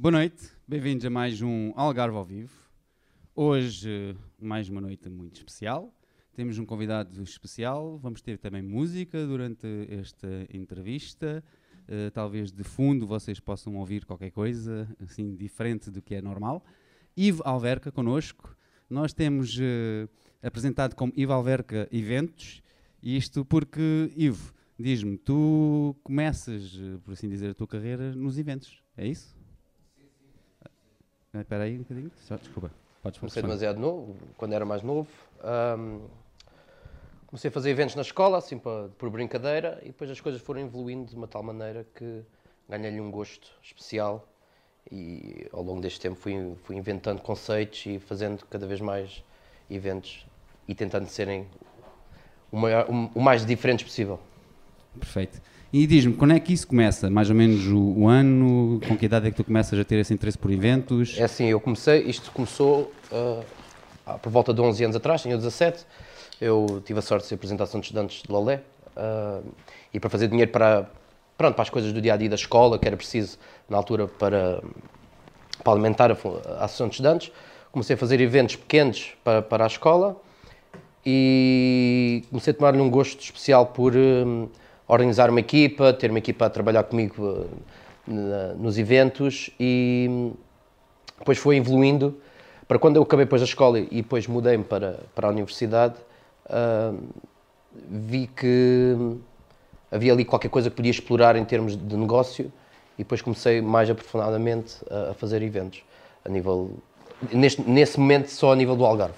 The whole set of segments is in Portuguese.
Boa noite, bem-vindos a mais um Algarve ao Vivo. Hoje, mais uma noite muito especial. Temos um convidado especial, vamos ter também música durante esta entrevista. Uh, talvez de fundo vocês possam ouvir qualquer coisa assim diferente do que é normal. Ivo Alverca connosco. Nós temos uh, apresentado como Ivo Alverca Eventos, isto porque, Ivo, diz-me, tu começas, uh, por assim dizer, a tua carreira nos eventos, é isso? Espera aí um bocadinho, Só, desculpa. Podes comecei demasiado novo, quando era mais novo. Um, comecei a fazer eventos na escola, assim por, por brincadeira, e depois as coisas foram evoluindo de uma tal maneira que ganhei-lhe um gosto especial e ao longo deste tempo fui, fui inventando conceitos e fazendo cada vez mais eventos e tentando serem o, maior, o mais diferentes possível. Perfeito. E diz-me, quando é que isso começa? Mais ou menos o, o, ano? Com que idade é que tu começas a ter esse interesse por eventos? É assim, eu comecei, isto começou uh, por volta de 11 anos atrás, tinha 17. Eu tive a sorte de ser apresentação de estudantes de Lolé uh, e para fazer dinheiro para, pronto, para as coisas do dia a dia da escola, que era preciso na altura para, para alimentar a, a associação de estudantes, comecei a fazer eventos pequenos para, para a escola e comecei a tomar-lhe um gosto especial por. Uh, organizar uma equipa, ter uma equipa a trabalhar comigo eh, nos eventos e depois foi evoluindo para quando eu acabei depois a escola e depois mudei-me para, para a universidade, uh, vi que havia ali qualquer coisa que podia explorar em termos de negócio e depois comecei mais aprofundadamente a, a fazer eventos a nível neste, nesse momento só a nível do Algarve.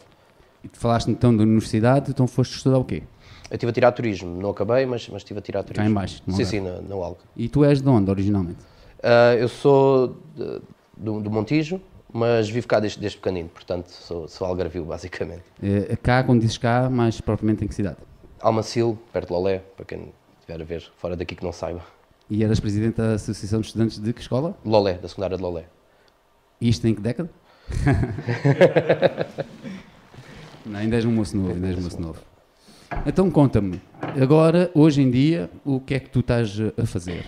E tu falaste então da universidade, então foste estudar o quê? Eu estive a tirar turismo, não acabei, mas, mas estive a tirar turismo. Cá em baixo? Sim, sim, no, no Alga. E tu és de onde, originalmente? Uh, eu sou de, do, do, Montijo, mas vivo cá desde, desde pequenino, portanto sou, sou algarvio, basicamente. É, cá, quando dizes cá, mais propriamente em que cidade? Almacil, perto de Lolé, para quem estiver a ver, fora daqui que não saiba. E eras presidente da Associação de Estudantes de que escola? Lolé, da secundária de Lolé. E isto em que década? não, ainda és um moço novo, ainda és um moço novo. Então conta-me, agora, hoje em dia, o que é que tu estás a fazer?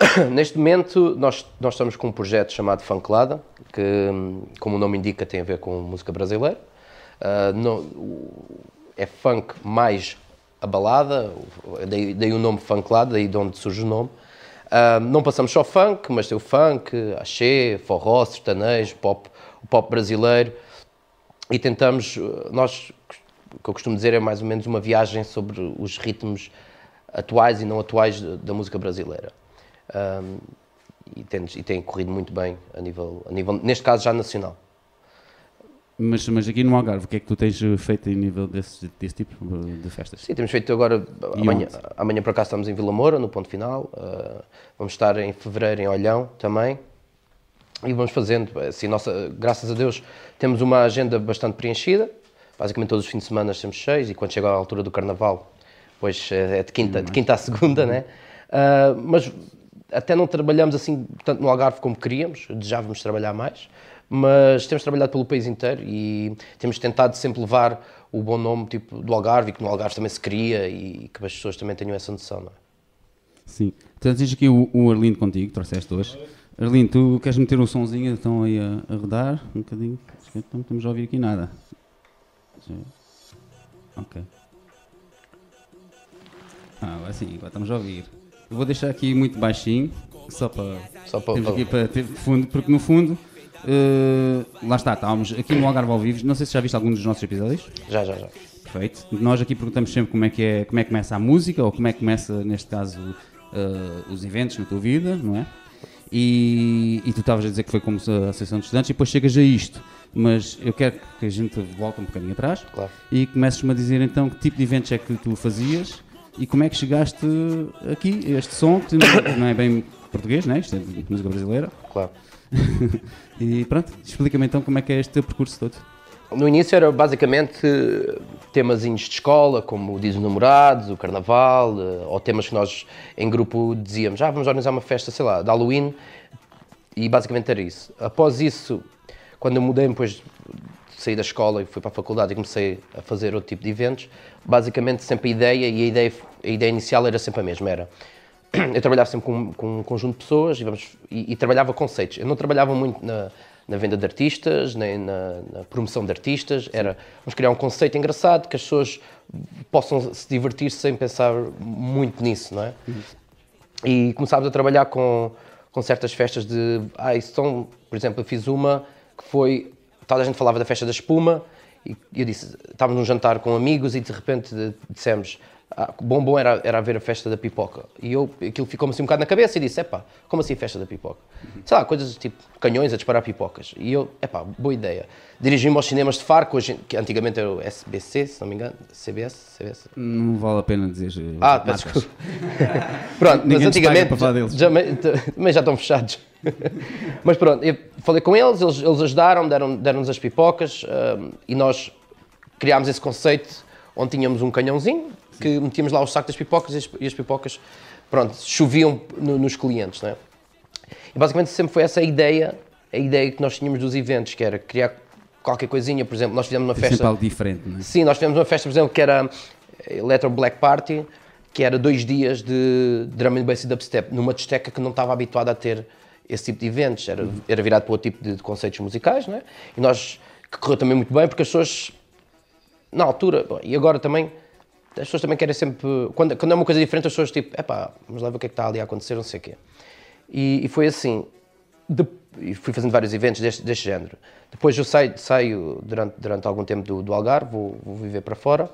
Neste momento, nós, nós estamos com um projeto chamado Funklada, que, como o nome indica, tem a ver com música brasileira. Uh, é funk mais a balada, daí, daí o nome Funklada, daí de onde surge o nome. Uh, não passamos só funk, mas tem o funk, axé, forró, sertanejo, pop, o pop brasileiro. E tentamos, nós que eu costumo dizer é mais ou menos uma viagem sobre os ritmos atuais e não atuais da música brasileira. Um, e, tem, e tem corrido muito bem a nível, a nível, neste caso já nacional. Mas, mas aqui no Algarve, o que é que tu tens feito em nível desse, desse tipo de festas? Sim, temos feito agora, amanhã, amanhã por acaso estamos em Vila Moura, no ponto final, uh, vamos estar em fevereiro em Olhão também, e vamos fazendo, assim, nossa, graças a Deus, temos uma agenda bastante preenchida, basicamente todos os fins de semana temos cheios e quando chega a altura do carnaval, pois é, é de quinta, de quinta a segunda, né? Uh, mas até não trabalhamos assim tanto no Algarve como queríamos, desejávamos trabalhar mais, mas temos trabalhado pelo país inteiro e temos tentado sempre levar o bom nome tipo, do Algarve e que no Algarve também se cria e que as pessoas também tenham essa noção, não é? Sim. Então tens aqui o, o Arlindo contigo, trouxeste hoje. Arlindo, tu queres meter o sonzinho então aí a, a rodar um bocadinho? Não estamos a ouvir aqui nada. Ok. Ah, agora sim, agora estamos a ouvir. Eu vou deixar aqui muito baixinho, só para. Só para. Temos aqui para ter fundo, porque no fundo. Uh, lá está, estávamos aqui no Algarve ao Vivo. Não sei se já viste algum dos nossos episódios. Já, já, já. Perfeito. Nós aqui perguntamos sempre como é que, é, como é que começa a música, ou como é que começa, neste caso, uh, os eventos na tua vida, não é? E, e tu estavas a dizer que foi como a Associação de Estudantes, e depois chegas a isto mas eu quero que a gente volte um bocadinho atrás claro. e comeces-me a dizer então que tipo de eventos é que tu fazias e como é que chegaste aqui, este som, que não é bem português, né? isto é música brasileira. Claro. e pronto, explica-me então como é que é este teu percurso todo. No início era basicamente temazinhos de escola, como diz os namorados, o carnaval, eh, ou temas que nós em grupo dizíamos, ah, vamos organizar uma festa, sei lá, de Halloween, e basicamente era isso. Após isso, quando eu mudei depois de sair da escola e fui para a faculdade e comecei a fazer outro tipo de eventos, basicamente sempre a ideia e a ideia, a ideia inicial era sempre a mesma, era eu trabalhava sempre com, com um conjunto de pessoas e, vamos, e, e trabalhava conceitos. Eu não trabalhava muito na, na venda de artistas, nem na, na, promoção de artistas. Era, vamos criar um conceito engraçado que as pessoas possam se divertir sem pensar muito nisso, não é? Uhum. E começámos a trabalhar com, com certas festas de... Ah, são, por exemplo, eu fiz uma que foi... Toda a gente falava da festa da espuma e eu disse, estávamos num jantar com amigos e de repente dissemos ah, bom bom era, era ver a festa da pipoca. E eu, aquilo ficou-me assim um bocado na cabeça e disse, epá, como assim a festa da pipoca? Sei lá, coisas tipo canhões a disparar pipocas. E eu, epá, boa ideia. Dirigi-me aos cinemas de Faro, que antigamente era o SBC, se não me engano, CBS, CBS. Não vale a pena dizer. Eh, ah, peço desculpa. pronto, mas antigamente, já, mas já estão fechados. mas pronto, eu falei com eles, eles, eles ajudaram, deram-nos deram as pipocas um, e nós criámos esse conceito onde tínhamos um canhãozinho, que metíamos lá o saco das pipocas e as, e as pipocas, pronto, choviam no, nos clientes, não é? E basicamente sempre foi essa a ideia, a ideia que nós tínhamos dos eventos, que era criar qualquer coisinha, por exemplo, nós fizemos uma festa... algo diferente, não é? Sim, nós fizemos uma festa, por exemplo, que era Electro Black Party, que era dois dias de drum and bass e dubstep, numa discoteca que não estava habituada a ter esse tipo de eventos, era, era virado para outro tipo de, de conceitos musicais, não é? E nós, que correu também muito bem, porque as pessoas, na altura, e agora também, as pessoas também querem sempre. Quando, quando é uma coisa diferente, as pessoas tipo, epá, vamos lá ver o que é que está ali a acontecer, não sei o quê. E, e foi assim. De, e fui fazendo vários eventos deste, deste género. Depois eu saio, saio durante, durante algum tempo do, do Algarve, vou, vou viver para fora.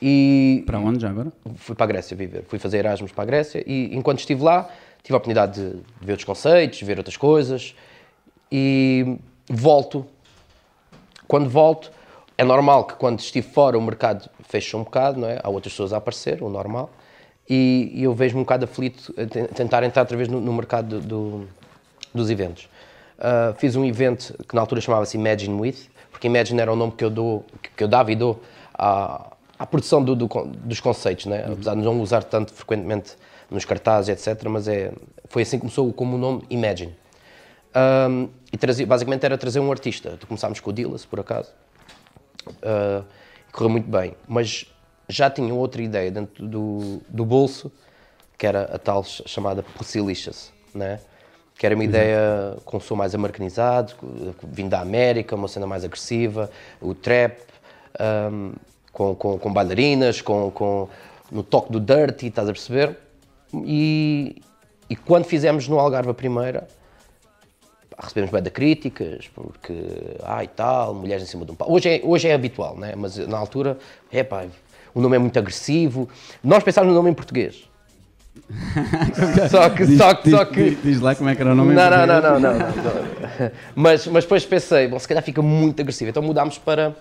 E, para onde já agora? Fui para a Grécia viver. Fui fazer Erasmus para a Grécia e enquanto estive lá, tive a oportunidade de, de ver outros conceitos, de ver outras coisas. E volto. Quando volto, é normal que quando estive fora o mercado feche um bocado, não é? Há outras pessoas a aparecer, o normal. E, e eu vejo-me um bocado aflito a tentar entrar outra vez no, no mercado do, do, dos eventos. Uh, fiz um evento que na altura chamava-se Imagine With, porque Imagine era o nome que eu, dou, que eu dava e dou à, à produção do, do, dos conceitos, né? Uhum. apesar de não usar tanto frequentemente nos cartazes, etc. Mas é, foi assim que começou como o nome Imagine. Um, e trazia, basicamente era trazer um artista. Começámos com o Dillas, por acaso, Uh, correu muito bem, mas já tinha outra ideia dentro do, do bolso, que era a tal chamada Pussilicious, né? que era uma uhum. ideia com um som mais americanizado, vindo da América, uma cena mais agressiva, o trap, um, com, com, com, bailarinas, com, com, no toque do dirty, estás a perceber? E, e quando fizemos no Algarve a primeira, recebemos bem de críticas, porque, ah e tal, mulheres em cima de um pau. Hoje é, hoje é habitual, né? mas na altura, é pá, o nome é muito agressivo. Nós pensámos no nome em português. só que, diz, só que, só que... Diz, diz, lá como é que era o nome não, não, não, não, não, não, não. mas, mas depois pensei, bom, se calhar fica muito agressivo, então mudámos para,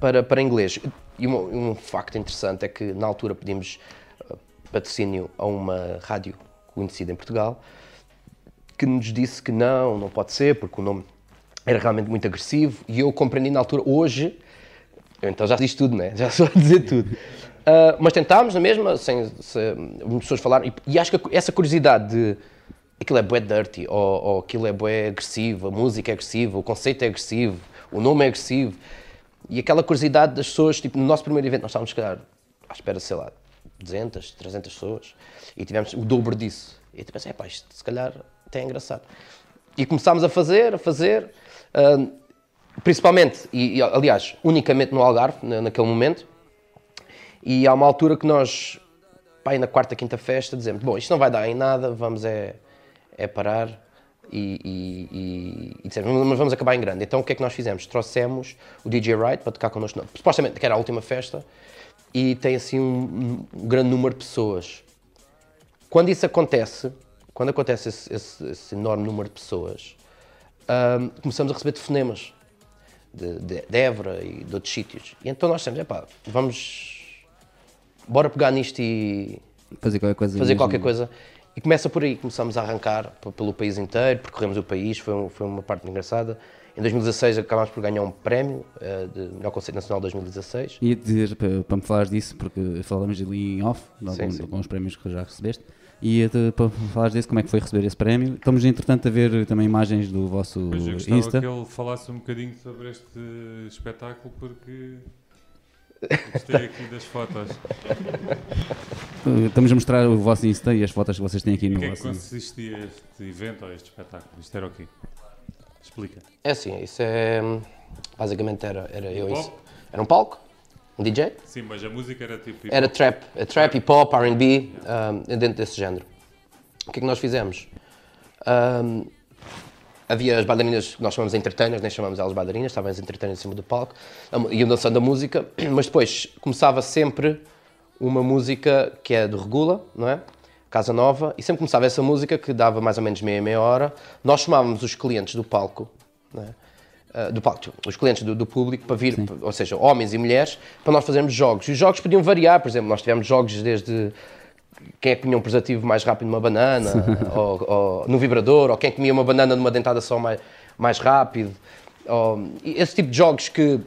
para, para inglês. E um, um facto interessante é que na altura pedimos uh, patrocínio a uma rádio conhecida em Portugal, que nos disse que não, não pode ser, porque o nome era realmente muito agressivo e eu compreendi na altura, hoje, então já diz tudo, né? já só dizer tudo. Uh, mas tentámos na mesma, sem, sem pessoas falaram, e, e, acho que essa curiosidade de aquilo é bué dirty, ou, ou aquilo é bué agressivo, a música é agressiva, o conceito é agressivo, o nome é agressivo, e aquela curiosidade das pessoas, tipo, no nosso primeiro evento nós estávamos, se calhar, à espera, sei lá, 200, 300 pessoas, e tivemos o dobro disso. E eu pensei, é pá, isto se calhar até é engraçado. E começámos a fazer, a fazer, uh, principalmente, e, e, aliás, unicamente no Algarve, naquele momento, e há uma altura que nós, pá, na quarta, quinta festa, dizemos, bom, isto não vai dar em nada, vamos é, é parar e, e, e, e dissemos, mas vamos acabar em grande. Então o que é que nós fizemos? Trouxemos o DJ Wright para tocar connosco, não, supostamente que era a última festa, e tem assim um, um grande número de pessoas. Quando isso acontece, quando acontece esse, esse, esse enorme número de pessoas, um, começamos a receber telefonemas de, de, de, Évora e de outros sítios. E então nós dissemos, epá, vamos, bora pegar nisto e fazer qualquer coisa. Fazer qualquer coisa. E começa por aí, começamos a arrancar pelo país inteiro, percorremos o país, foi, um, foi uma parte engraçada. Em 2016 acabámos por ganhar um prémio uh, de melhor conceito nacional 2016. E dizer, para, para me falares disso, porque falamos ali em off, de alguns, alguns prémios que já recebeste, e para falar disso, como é que foi receber esse prémio? Estamos, entretanto, a ver também imagens do vosso pois eu Insta. que ele falasse um bocadinho sobre este espetáculo, porque Gostei aqui das fotos. Uh, Estamos a mostrar o vosso Insta e as fotos que vocês têm aqui Em no que é que vosso Insta. consistia este evento ou este espetáculo? Isto era o quê? Explica. É assim, isso é. Basicamente era, era eu. Pop? isso. Era um palco, um DJ. Sim, mas a música era tipo. Era trap, é trap, hip hop, RB, um, dentro desse género. O que é que nós fizemos? Um, havia as bailarinas que nós chamamos de entertainers, nem chamamos elas bailarinas, estavam as entertainers em cima do palco, a iam dançando a música, mas depois começava sempre uma música que é de Regula, não é? Casa Nova, e sempre começava essa música que dava mais ou menos meia, meia hora. Nós chamávamos os clientes do palco, não é? Uh, do palco, os clientes do, do público para vir, ou seja, homens e mulheres, para nós fazermos jogos. E os jogos podiam variar, por exemplo, nós tivemos jogos desde quem é que punha um preservativo mais rápido numa banana, ou, ou no vibrador, ou quem é que comia uma banana numa dentada só mais, mais rápido. Ou, esse tipo de jogos que,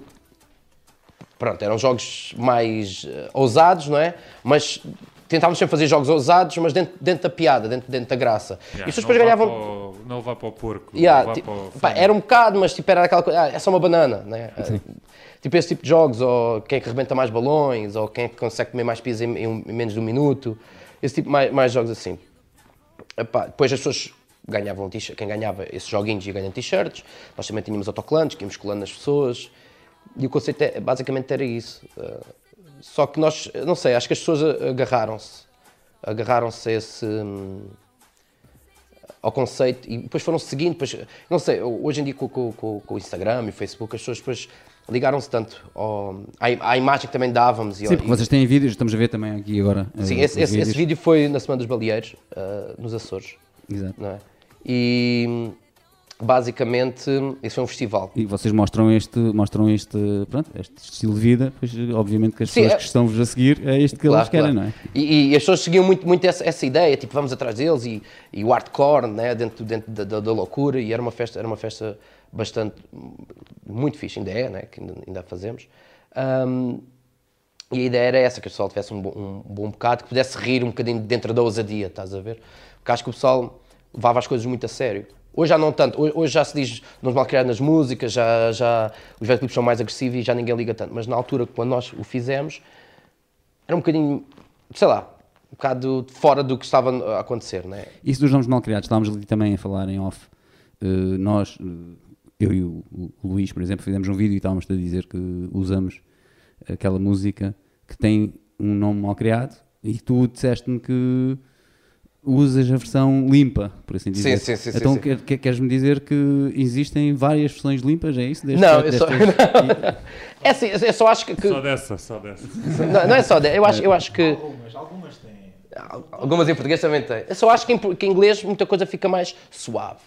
pronto, eram jogos mais eh, ousados, não é? Mas tentávamos sempre fazer jogos ousados, mas dentro, dentro da piada, dentro, dentro da graça. e as pessoas ganhavam... para o- não levar para o porco. Yeah, tipo, para o pá, era um bocado, mas tipo, era aquela coisa, ah, é só uma banana, né? Ah, Tipo esse tipo de jogos, ou quem é que rebenta mais balões, ou quem é que consegue comer mais pizza em, em um- em menos de um minuto, esse tipo mais, mais jogos assim. Epá, depois as pessoas ganhavam quem ganhava esses joguinhos ia ganhando t-shirts, nós também tínhamos autocolantes que íamos colando nas pessoas, e o conceito é, basicamente era isso. Só que nós, não sei, acho que as pessoas agarraram-se, agarraram-se a esse. hum, ao conceito e depois foram seguindo, depois, não sei, hoje em dia com, com- com- com o Instagram e o Facebook as pessoas depois ligaram-se tanto ao, à, à imagem que também dávamos. E, Sim, porque vocês têm vídeos, estamos a ver também aqui agora. uh, sim, esse, esse- esse vídeo foi na Semana dos Baleeiros, ah, nos Açores, Exato. é? E basicamente esse foi um festival. E vocês mostram este, mostram este, pronto, este estilo de vida, pois obviamente que as Sim, pessoas é- que estão-vos a seguir é isto que Claro, eles querem, claro. não é? E, e as pessoas seguiam muito, muito essa, essa ideia, tipo, vamos atrás deles e, e o hardcore, né, dentro, dentro da, da- da loucura, e era uma festa, era uma festa bastante, muito fixe, ainda é, né, que ainda, ainda fazemos. Ahm, e a ideia era essa, que o pessoal tivesse um, bom- um bom bocado, que pudesse rir um bocadinho dentro da ousadia, estás a ver? Porque acho que o pessoal levava as coisas muito a sério. Hoje já não tanto, hoje, já se diz, nos mal criados nas músicas, já, já, os videoclipes são mais agressivos e já ninguém liga tanto. Mas na altura, quando nós o fizemos, era um bocadinho, sei lá, um bocado fora do que estava a acontecer, né? Isso dos nomes mal criados, estávamos ali também a falar em off. Uh, nós, uh, eu e o, o Luís, por exemplo, fizemos um vídeo e estávamos a dizer que usamos aquela música que tem um nome mal criado e tu disseste-me que usas a versão limpa, por assim dizer. sim, sim, sim, Então sim. quer- quer- queres-me dizer que existem várias versões limpas, é isso? Deste- Não, eu só- destas- É assim, eu só acho que. que- Só dessa, só dessa. não, não é só, de- eu acho, eu acho que. Algumas, algumas têm. Algumas em português também tem. Eu só acho que em, que em inglês muita coisa fica mais suave.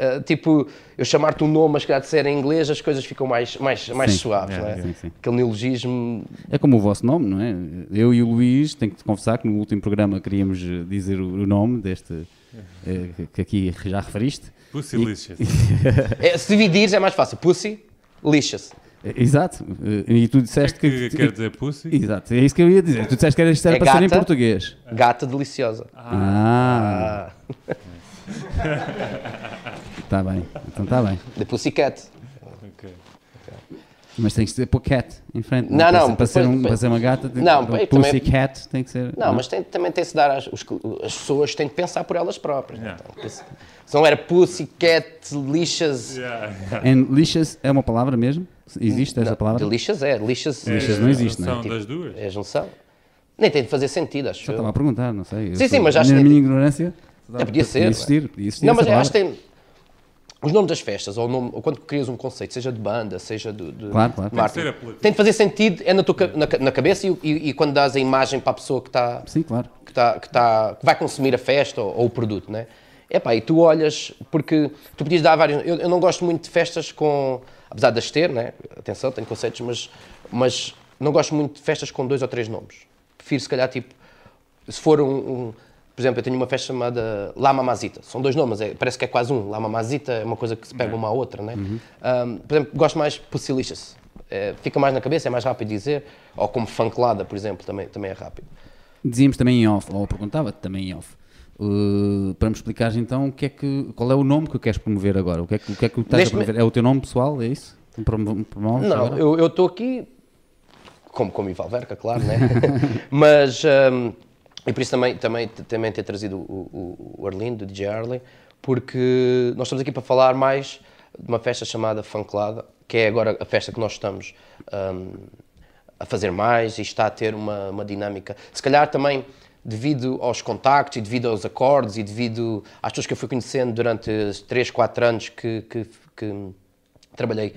Uh, tipo, eu chamar-te um nome, mas se calhar disser em inglês, as coisas ficam mais, mais, mais Sim, suaves, é, não é? sim, sim. Aquele neologismo. É como o vosso nome, não é? Eu e o Luís, tenho que te confessar que no último programa queríamos eh, dizer o, nome deste, eh, que- aqui já referiste. Pussy E- lixas. É, se dividires é mais fácil. Pussy. Eh, Exato. Eh, E tu disseste Que que. quer dizer pussy? Exato, é isso que eu ia dizer. Tu disseste que era, isto era É para ser em gata. português. Gata deliciosa. Ah, Ah, está bem. Então está bem. the Pussycat. Ok. Mas tem que ser pôr cat em frente. Não, Para não, ser- Para ser, um- depois- para ser uma gata, tem, Não, o também- pussy cat tem que ser. Não, mas tem- também tem-se dar às os- as pessoas têm que pensar por elas próprias. Yeah. Então, se- se não era Pussycat, lixas. Yeah, yeah. And lixas é uma palavra mesmo? Existe essa Não, palavra? Delicious é, lixas. Lixas não existe, não é? São das duas. É a junção. Nem tem de fazer sentido, acho Só eu. estava a perguntar, não sei. Sim, sim, mas acho Na que- minha ignorância. É, podia ser, não é? existir. Podia existir Não, mas essa eu acho que palavra. tem. Os nomes das festas, ou, o nome, ou quando crias um conceito, seja de banda, seja de, de Claro, claro. de marketing, Tem que ser apelativo. tem de fazer sentido é na, tua na, na cabeça e, e- e quando dás a imagem para a pessoa que está Sim, claro. que, tá, que, tá, que vai consumir a festa ou, ou o produto, né? Epá, e tu olhas, porque tu podias dar vários. Eu, eu não gosto muito de festas com. Apesar de as ter, né? Atenção, tenho conceitos, mas, mas não gosto muito de festas com dois ou três nomes. Prefiro, se calhar, tipo. Se for um. um- por exemplo, eu tenho uma festa chamada La Mamazita. São dois nomes, é- parece que é quase um. La Mamazita é uma coisa que se pega uma à outra, né? Um, por exemplo, gosto mais Pussilicious. É, fica mais na cabeça, é mais rápido de dizer. Ou como Funklada, por exemplo, também, também é rápido. Dizíamos também em off, ou perguntava-te também em off, uh, para me explicares então o que é que, qual é o nome que queres promover agora? O que é que, o que, é que estás Neste a promover? É o teu nome pessoal, é isso? Promoves Não, agora? eu estou aqui como, como Ivo Alverca, claro, né? Mas, um, e por isso também, também, também ter trazido o, o, o Arlindo, do DJ Arley, porque nós estamos aqui para falar mais de uma festa chamada Funklada, que é agora a festa que nós estamos um, a fazer mais e está a ter uma, uma dinâmica. Se calhar também devido aos contactos e devido aos acordes e devido às pessoas que eu fui conhecendo durante 3, 4 anos que, que, que trabalhei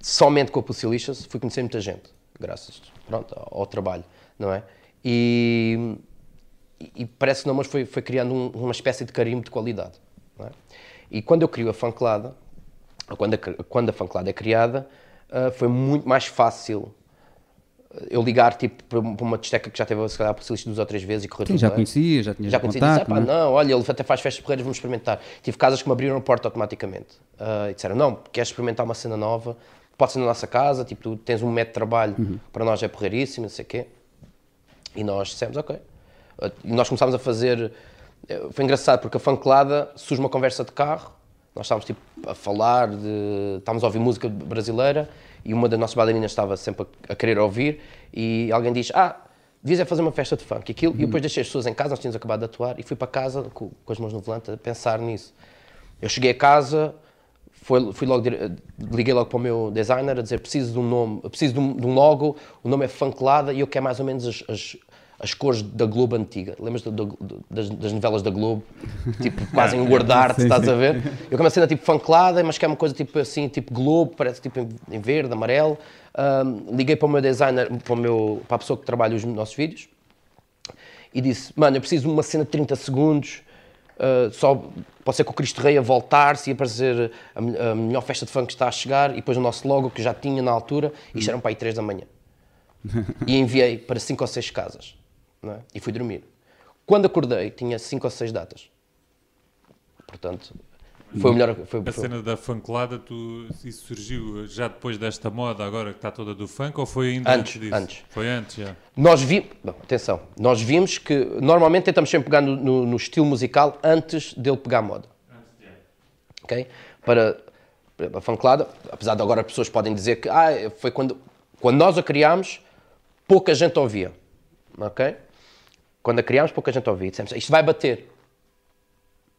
somente com a Pussilicious, fui conhecer muita gente, graças pronto, ao, trabalho, não é? E, e parece que não, mas foi, foi criando um, uma espécie de carimbo de qualidade. É? E quando eu crio a Funklada, quando a, quando a Funklada é criada, uh, foi muito mais fácil eu ligar tipo para uma discoteca que já teve se calhar por duas ou três vezes e correr Sim, já conhecia, já tinha já conhecia contato, disse, não, é? não, olha, ele até faz festas porreiras, vamos experimentar. Tive casas que me abriram a porta automaticamente uh, e disseram, não, queres experimentar uma cena nova, pode ser na nossa casa, tipo, tu tens um método de trabalho, uhum. para nós é porreiríssimo, não sei o quê. E nós dissemos, ok. E nós começámos a fazer, eh, foi engraçado porque a funkelada surge uma conversa de carro, nós estávamos tipo a falar, de, estávamos a ouvir música brasileira e uma das nossas bailarinas estava sempre a, a querer ouvir e alguém diz, ah, devias é fazer uma festa de funk, aquilo, uhum. e depois deixei as pessoas em casa, nós tínhamos acabado de atuar, e fui para casa com, com as mãos no volante a pensar nisso. Eu cheguei a casa, foi, fui logo, liguei logo para o meu designer a dizer, preciso de um nome, preciso de um, de um logo, o nome é Funklada, e eu quero mais ou menos as, as as cores da Globo antiga. Lembras do, do, das, das, novelas da Globo? Tipo, quase em word art, estás a ver? Eu comecei a cena tipo funklada, mas que é uma coisa tipo assim, tipo Globo, parece tipo em verde, amarelo. Um, liguei para o meu designer, para, o meu, para a pessoa que trabalha os nossos vídeos e disse: Mano, eu preciso de uma cena de 30 segundos. Uh, só pode ser com o Cristo Rei a voltar-se e aparecer a, a, melhor festa de funk que está a chegar e depois o nosso logo que já tinha na altura e isto eram para aí 3 da manhã e enviei para 5 ou 6 casas é? e fui dormir. Quando acordei, tinha cinco ou seis datas. Portanto, foi o melhor. Foi, a cena da funklada, tu, isso surgiu já depois desta moda agora que está toda do funk ou foi ainda antes, antes disso? Antes. Foi antes já. Nós vimos. Atenção, nós vimos que normalmente tentamos sempre pegar no, no, no estilo musical antes dele pegar moda. Ok? Para a funklada, apesar de agora as pessoas podem dizer que ah, foi quando, quando nós a criámos, pouca gente ouvia. Ok? Quando a criámos, pouca gente ouvia. Dissemos, isto vai bater.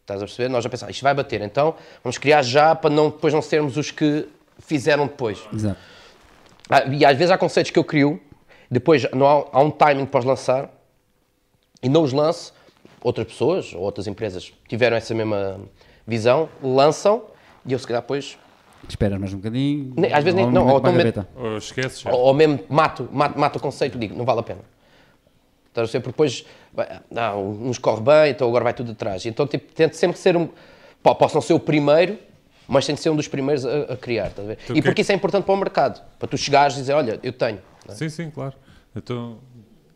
Estás a perceber? Nós já pensámos, isto vai bater. Então, vamos criar já para não, depois não sermos os que fizeram depois. Exato. Ah, e às vezes há conceitos que eu crio, depois não há, há um timing para os lançar, e não os lanço, outras pessoas ou outras empresas tiveram essa mesma visão, lançam, e eu se calhar depois Esperas mais um bocadinho. às vezes nem, não, ou, ou esqueces. Ou, ou mesmo mato, mato, mato o conceito, digo, não vale a pena. Estás a ser? Porque depois não, uns corre bem, então agora vai tudo atrás. Então tipo, tento sempre ser um. Posso não ser o primeiro, mas tem de ser um dos primeiros a, a criar. Estás a ver? Então, e porque que... isso é importante para o mercado. Para tu chegares e dizer, olha, eu tenho. É? Sim, sim, claro. Então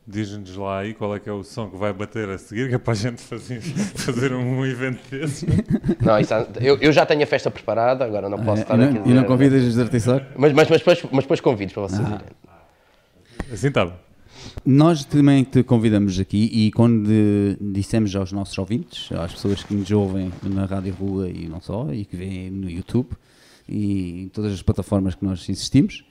diz-nos lá aí qual é que é o som que vai bater a seguir, que é para a gente fazer, fazer um evento desse. Não, isso, eu, eu já tenho a festa preparada, agora não posso ah, estar e aqui. Não, dizer, e não convidas os artistas? Mas, mas, mas, depois, mas depois convido para vocês ah. Assim está bem. Nós também te convidamos aqui e quando dissemos aos nossos ouvintes, às pessoas que nos ouvem na Rádio Rua e não só, e que vêm no YouTube e em todas as plataformas que nós existimos,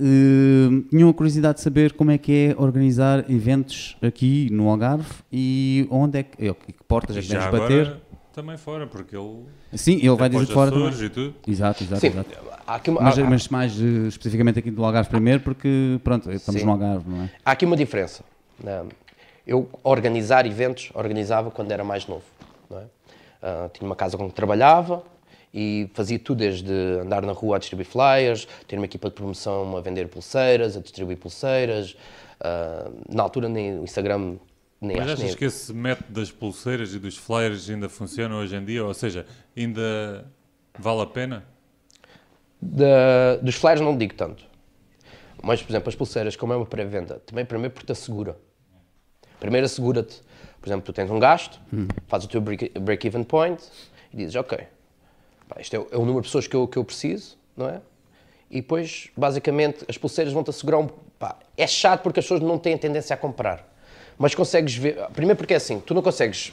uh, tinham a curiosidade de saber como é que é organizar eventos aqui no Algarve e onde é que, que portas é que deves bater. Também fora, porque ele. Sim, ele vai dizer fora. Também. E tudo. Exato, exato, Sim, exato. Uma, mas, há, mas, mais uh, especificamente aqui do Algarve primeiro, porque pronto, estamos sim. no Algarve, não é? Há aqui uma diferença. Eu organizar eventos, organizava quando era mais novo. Não é? Uh, tinha uma casa com que trabalhava e fazia tudo desde andar na rua a distribuir flyers, ter uma equipa de promoção a vender pulseiras, a distribuir pulseiras. Uh, na altura nem o Instagram nem Mas achas nem... que esse método das pulseiras e dos flyers ainda funciona hoje em dia? Ou seja, ainda vale a pena? Da, dos flyers não digo tanto. Mas, por exemplo, as pulseiras, como é uma pré-venda, também primeiro porque te assegura. Primeiro assegura-te, por exemplo, tu tens um gasto, hum. fazes o teu break-even point e dizes, ok, pá, isto é, é, o número de pessoas que eu, que eu preciso, não é? E depois, basicamente, as pulseiras vão-te assegurar um... Pá, é chato porque as pessoas não têm tendência a comprar. Mas consegues ver... Primeiro porque é assim, tu não consegues,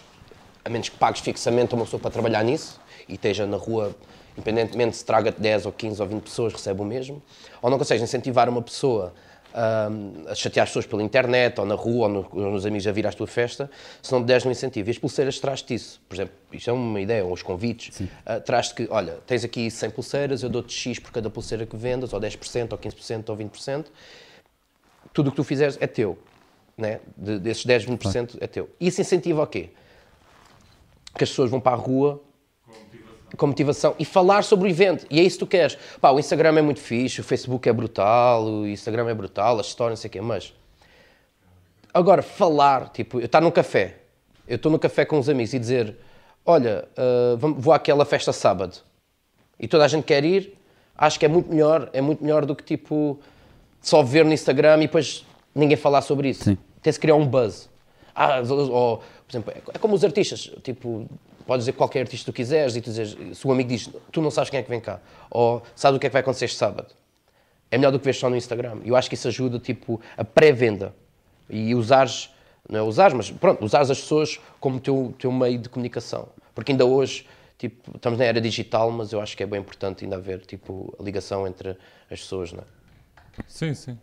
a menos que pagues fixamente a uma pessoa para trabalhar nisso e esteja na rua independentemente se traga 10 ou 15 ou 20 pessoas, recebe o mesmo, ou não consegues incentivar uma pessoa um, a chatear as pessoas pela internet, ou na rua, ou, no, ou nos amigos a vir à tua festa, se não te deres um incentivo. E as pulseiras traz-te isso. Por exemplo, isto é uma ideia, ou os convites. Uh, traz-te que, olha, tens aqui 100 pulseiras, eu dou-te X por cada pulseira que vendas, ou 10%, ou 15%, ou 20%. Tudo o que tu fizeres é teu. Né? De, desses 10, 20% é teu. E isso incentiva o quê? Que as pessoas vão para a rua com motivação e falar sobre o evento. E é isso que tu queres. Pá, o Instagram é muito fixe, o Facebook é brutal, o Instagram é brutal, as histórias, não sei o quê, mas. Agora, falar, tipo, eu estar num café, eu estou no café com uns amigos e dizer: Olha, uh, vou àquela festa sábado e toda a gente quer ir, acho que é muito melhor, é muito melhor do que tipo só ver no Instagram e depois ninguém falar sobre isso. Sim. Tem-se criar um buzz. Ah, ou, por exemplo, é como os artistas, tipo, podes dizer qualquer artista que tu quiseres e tu dizes, se o amigo diz, tu não sabes quem é que vem cá, ou sabes o que é que vai acontecer este sábado, é melhor do que ver só no Instagram. Eu acho que isso ajuda, tipo, a pré-venda. E usares, não é usares, mas pronto, usares as pessoas como teu, teu meio de comunicação. Porque ainda hoje, tipo, estamos na era digital, mas eu acho que é bem importante ainda haver, tipo, a ligação entre as pessoas, não é? Sim, sim.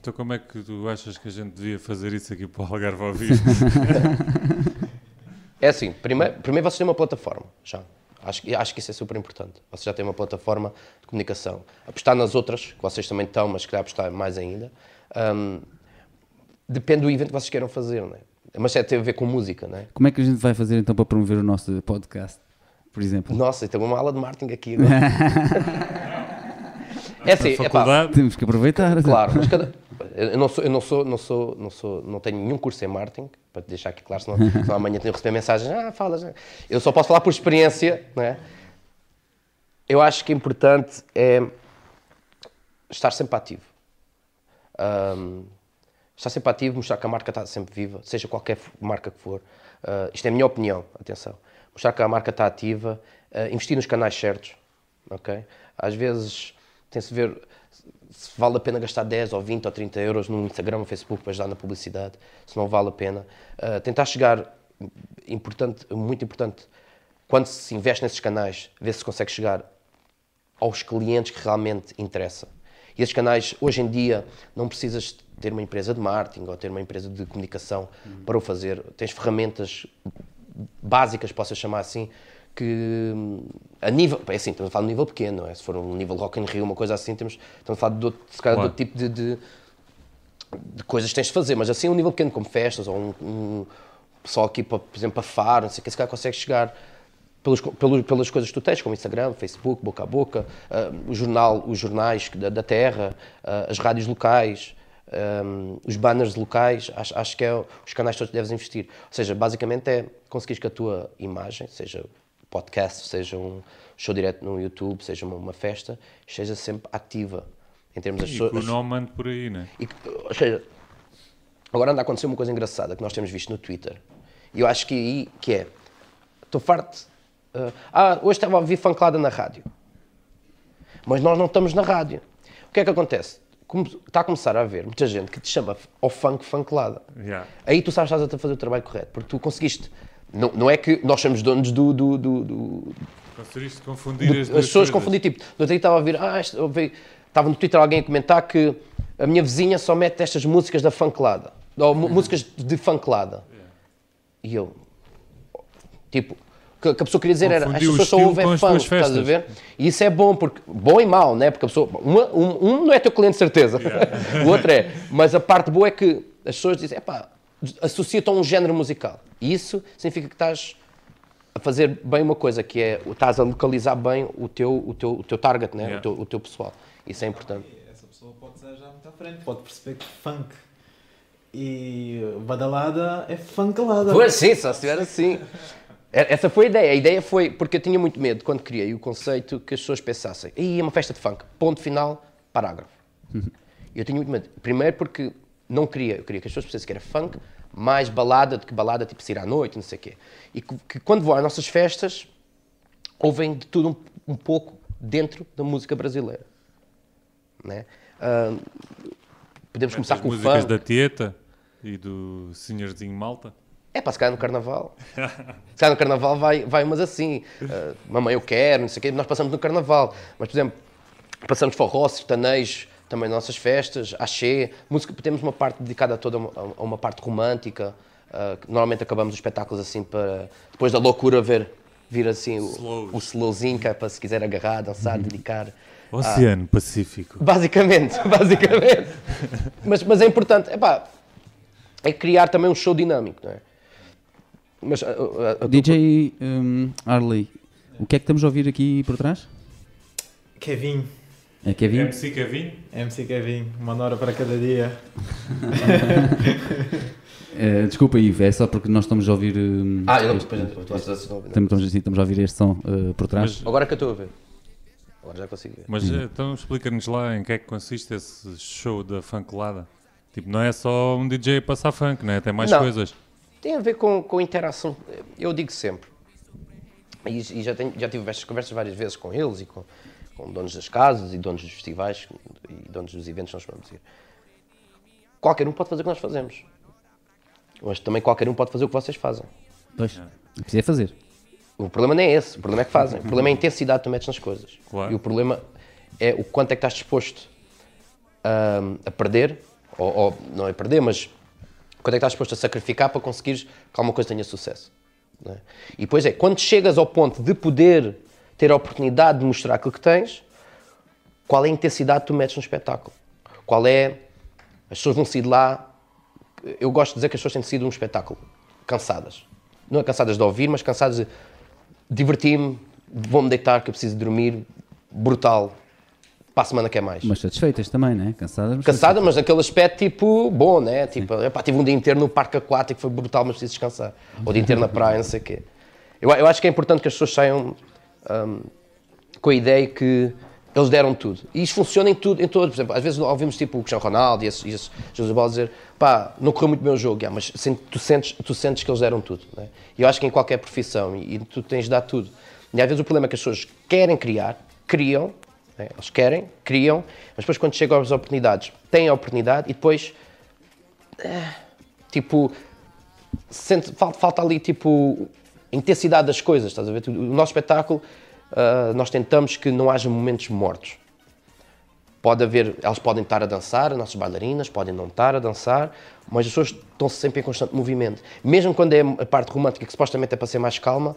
Então como é que tu achas que a gente devia fazer isso aqui para o Algarve ao vivo? É assim, primeiro, primeiro vocês têm uma plataforma, já. Acho, que- acho que isso é super importante. Vocês já têm uma plataforma de comunicação. Apostar nas outras, que vocês também estão, mas se calhar apostar mais ainda. Hum, depende do evento que vocês queiram fazer, não é? Mas é tem a ver com música, não é? Como é que a gente vai fazer então para promover o nosso podcast, por exemplo? Nossa, tenho uma aula de marketing aqui agora. é assim, é pá, Temos que aproveitar. Claro, mas cada... eu não sou, eu não sou, não sou, não sou, não tenho nenhum curso em marketing, para te deixar aqui claro, senão, senão amanhã tenho que receber mensagens, ah, falas. né? Eu só posso falar por experiência, não é? Eu acho que é importante é estar sempre ativo. Ahm, estar sempre ativo, mostrar que a marca está sempre viva, seja qualquer marca que for. Ah, isto é a minha opinião, atenção. Mostrar que a marca está ativa, ah, investir nos canais certos, ok? Às vezes tem-se ver se vale a pena gastar 10 ou 20 ou 30 euros no Instagram ou Facebook para ajudar na publicidade, se não vale a pena. Ah, tentar chegar, importante, muito importante, quando se investe nesses canais, ver se consegue chegar aos clientes que realmente interessa. E esses canais, hoje em dia, não precisas ter uma empresa de marketing ou ter uma empresa de comunicação para o fazer. Tens ferramentas básicas, posso chamar assim, que hum, a nível, é assim, estamos a falar de um nível pequeno, não é? se for um nível Rock in Rio, uma coisa assim, temos, estamos a falar de outro, se calhar de outro tipo de, de, de coisas que tens de fazer, mas assim um nível pequeno como festas ou um, um pessoal aqui, para, por exemplo, para far, não sei o que, se calhar consegues chegar pelos, pelos, pelas coisas que tu tens, como Instagram, Facebook, boca a boca, ah, o jornal, os jornais da, da terra, ah, as rádios locais, ah, os banners locais, acho, acho que é os canais todos que deves investir. Ou seja, basicamente é conseguires que a tua imagem, seja podcast, seja um show direto no YouTube, seja uma, festa, esteja sempre ativa. Em termos das e que o pessoas. nome ande por aí, né? E, ou seja, agora anda a acontecer uma coisa engraçada que nós temos visto no Twitter. E eu acho que aí que é. Estou farto. uh, ah, hoje estava a ouvir fanclada na rádio. Mas nós não estamos na rádio. O que é que acontece? Como- Está a começar a haver muita gente que te chama ao funk fanclada. Yeah. Aí tu sabes que estás a fazer o trabalho correto, porque tu conseguiste. Não, não é que nós somos donos do, do, do- do, Conseguiste confundir as as pessoas confundem, tipo, no outro dia estava a ouvir, ah, isto- eu vi- estava no Twitter alguém a comentar que a minha vizinha só mete estas músicas da funklada, ou músicas de funklada. E eu, tipo, o que que a pessoa queria dizer era, as pessoas só ouvem funk, estás a ver? E isso é bom, porque, bom e mau, né? Porque a pessoa, uma- um, um não é teu cliente certeza, o outro é, mas a parte boa é que as pessoas dizem, epá, associa-te a um género musical. E isso significa que estás a fazer bem uma coisa, que é estás a localizar bem o teu, o teu, o teu target, né? Yeah. o, teu, o teu pessoal. Isso é importante. Essa pessoa pode estar já muito à frente, pode perceber que funk e badalada é funkalada. Pois sim, só se estiver assim. É- Essa foi a ideia. A ideia foi porque eu tinha muito medo quando criei o conceito que as pessoas pensassem, Ih, é uma festa de funk, ponto final, parágrafo. E eu tinha muito medo. Primeiro porque não queria, eu queria que as pessoas pensassem que era funk, mais balada do que balada tipo sair à noite, não sei o quê. E que, que quando vão às nossas festas, ouvem de tudo um, um pouco dentro da música brasileira. Né? Ah, podemos começar As com o músicas funk. da Tieta e do Senhorzinho Malta. É pá, se calhar no carnaval. se calhar no carnaval vai, vai umas assim. Uh, mamãe, eu quero, não sei o quê. Nós passamos no carnaval. Mas, por exemplo, passamos forró, sertanejo, também nossas festas, axé, música, temos uma parte dedicada a toda uma, a uma parte romântica, uh, normalmente acabamos os espetáculos assim para, depois da loucura, ver, vir assim o, o slowzinho, que é para se quiser agarrar, dançar, dedicar. Oceano Pacífico. Basicamente, basicamente. mas, mas é importante, epá, é criar também um show dinâmico, não é? Mas, a- a- a tua- DJ um, Arley, o que é que estamos a ouvir aqui por trás? Kevin, É Kevin? MC Kevin? MC Kevin, uma hora para cada dia. Eh, desculpa, Ivo, é só porque nós estamos a ouvir. um, Ah, eu não, este- depois, depois, depois, estamos, estamos, estamos a ouvir este som eh, por trás. Mas, Agora que eu estou a ver. Agora já consigo ver. mas eh, então explica-nos lá em que é que consiste esse show da funkelada. Tipo, não é só um DJ passar funk, né? Tem mais Não. coisas. Tem a ver com, com interação. Eu digo sempre, e, e já, tenho, já tive estas conversas várias vezes com eles e com, com donos das casas e donos dos festivais e donos dos eventos, nós vamos dizer. Qualquer um pode fazer o que nós fazemos. Mas também qualquer um pode fazer o que vocês fazem. Pois, precisa fazer. O problema não é esse, o problema é que fazem. O problema é a intensidade que tu metes nas coisas. Claro. E o problema é o quanto é que estás disposto a, a perder, ou, ou não é perder, mas quanto é que estás disposto a sacrificar para conseguires que alguma coisa tenha sucesso. não é? E depois é, quando chegas ao ponto de poder ter a oportunidade de mostrar aquilo que tens, qual é a intensidade que tu metes no espetáculo? Qual é. As pessoas vão sair de lá. Eu gosto de dizer que as pessoas têm sido um espetáculo. Cansadas. Não é cansadas de ouvir, mas cansadas de divertir-me, vou-me deitar que eu preciso dormir. Brutal. Para a semana que é mais. Mas satisfeitas também, né? Cansadas, mas Cansada, mas naquele aspecto tipo bom, né? Tipo, epá, tive um dia inteiro no parque aquático, foi brutal, mas preciso descansar. Ou dia inteiro na praia, não sei o quê. Eu, eu acho que é importante que as pessoas saiam hum, com a ideia que eles deram tudo. E isso funciona em tudo, em todos. Por exemplo, às vezes ouvimos tipo o Cristiano Ronaldo e esses, e esses Bola dizer pá, não correu muito bem o jogo, yeah, mas tu sentes, tu sentes que eles deram tudo. Né? E eu acho que em qualquer profissão, e, e tu tens de dar tudo. E às vezes o problema é que as pessoas querem criar, criam, né? eles querem, criam, mas depois quando chegam às oportunidades, têm a oportunidade e depois, eh, tipo, sente, falta, falta ali tipo a intensidade das coisas, estás a ver? O nosso espetáculo, ah, nós tentamos que não haja momentos mortos. Pode haver, elas podem estar a dançar, as nossas bailarinas podem não estar a dançar, mas as pessoas estão sempre em constante movimento. Mesmo quando é a parte romântica, que supostamente é para ser mais calma,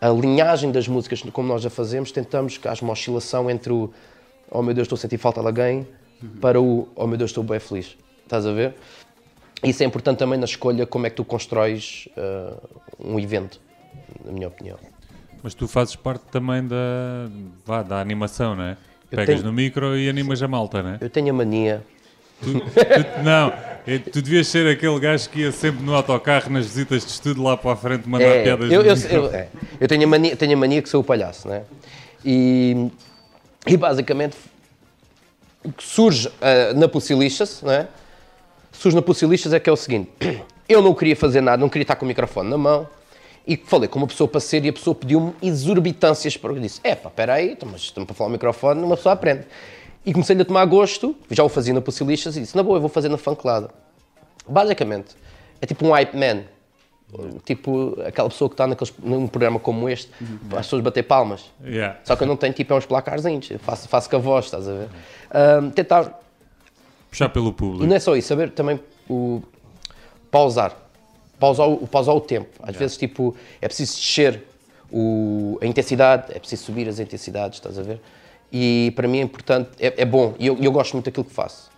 a linhagem das músicas, como nós já fazemos, tentamos que haja uma oscilação entre o oh meu Deus, estou a sentir falta de alguém, para o oh meu Deus, estou bem feliz. Estás a ver? Isso é importante também na escolha como é que tu constróis ah, um evento, na minha opinião. Mas tu fazes parte também da, vá, da animação, não é? Eu Pegas tenho- no micro e animas a malta, não é? Eu tenho a mania Tu- tu- não, é, tu devias ser aquele gajo que ia sempre no autocarro nas visitas de estudo lá para a frente mandar É, piadas eu, eu, eu- é. Eu tenho, a mania, tenho a mania que sou o palhaço, né? E, e basicamente o que surge ah, na Pucilixas, né? Surge na Pucilixas é que é o seguinte: eu não queria fazer nada, não queria estar com o microfone na mão e falei com uma pessoa para ser e a pessoa pediu-me exorbitâncias para eu disse: é pá, peraí, então, mas estamos para falar o microfone, uma pessoa aprende. E comecei a tomar gosto, já o fazia na Pucilixas e disse: na boa, eu vou fazer na Funkelada. Basicamente, é tipo um hype man. Tipo, aquela pessoa que está num programa como este, para as pessoas bater palmas. Yeah. Só que eu não tenho tipo é uns placarzinhos, eu faço, faço com a voz, estás a ver? Ahm, tentar, Puxar pelo e público. não é só isso, saber também o pausar. Pausar o, pausar o tempo. Às vezes, tipo, é preciso descer o, a intensidade, é preciso subir as intensidades, estás a ver? E para mim é importante, é, é bom, e eu, eu gosto muito daquilo que faço,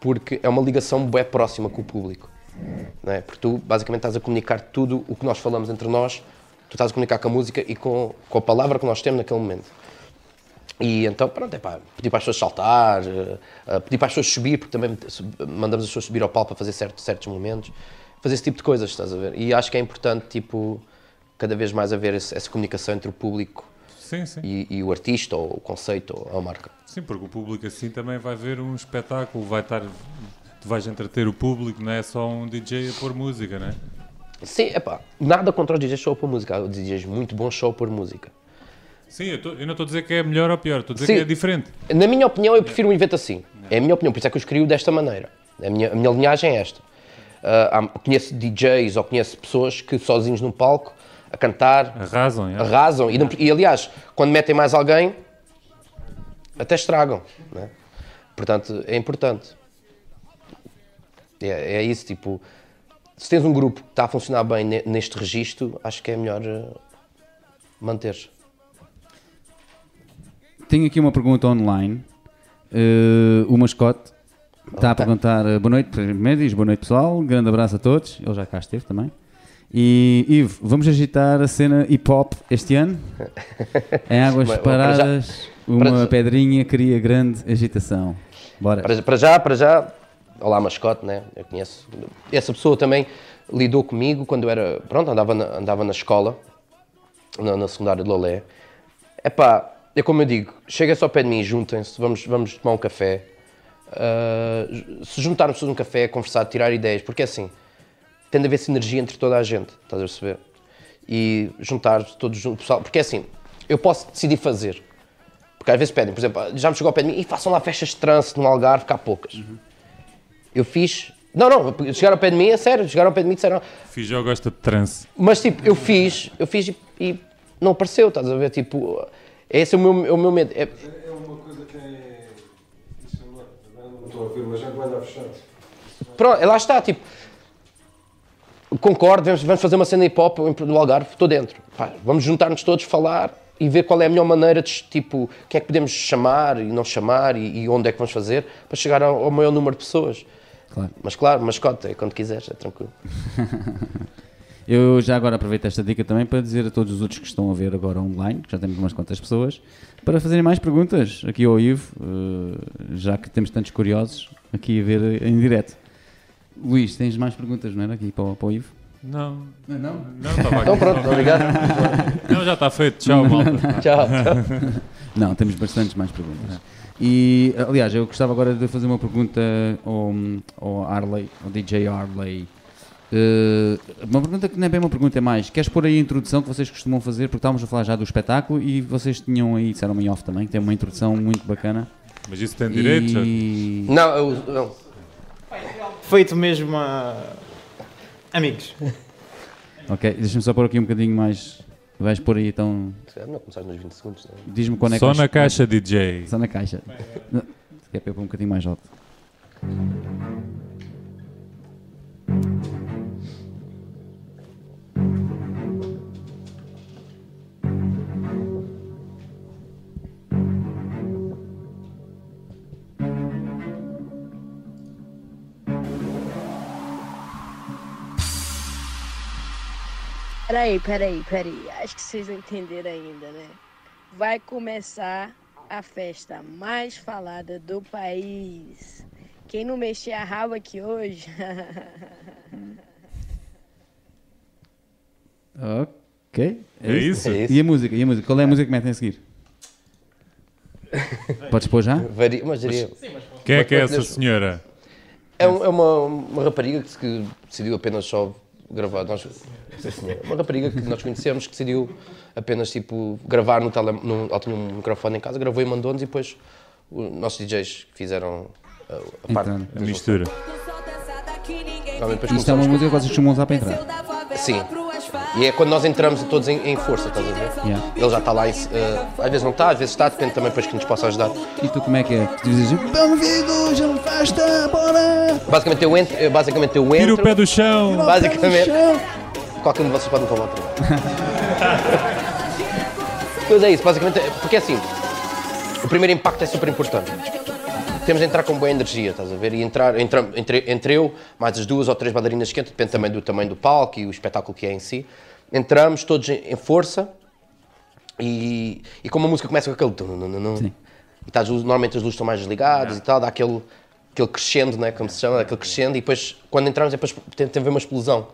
porque é uma ligação bem próxima com o público. Não é? Porque tu, basicamente, estás a comunicar tudo o que nós falamos entre nós, tu estás a comunicar com a música e com, com a palavra que nós temos naquele momento. E então, pronto, é pá, pedir para as pessoas saltar, eh, pedir para as pessoas subir, porque também mandamos as pessoas subir ao palco para fazer certos, certos momentos, fazer esse tipo de coisas, estás a ver? E acho que é importante, tipo, cada vez mais haver esse- essa comunicação entre o público Sim, sim. e, e o artista, ou o conceito, ou a marca. Sim, porque o público assim também vai ver um espetáculo, vai estar. Tu vais entreter o público, não é só um DJ a pôr música, não é? Sim, é pá, nada contra os DJs show por música, há DJs muito bons show por música. Sim, eu, tô- eu não estou a dizer que é melhor ou pior, estou a dizer Sim. que é diferente. Na minha opinião, eu prefiro um evento assim. É a minha opinião, por isso é que eu escrevo desta maneira. A minha, a minha linhagem é esta. Ah, há- conheço DJs ou conheço pessoas que sozinhos num palco, a cantar, Arrasam, é? arrasam. E, não- e, aliás, quando metem mais alguém, até estragam. né? Portanto, é importante. É, é isso, tipo, se tens um grupo que está a funcionar bem ne- neste registro, acho que é melhor uh, manter. Tenho aqui uma pergunta online. Eh, o mascote está a perguntar eh, boa noite, primeiro diz boa noite pessoal, grande abraço a todos, ele já cá esteve também. E Ivo, vamos agitar a cena hip hop este ano? Em águas Mas, para já- paradas, uma já- pedrinha cria grande agitação. Bora. Para, para já, para já, olá mascote, né? Eu conheço. Essa pessoa também lidou comigo quando eu era, pronto, andava na, andava na escola, na, na secundária de Lolé. É pá, é como eu digo, chega-se ao pé de mim, juntem-se, vamos, vamos tomar um café. Ah, se juntarmos todos um café, conversar, tirar ideias, porque assim, tem de haver sinergia entre toda a gente, estás a perceber? E juntar todos juntos, pessoal, porque assim, eu posso decidir fazer, porque às vezes pedem, por exemplo, já me chegou ao pé de mim, e façam lá festas de trance no Algarve, há poucas. Eu fiz. Não, não, chegaram ao pé de mim, é sério, chegaram ao pé de mim e disseram. Fiz já gosta de trance. Mas tipo, eu fiz, eu fiz e, e não apareceu, estás a ver? Tipo, esse é o meu, é o meu medo. É- É uma coisa que é. Isso não, agora não estou a ouvir, mas já vai dar fechado. pronto, lá está, tipo. Concordo, vamos, vamos fazer uma cena hip hop do Algarve, estou dentro. Pá, vamos juntar-nos todos, falar e ver qual é a melhor maneira de, tipo, quem é que podemos chamar e não chamar e, e onde é que vamos fazer para chegar ao, ao maior número de pessoas. Claro. Mas claro, mascote, é quando quiseres, é tranquilo. Eu já agora aproveito esta dica também para dizer a todos os outros que estão a ver agora online, que já temos umas quantas pessoas, para fazerem mais perguntas aqui ao Ivo, eh, já que temos tantos curiosos aqui a ver em direto. Luís, tens mais perguntas, não era? Aqui para, o- para o Ivo? Não, Não, não. não, estava Então pronto, obrigado. Não, já está feito. Tchau, malta. Tchau, tchau. Não, temos bastantes mais perguntas. E, aliás, eu gostava agora de fazer uma pergunta ao, ao Arley, ao DJ Arley. Eh, uma pergunta que não é bem uma pergunta, é mais: queres pôr aí a introdução que vocês costumam fazer? Porque estávamos a falar já do espetáculo e vocês tinham aí, disseram em off também, que tem uma introdução muito bacana. Mas isso tem direito? E... Não, eu, não. Feito mesmo a. Amigos. Ok, deixa-me só pôr aqui um bocadinho mais. Vais pôr aí então. Não começar nos 20 segundos. Não. Diz-me quando é que Só vais- na caixa DJ. Só na caixa. Se quer pôr um bocadinho mais alto. Peraí, peraí, peraí. Acho que vocês não entenderam ainda, né? Vai começar a festa mais falada do país. Quem não mexer a raba aqui hoje. Ok. É isso? É isso. E a música? E a música? Qual é a música que metem a seguir? Podes pôr já? Varia, mas diria. Quem é que é Mas- essa mas- senhora? É, um- é uma, uma rapariga que, que decidiu apenas só gravar. Nós, sim, senhora. uma rapariga que nós conhecemos que decidiu apenas tipo, gravar no tele, no, ela tinha um microfone em casa, gravou e mandou-nos e depois os nossos DJs fizeram a, a parte. Entrando. A mistura. Isto é uma música que vocês costumam usar para entrar. Sim. E é quando nós entramos todos em, em força, estás a ver? Yeah. Ele já está lá, eh, às vezes não está, às vezes está, depende também depois que nos possa ajudar. E tu como é que é? Tu dizes Bem-vindos a uma festa, bora! Basicamente eu entro, eh, basicamente eu Tira o entro pé do chão. basicamente, qualquer um de vocês pode me roubar também. Pois é isso, basicamente, é- porque assim, o primeiro impacto é super importante. Temos de entrar com boa energia, estás a ver? E entrar, entra, entre, entre eu, mais as duas ou três bailarinas quentes, depende também do tamanho do palco e o espetáculo que é em si. Entramos todos em, em força e, e como a música começa com aquele. tum. E tá, as luzes- normalmente as luzes estão mais desligadas e tal, dá aquele, aquele crescendo, né, como se chama, aquele crescendo, e depois, quando entramos, depois tem, tem a ver uma explosão.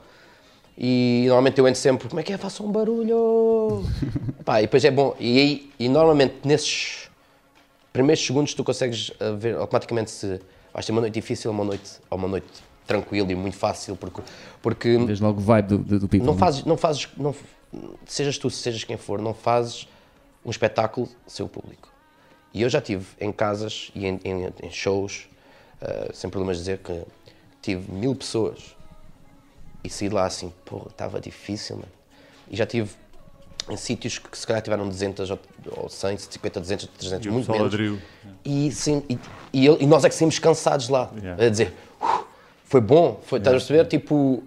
E normalmente eu entro sempre, como é que é? Faça um barulho! Pá, e depois é bom. E, aí, e normalmente nesses primeiros segundos tu consegues uh, ver automaticamente se vais ter uma noite difícil ou uma noite, ou uma noite tranquila e muito fácil, porque, porque Vês logo o vibe do, do, do people. não né? fazes, não fazes, não, sejas tu, sejas quem for, não fazes um espetáculo sem o público. E eu já tive em casas e em, em- em shows, eh, sem problemas dizer que tive mil pessoas e saí lá assim, pô, estava difícil, mano. E já tive em sítios que se calhar tiveram 200 ou, ou 100, 150, 200, 300, E muito menos. aderiu. E, sim, e, e e nós é que saímos cansados lá. Yeah. A dizer, "Uf, foi bom, foi, estás a perceber? Tipo,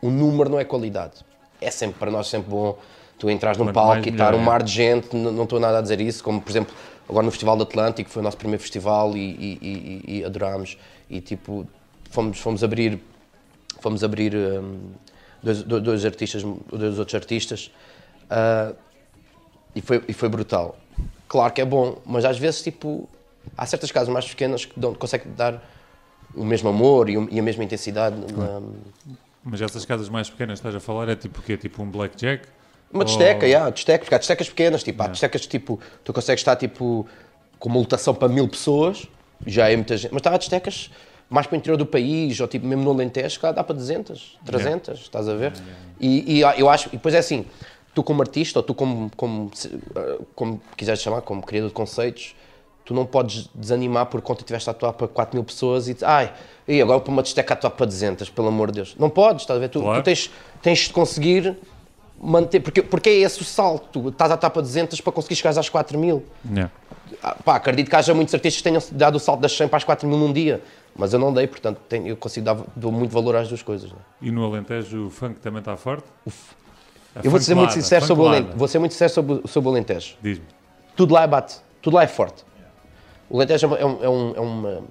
o número não é qualidade. É sempre, para nós, sempre bom tu entras num Quanto palco e estar um é. mar de gente, não estou nada a dizer isso, como por exemplo, agora no Festival do Atlântico, foi o nosso primeiro festival e, e, e- e adorámos. E tipo, fomos, fomos abrir, fomos abrir dois, dois, dois artistas, dois outros artistas. Ah, e foi, e foi brutal. Claro que é bom, mas às vezes, tipo, há certas casas mais pequenas que dão, conseguem dar o mesmo amor e, e a mesma intensidade. na- Mas essas casas mais pequenas que estás a falar é tipo o quê? Tipo um blackjack? uma Ou- desteca, yeah, desteca, porque há destecas pequenas, tipo, há destecas, tipo, tu consegues estar, tipo, com uma lotação para mil pessoas, já é muita gente, mas há destecas mais para o interior do país, ou tipo, mesmo no Alentejo, dá para 200, 300, estás a ver? E, e eu acho, e depois é assim, tu como artista, ou tu como, como, eh, como quiseres chamar, como criador de conceitos, tu não podes desanimar por conta que tiveste a atuar para 4 mil pessoas e ai, e agora para uma desteca a atuar para 200, pelo amor de Deus. Não podes, estás a ver? Tu, Claro. tu tens, tens de conseguir manter, porque, porque é esse o salto, estás a atuar para 200 para conseguir chegar às 4 mil. Yeah. Ah, Pá, acredito que haja muitos artistas que tenham dado o salto das 100 para as 4 mil num dia, mas eu não dei, portanto tenho- eu consigo dar dou muito valor às duas coisas. né? E no Alentejo o funk também está forte? A Eu vou ser muito sincero sobre o. Alentejo, vou ser muito sincero sobre, sobre o Alentejo. Diz-me. tudo lá é bate, tudo lá é forte. O Alentejo é, é um, é um, é uma-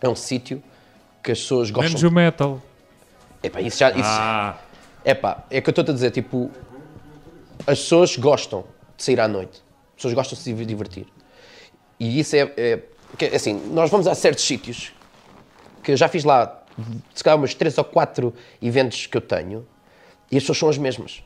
é um sítio que as pessoas Menos gostam. o metal. Epá, isso já, isso, Ah, epá, é que eu estou a dizer, tipo, as pessoas gostam de sair à noite, as pessoas gostam de se divertir. E isso é, é, que, assim, nós vamos a certos sítios que eu já fiz lá, se calhar umas 3 ou 4 eventos que eu tenho, e as pessoas são as mesmas.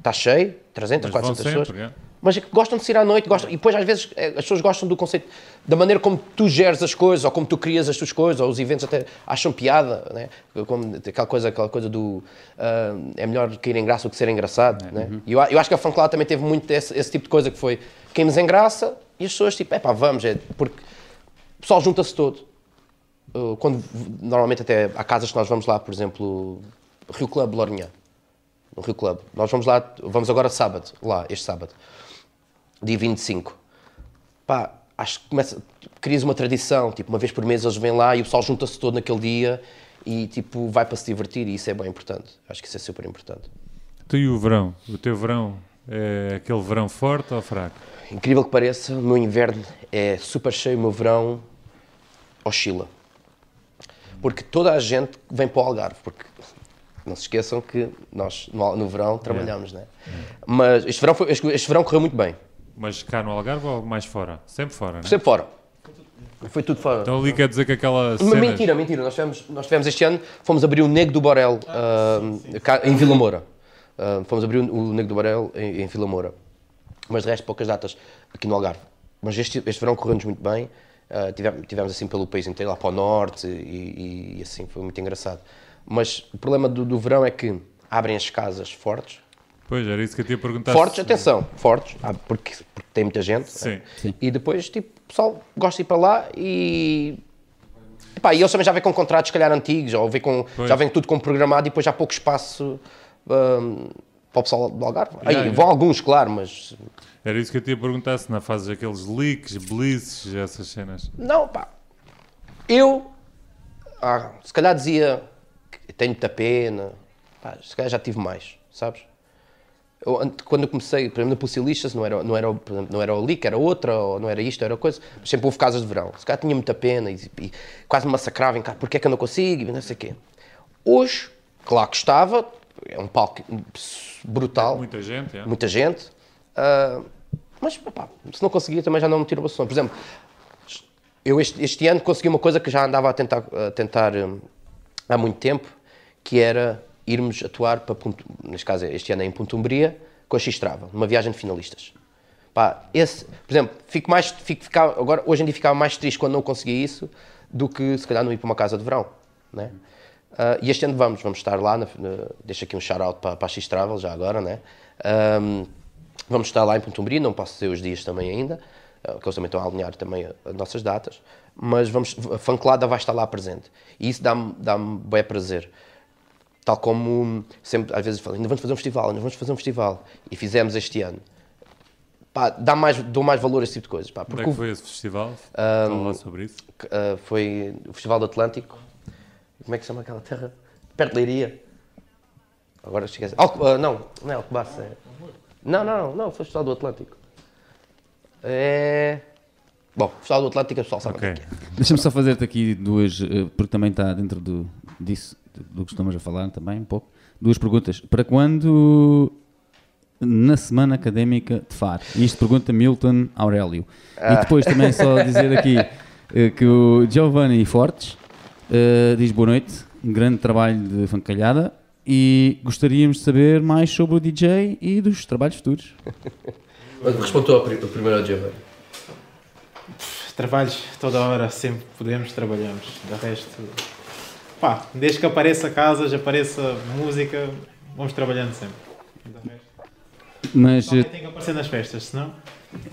Está cheio, 300, Mas vão 400 pessoas. sempre, é? Mas que gostam de sair à noite, gostam, e depois às vezes eh, as pessoas gostam do conceito, da maneira como tu geres as coisas, ou como tu crias as tuas coisas, ou os eventos até acham piada, né? como aquela coisa, aquela coisa do ah, é melhor cair em graça do que ser engraçado. É. Né? Uhum. E eu, eu acho que a Fanclá também teve muito esse, esse tipo de coisa que foi caímos em graça e as pessoas tipo, é pá, vamos, é, porque o pessoal junta-se todo. Uh, quando, normalmente até há casas que nós vamos lá, por exemplo, Rio Club Lourinhã, no Rio Club. Nós vamos lá, vamos agora sábado, lá, este sábado, dia 25. Pá, acho que começa, crias uma tradição, tipo, uma vez por mês eles vêm lá e o pessoal junta-se todo naquele dia e, tipo, vai para se divertir e isso é bem importante. Acho que isso é super importante. tu e o verão? O teu verão é aquele verão forte ou fraco? Incrível que pareça, o meu inverno é super cheio, o meu verão oscila. Porque toda a gente vem para o Algarve, porque não se esqueçam que nós no, no verão trabalhamos, né? Mas este verão, foi, este, este verão correu muito bem. Mas cá no Algarve ou mais fora? Sempre fora, não é? Sempre fora. Foi tudo fora. Então ali quer dizer que aquela cena... mentira, mentira. Nós tivemos, nós tivemos este ano, fomos abrir o Nego do Borel ah, cá em Vila Moura. Ah, fomos abrir o, Nego do Borel em, em Vila Moura. Mas de resto, poucas datas aqui no Algarve. Mas este, este verão correu-nos muito bem. Ah, tivemos, tivemos assim pelo país inteiro, lá para o norte e, e- e assim, foi muito engraçado. Mas o problema do, do verão é que abrem as casas fortes. Pois, era isso que eu te ia perguntar. Fortes, se- atenção, fortes, ah, porque, porque tem muita gente. Sim. E depois, tipo, o pessoal gosta de ir para lá e. Epá, e eles também já vêm com contratos, se calhar, antigos, ou vêm com, Pois. já vem tudo com programado e depois há pouco espaço hum, para o pessoal do Algarve. Aí, Yeah, vão alguns, claro, mas. Era isso que eu te ia perguntar, se não fazes aqueles leaks, blitzes, essas cenas. Não, pá. Eu, ah, se calhar dizia tenho muita pena, pá, se calhar já tive mais, sabes? Eu, quando eu comecei, por exemplo, na Pucilistas, não era, não, era, exemplo, não era o Lick, era outra, ou não era isto, era coisa, mas sempre houve casas de verão. Se calhar tinha muita pena e, e quase me massacrava em casa, porque é que eu não consigo, e não sei o quê. Hoje, claro que estava, é um palco brutal, Muita gente, é? muita gente, ah, mas pá, se não conseguia também já não me tiro o som. Por exemplo, eu este, este ano consegui uma coisa que já andava a tentar, a tentar hum, há muito tempo, que era irmos atuar para, neste caso este ano é em Pontumbria, com a X-Trava, numa viagem de finalistas. Pá, esse, por exemplo, fico mais, fico, ficava, agora, hoje em dia ficava mais triste quando não conseguia isso do que se calhar não ir para uma casa de verão. Né? Ah, e este ano vamos, vamos estar lá, na, na, deixo aqui um shout-out para, para a X-Travel já agora, né? Ahm, vamos estar lá em Pontumbria, não posso dizer os dias também ainda, que eles também estão a alinhar também as nossas datas, mas vamos, a Fanclada vai estar lá presente. E isso dá-me dá bem prazer. Tal como sempre, às vezes, falam, ainda vamos fazer um festival, ainda vamos fazer um festival. E fizemos este ano. Pá, dá mais, dou mais valor a esse tipo de coisas. Pá, Onde porque é que foi esse festival? Fala lá sobre isso. ah, foi o Festival do Atlântico. Como é que se chama aquela terra? Perto de Leiria. Agora esqueci. Alco, ah, não, não é Alcobaça. É... Não, não, não, não, foi o Festival do Atlântico. É. Bom, o Festival do Atlântico, o pessoal sabe Ok. onde é que é. Deixa-me só fazer-te aqui duas, eh, porque também está dentro do, disso, do que estamos a falar também um pouco. Duas perguntas. Para quando na Semana Académica de Faro? Isto pergunta Milton Aurélio. E depois também só dizer aqui eh, que o Giovanni Fortes eh, diz boa noite, um grande trabalho de fancalhada e gostaríamos de saber mais sobre o DJ e dos trabalhos futuros. Respondeu ao primeiro ao Giovanni. Trabalhos toda hora, sempre podemos, trabalhamos. De resto, pá, desde que apareça casas, apareça música, vamos trabalhando sempre. De resto, Mas só tem que aparecer nas festas, senão.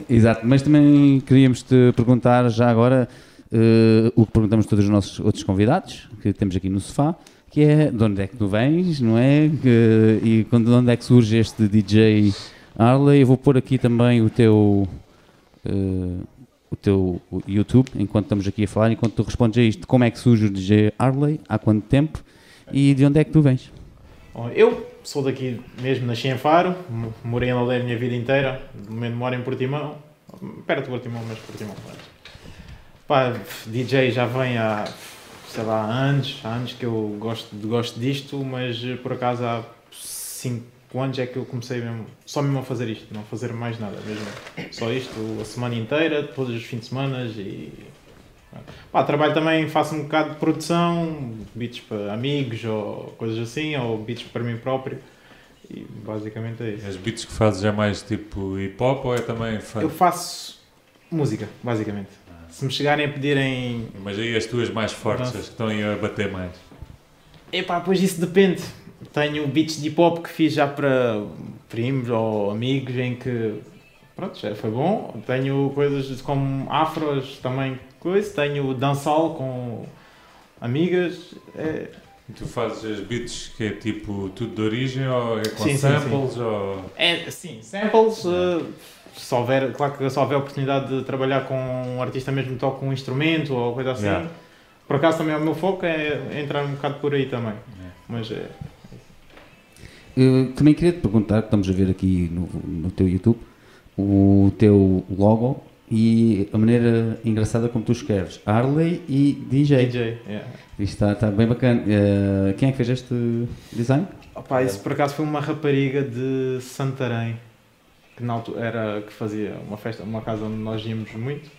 Exato, mas também queríamos te perguntar já agora eh, o que perguntamos a todos os nossos outros convidados que temos aqui no sofá, que é de onde é que tu vens, não é? Que- e quando, de onde é que surge este DJ Harley? Eu vou pôr aqui também o teu, eh, o teu YouTube, enquanto estamos aqui a falar, enquanto tu respondes a isto, como é que surge o DJ Harley, há quanto tempo e de onde é que tu vens? Eu sou daqui mesmo, nasci em Faro, mo- morei em Aldeia a minha vida inteira, de momento moro em Portimão, perto de Portimão, mas Portimão. Pá, DJ já vem há, sei lá, anos, há anos que eu gosto, gosto disto, mas por acaso há 5 anos é que eu comecei mesmo, só mesmo a fazer isto, não fazer mais nada mesmo. Só isto, a semana inteira, todos os fins de semana e Pá, trabalho também, faço um bocado de produção, beats para amigos ou coisas assim, ou beats para mim próprio. E basicamente é isso. As beats que fazes é mais tipo hip hop ou é também funk? Eu faço música, basicamente. Se me chegarem a pedirem. Mas aí as tuas mais fortes, as que estão aí a bater mais. Epá, pois isso depende. Tenho beats de hip hop que fiz já para primos ou amigos em que. Pronto, já foi bom. Tenho coisas como afros também, coisa. Tenho dançal com amigas. É, tu fazes as beats que é tipo tudo de origem ou é com Sim, sim, samples ou... É, sim, samples, eh, se houver, claro que se houver oportunidade de trabalhar com um artista mesmo que toca um instrumento ou coisa assim, Yeah. por acaso também o meu foco é entrar um bocado por aí também. Mas é, Uh, também queria te perguntar, que estamos a ver aqui no, no teu YouTube, o teu logo e a maneira engraçada como tu escreves Harley e DJ. DJ. yeah. Isto está, está bem bacana. Uh, quem é que fez este design? Opa, isso por acaso foi uma rapariga de Santarém, que, na altura era, que fazia uma festa, uma casa onde nós íamos muito,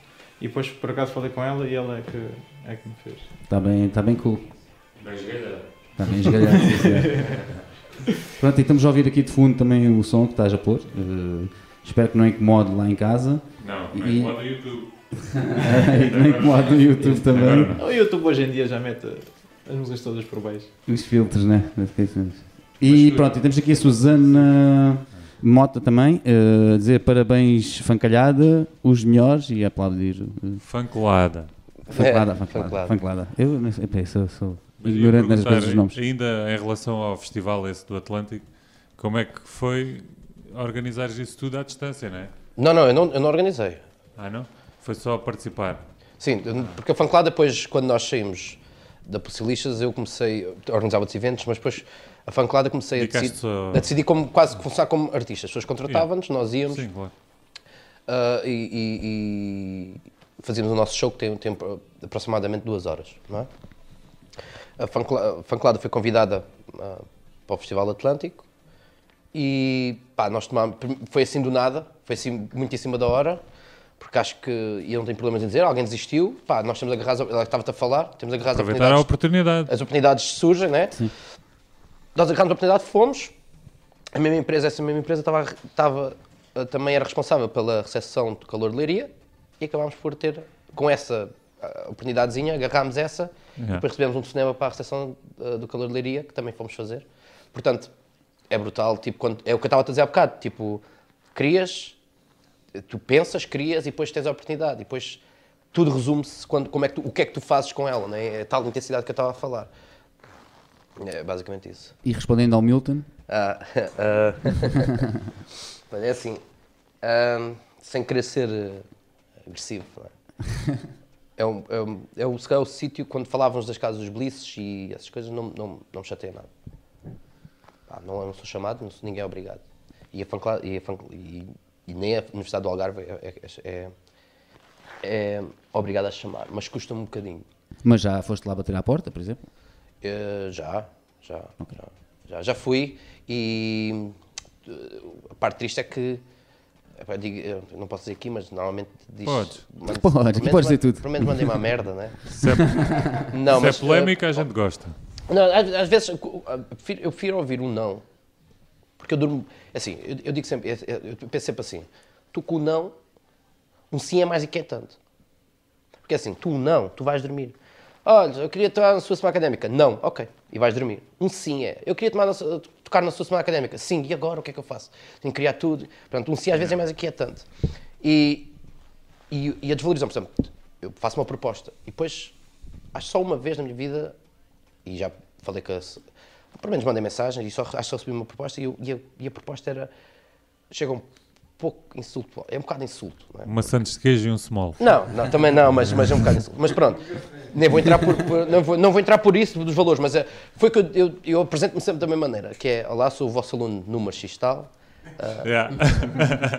e depois por acaso falei com ela e ela é que, é que me fez. Está bem, está bem cool. Bem esgalhado. Está bem esgalhado. Pronto, e estamos a ouvir aqui de fundo também o som que estás a pôr. Uh, espero que não incomode lá em casa. Não, E- mesmo lá no YouTube. e não incomode no YouTube também. Não. O YouTube hoje em dia já mete as músicas todas por baixo. Os filtros, né? E pronto, e temos aqui a Susana Mota também, a dizer parabéns, fancalhada, os melhores e aplaudir. É, fancalada, fancalada. fancalada. Eu não sei, pá, sou, sou ignorante nas coisas dos nomes. Ainda em relação ao festival esse do Atlântico, como é que foi organizar isso tudo à distância, não é? Não, não eu, não, eu não organizei. Ah, não? Foi só participar. Sim, porque a Fanclada depois, quando nós saímos da Pucilistas, eu comecei, organizava outros eventos, mas depois a Fanclada comecei a decidir, só- a decidir como, quase começar como artistas. As pessoas contratavam-nos, nós íamos Sim, claro. ah, e, e- e fazíamos o nosso show que tem um tempo aproximadamente duas horas, não é? A Fancla- a Fanclada foi convidada ah, para o Festival Atlântico e pá, nós tomámos, foi assim do nada, foi assim muito em cima da hora, porque acho que, e eu não tenho problemas em dizer, alguém desistiu, pá, nós temos agarrados, ela estava-te a falar, temos agarrados a Aproveitar a oportunidades, oportunidade. as oportunidades surgem, né? Nós agarramos a oportunidade, fomos, a mesma empresa, essa mesma empresa estava, estava, também era responsável pela recepção do calor de leiria e acabámos por ter, com essa oportunidadezinha, agarrámos essa e depois recebemos um cinema para a recepção eh, do calor de leiria, que também fomos fazer. Portanto, é brutal, tipo, quando, é o que eu estava a dizer há bocado, tipo, crias, tu pensas, crias e depois tens a oportunidade e depois tudo resume-se quando, como é que tu, o que é que tu fazes com ela, né? é tal intensidade que eu estava a falar. É basicamente isso. E respondendo ao Milton, Ah, Olha, é assim, ah, sem querer ser eh, agressivo, não é? É, um, é, um, é o, calhar o sítio, quando falávamos das casas dos belices e essas coisas, não, não, não me chateia nada. Pá, não, não sou chamado, não sou, ninguém é obrigado. E, a fancla- e, a fan- e- e nem a Universidade do Algarve é, é, é, é obrigada a chamar, mas custa-me um bocadinho. mas já foste lá bater à porta, por exemplo? Eh, já, já, já, já, já fui e eh, a parte triste é que digo, não posso dizer aqui, mas normalmente diz. Podes. podes dizer tudo. Pelo menos mandei-me à merda, né? Se é, Não, se é mas. polémica, a gente gosta. não, às, às vezes eu prefiro, eu prefiro ouvir um não, porque eu durmo. Assim, eu, eu digo sempre, eu, eu penso sempre assim: tu com o não, um sim é mais inquietante. Porque assim, tu não, tu vais dormir. Olha, eu queria tomar na sua semana académica. Não, ok. E vais dormir. Um sim é. Eu queria tomar na sua- tocar na sua semana académica. Sim, e agora o que é que eu faço? Tenho que criar tudo. Portanto, um sim às vezes é mais inquietante. E, e, e a desvalorização, por exemplo, eu faço uma proposta e depois, acho só uma vez na minha vida, e já falei que. Pelo menos mandei mensagem e só, acho que só recebi uma proposta e, eu- e a, e a proposta era. Chega um pouco insulto. É um bocado insulto, não é? Uma Santos de queijo e um small. Não, não, também não, mas, mas é um bocado isso. Mas pronto, nem vou entrar por, por- não, vou, não vou entrar por isso, dos valores, mas é, foi que eu, eu, eu apresento-me sempre da mesma maneira, que é, olá, sou o vosso aluno número X tal, Yeah.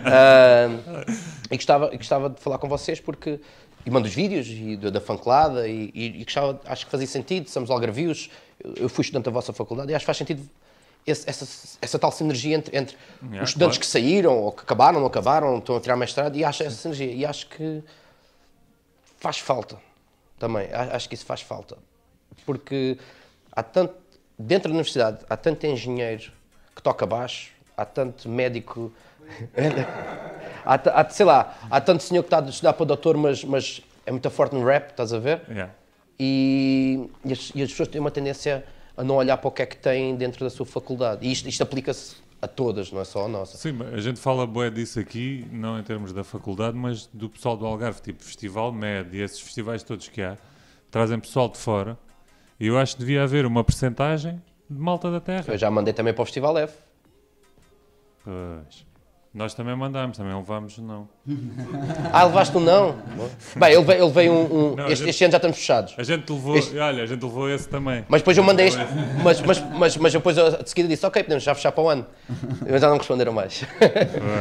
ah, e, gostava, gostava de falar com vocês porque, e mando os vídeos e, da, da fanclada e, e, e gostava, acho que fazia sentido, somos algarvios, eu, eu fui estudante da vossa faculdade e acho que faz sentido esse- essa, essa tal sinergia entre, entre Yeah, os estudantes claro. que saíram ou que acabaram, não acabaram, estão a tirar mestrado e acho essa sinergia e acho que faz falta também. Acho que isso faz falta. Porque há tanto, dentro da universidade há tanto engenheiro que toca baixo, há tanto médico, há, há, sei lá, há tanto senhor que está a estudar para doutor, mas, mas é muito forte no rap, estás a ver? Yeah. E, e as, e as pessoas têm uma tendência a não olhar para o que é que têm dentro da sua faculdade. E isto, isto aplica-se a todas, não é só a nossa. Sim, a gente fala bué disso aqui, não em termos da faculdade, mas do pessoal do Algarve, tipo Festival Med e esses festivais todos que há, trazem pessoal de fora. E eu acho que devia haver uma percentagem de malta da terra. Eu já mandei também para o Festival F. Pois. Nós também mandámos, também levámos não. Ah, levaste um não? Bem, ele veio, ele veio um. um- Não, este, gente- este ano já estamos fechados. A gente levou, Este- olha, a gente levou esse também. Mas depois eu mandei este. Mas, mas, mas, mas depois eu de seguida disse: Ok, podemos já fechar para o ano. Mas já não responderam mais.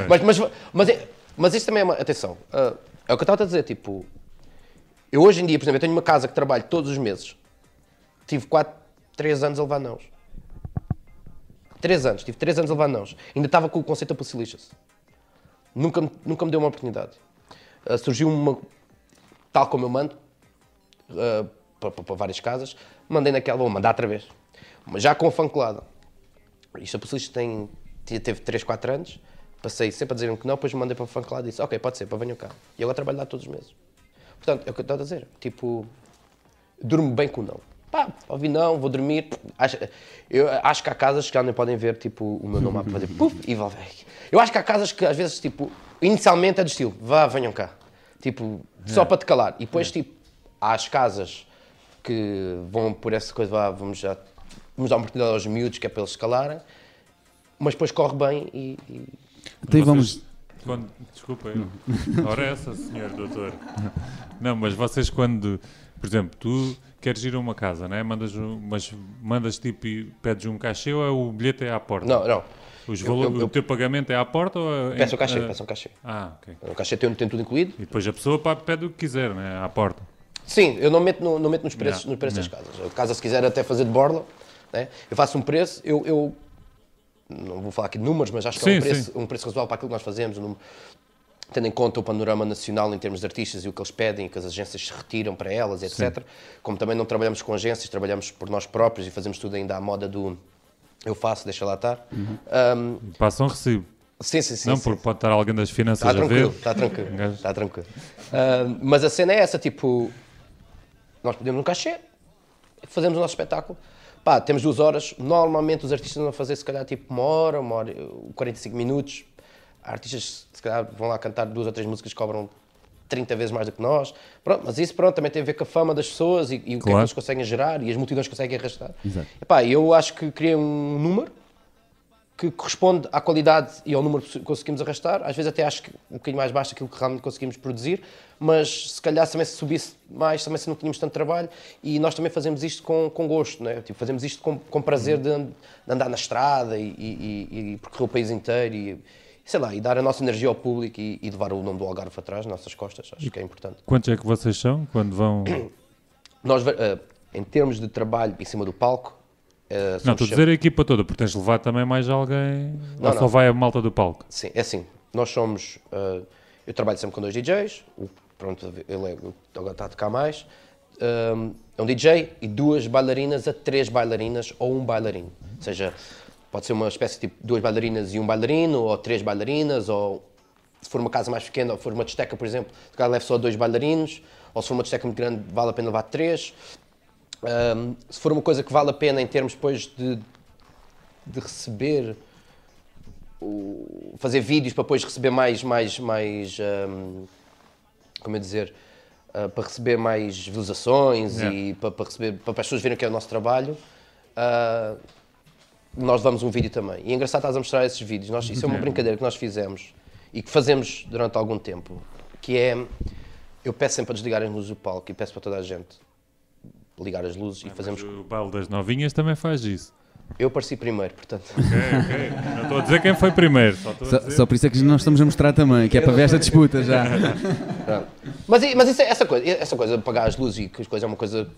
mas, mas, mas, mas isto também é uma. Atenção, ah, é o que eu estava a dizer. Tipo, eu hoje em dia, por exemplo, eu tenho uma casa que trabalho todos os meses. Tive 4, 3 anos a levar nãos. 3 anos, tive 3 anos a levar nãos. Ainda estava com o conceito da Pussilichas. Nunca, nunca me deu uma oportunidade. Ah, surgiu uma. Tal como eu mando, ah, para, várias casas, mandei naquela, vou mandar outra vez. Mas já com a fancolada. Isto a Pussilichas tem, te- teve 3, 4 anos. Passei sempre a dizer que não, depois mandei para a fancolada e disse: Ok, pode ser, para venham cá. E agora trabalho lá todos os meses. Portanto, é o que eu estou a dizer. Tipo, durmo bem com o não. Pá, ouvi não, vou dormir. Acho, eu acho que há casas que já nem podem ver tipo, o meu nome a fazer puf e ver. Eu acho que há casas que às vezes, tipo, inicialmente é do estilo, vá, venham cá. Tipo, só para te calar. E depois, tipo, há as casas que vão por essa coisa, vá, vamos já vamos dar uma oportunidade aos miúdos que é para eles se calarem. Mas depois corre bem e. e- Então vamos. Quando, desculpa, eu. Ora, essa, senhor doutor. Não, mas vocês, quando, por exemplo, tu queres ir a uma casa, né? mandas, um- mas mandas tipo e pedes um cachê ou é o bilhete é à porta? Não, não. Os Eu- valor- eu- eu- O teu pagamento é à porta ou é. Peço o cachê, ah, peço um cachê. Ah, ok. O cachê tem, tem tudo incluído. E depois a pessoa pede o que quiser, né? À porta. Sim, eu não meto, no- não meto nos preços, Não, nos preços das não. casas. A casa, se quiser até fazer de borla, né? eu faço um preço, eu, eu- não vou falar aqui de números, mas acho que é um Sim, preço, sim. um preço razoável para aquilo que nós fazemos, um- tendo em conta o panorama nacional em termos de artistas e o que eles pedem, que as agências se retiram para elas, etc. Como também não trabalhamos com agências, trabalhamos por nós próprios e fazemos tudo ainda à moda do eu faço, deixa lá estar. Ahm, Passam um recibo. sim, sim, sim. não, sim. porque pode estar alguém das finanças Está a ver. está tranquilo, Um está tranquilo. Ah, mas a cena é essa, tipo, nós pedimos um cachê, fazemos o nosso espetáculo, pá, temos duas horas, normalmente os artistas vão fazer se calhar tipo uma hora, uma hora, 45 minutos, artistas se calhar vão lá cantar duas ou três músicas, cobram 30 vezes mais do que nós. Pronto, mas isso pronto, também tem a ver com a fama das pessoas e, e o que é que Claro. eles conseguem gerar e as multidões conseguem arrastar. Exato. Epá, eu acho que criei um número que corresponde à qualidade e ao número que conseguimos arrastar. Às vezes até acho que um bocadinho mais baixo daquilo que realmente conseguimos produzir, mas se calhar também se subisse mais, também se não tínhamos tanto trabalho. E nós também fazemos isto com, com gosto, né? tipo, fazemos isto com, com prazer de, de andar na estrada e, e, e, e percorrer o país inteiro sei lá, e dar a nossa energia ao público e, e levar o nome do Algarve atrás, nossas costas. Acho que é importante. Quantos é que vocês são quando vão. Nós, eh, em termos de trabalho em cima do palco, eh, Não, estou a dizer a equipa toda, porque tens de levar também mais alguém. Não, ou só não. vai a malta do palco? Sim, é assim. Nós somos. eh, eu trabalho sempre com dois DJs. Pronto, ele é, o- agora está a tocar mais. Um, é um DJ e duas bailarinas a três bailarinas ou um bailarino. Ou seja, pode ser uma espécie de tipo duas bailarinas e um bailarino, ou três bailarinas, ou se for uma casa mais pequena, ou for uma discoteca, por exemplo, se calhar leva só dois bailarinos, ou se for uma discoteca muito grande, vale a pena levar três. Um, se for uma coisa que vale a pena em termos depois de, de receber o- fazer vídeos para depois receber mais mais mais hum, como é dizer ah, para receber mais visualizações Yeah. e para, para receber para as pessoas verem que é o nosso trabalho ah, nós damos um vídeo também e é engraçado estás a mostrar esses vídeos nós, isso é uma brincadeira que nós fizemos e que fazemos durante algum tempo que é eu peço sempre para desligar as luzes do palco e peço para toda a gente ligar as luzes e fazemos Mas o baile das novinhas também faz isso. eu apareci primeiro portanto Ok, ok. Não estou a dizer quem foi primeiro. Só estou a Só, dizer. só por isso é que nós estamos a mostrar também, que é para ver esta disputa já. Mas, mas isso é- essa, coisa, essa coisa de apagar as luzes e que as coisas é uma coisa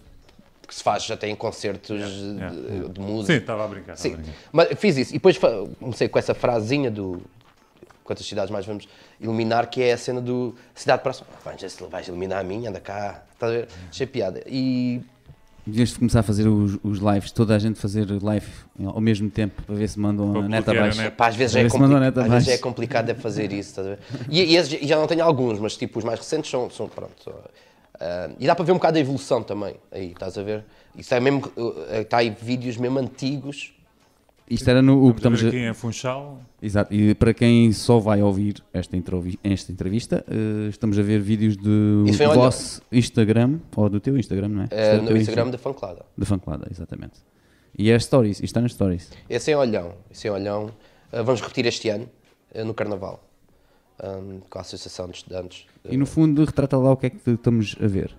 que se faz até em concertos de, yeah. de Sim, música. estava a brincar. Sim. a brincar. Mas fiz isso. E depois comecei com essa frasinha do quantas cidades mais vamos iluminar, que é a cena do cidade próxima. Ah, Vais, vais iluminar a minha, anda cá. Estás a ver? Achei piada. E Devias começar a fazer os, os lives, toda a gente fazer live ao mesmo tempo, para ver se mandam a net bloquear a abaixo. pá, às vezes, já é, Ver se mandam a compli- às vezes já é complicado de fazer isso. Estás a ver? E, e esses- e já não tenho alguns, mas tipo os mais recentes são, são pronto. Ah, e dá para ver um bocado a evolução também. Aí, estás a ver? Isso é mesmo. uh, Está aí vídeos mesmo antigos. Isto era no o que Estamos estamos aqui em Funchal. Exato, e para quem só vai ouvir esta, entrevi- esta entrevista, eh, estamos a ver vídeos do foi olha- vosso Instagram, ou do teu Instagram, não é? É no Instagram da Fanclada. Da Fanclada, exatamente. E é Stories, isto está nas Stories. Esse é olhão. Esse é olhão. Ah, vamos repetir este ano, no Carnaval, ah, com a Associação de Estudantes. E no fundo retrata lá o que é que estamos a ver.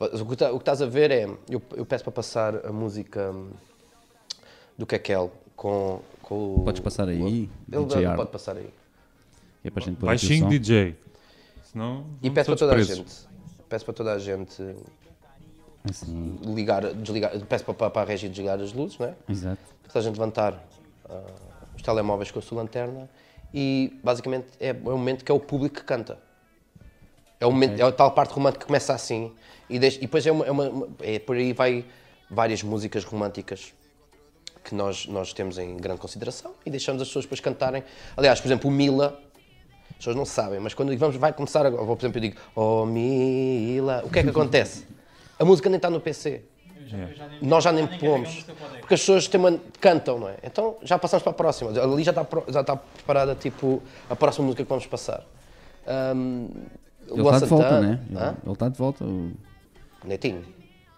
O que, tá- o que estás a ver é. Eu, eu peço para passar a música do Kekel com, com o. Podes passar aí, Ele DJ ele Arlo. pode passar aí. É para a gente o Baixinho. DJ. Senão. E peço para toda a desprezo. gente. Peço para toda a gente Assim, ligar, desligar. Peço para, para a Regi desligar as luzes, não é? exato. Para a gente levantar ah, os telemóveis com a sua lanterna e basicamente é, é o momento que é o público que canta. É, o momento, é a tal parte romântica que começa assim e, deixa- e depois é, uma, é, uma- é por aí vai várias músicas românticas que nós, nós temos em grande consideração e deixamos as pessoas depois cantarem. Aliás, por exemplo, o Mila, as pessoas não sabem, mas quando vamos, vai começar agora, por exemplo, eu digo Oh Mila, o que é que acontece? A música nem está no PC. Nós já nem pomos. Porque as pessoas têm uma- cantam, não é? Então já passamos para a próxima. Ali já está, já está preparada tipo, a próxima música que vamos passar. Ahm, Ele está de volta, né? Hã? Ele está de volta, o- Netinho.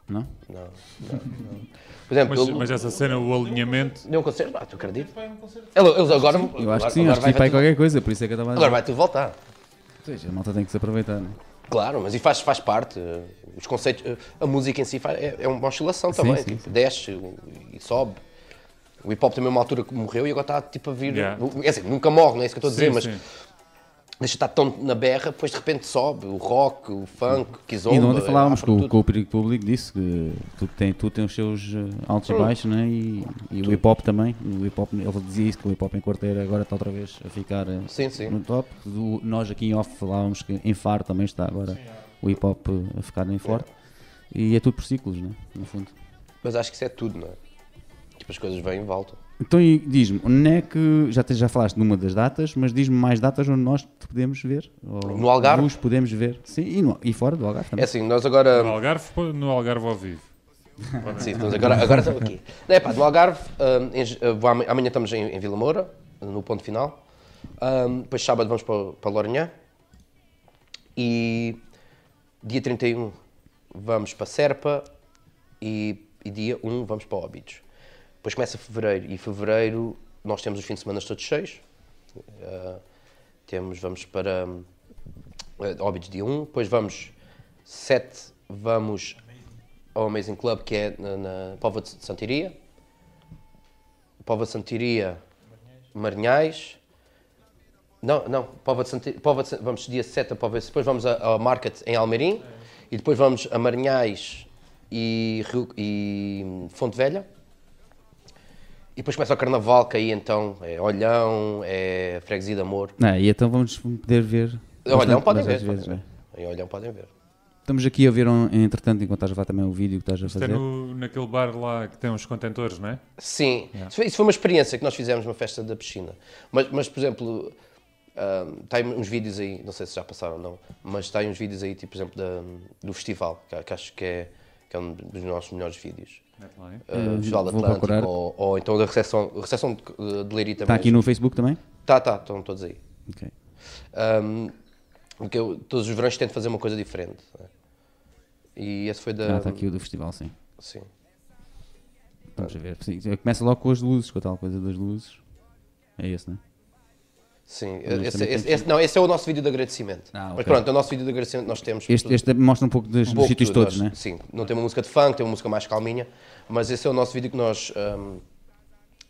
não? Não, não, não. Por exemplo, Mas, ele mas essa cena, o alinhamento. deu um concerto, ah, tu acreditas? Ele- Eles agora. Eu acho que sim, agora acho que vai, vai, qualquer coisa, por isso é que eu estava a agora dizer. vai tudo voltar. Ou seja, a malta tem que se aproveitar, né? Claro, mas e faz, faz parte. eh, Os conceitos, eh, a música em si faz- é, é uma oscilação Sim, também. sim, tipo, Desce o- e sobe. O hip hop também uma altura que morreu e agora está tipo a vir. Yeah. É assim, nunca morre, não é isso que eu estou a dizer, Sim, mas sim. Deixa estar tão na berra, depois de repente sobe. O rock, o funk, o kizomba. E de ontem falávamos afro, com, o perigo público disso, que tudo tem, tudo tem os seus eh, altos e baixos, né? e, e o hip hop também. O hip -hop, ele dizia isso, que o hip hop em quarteira agora está outra vez a ficar eh, Sim, sim. no top. Do- nós aqui em off falávamos que em Faro também está agora o hip hop eh, a ficar bem forte. E é tudo por ciclos, né? no fundo. Mas acho que isso é tudo, não é? Tipo, as coisas vêm e voltam. Então diz-me, onde é que, já, te- já falaste numa das datas, mas diz-me mais datas onde nós te podemos ver? Ou No Algarve? Nos podemos ver, sim, e, no- e fora do Algarve É também. assim, nós agora. No Algarve, no Algarve ao vivo. Sim, estamos agora, agora estamos aqui. Não, é pá, no Algarve, hum, em vou ama- amanhã estamos em, em Vila Moura, no ponto final. Hum, depois sábado vamos para, para Lourinhã. E Dia 31 vamos para Serpa e, e dia 1 vamos para Óbidos. Depois começa fevereiro e fevereiro nós temos os fins de semana todos cheios. Uh, temos, vamos para uh, Óbidos dia 1, depois vamos 7, vamos ao Amazing Club que é na, na de Santiria. Póvoa de Santiria, Marinhais. Não, não, Póvoa de Santiria, Póvoa de, vamos dia 7 a Póvoa, depois vamos ao Market em Almeirim e depois vamos a Marinhais e, e Fonte Velha. E depois começa o Carnaval, que aí então é Olhão, é Freguesia de Amor. Ah, e então vamos poder ver. Olhão podem ver, vezes, podem é. ver. Em Olhão podem ver. Estamos aqui a ver, um, entretanto, enquanto estás a ver também o vídeo que estás a Isto é fazer. no, naquele bar lá que tem uns contentores, não é? Sim, isso, foi, isso foi uma experiência que nós fizemos uma festa da piscina. Mas, mas por exemplo, ah, tem uns vídeos aí, não sei se já passaram ou não, mas tem uns vídeos aí, tipo, por exemplo, da- do festival, que, que acho que é, que é um dos nossos melhores vídeos. O Festival vou Atlântico, procurar. ou, ou então da recepção, recepção de, de Leiria também. Está aqui no Facebook também? Tá, tá, estão todos aí. Ok. Um, porque eu, todos os verões tento fazer uma coisa diferente. né? E esse foi da. Ah, está aqui o do festival, sim. Sim. Vamos ver. Começa logo com as luzes, com a tal coisa das luzes. É esse, não é? Sim, Mas esse, esse- esse- não, esse é o nosso vídeo de agradecimento. Ah, Mas ok. pronto, é o nosso vídeo de agradecimento nós temos. Este, este mostra um pouco dos, um pouco sítios todos, nós- não é? Sim, não tem uma música de funk, tem uma música mais calminha, mas esse é o nosso vídeo que nós hum,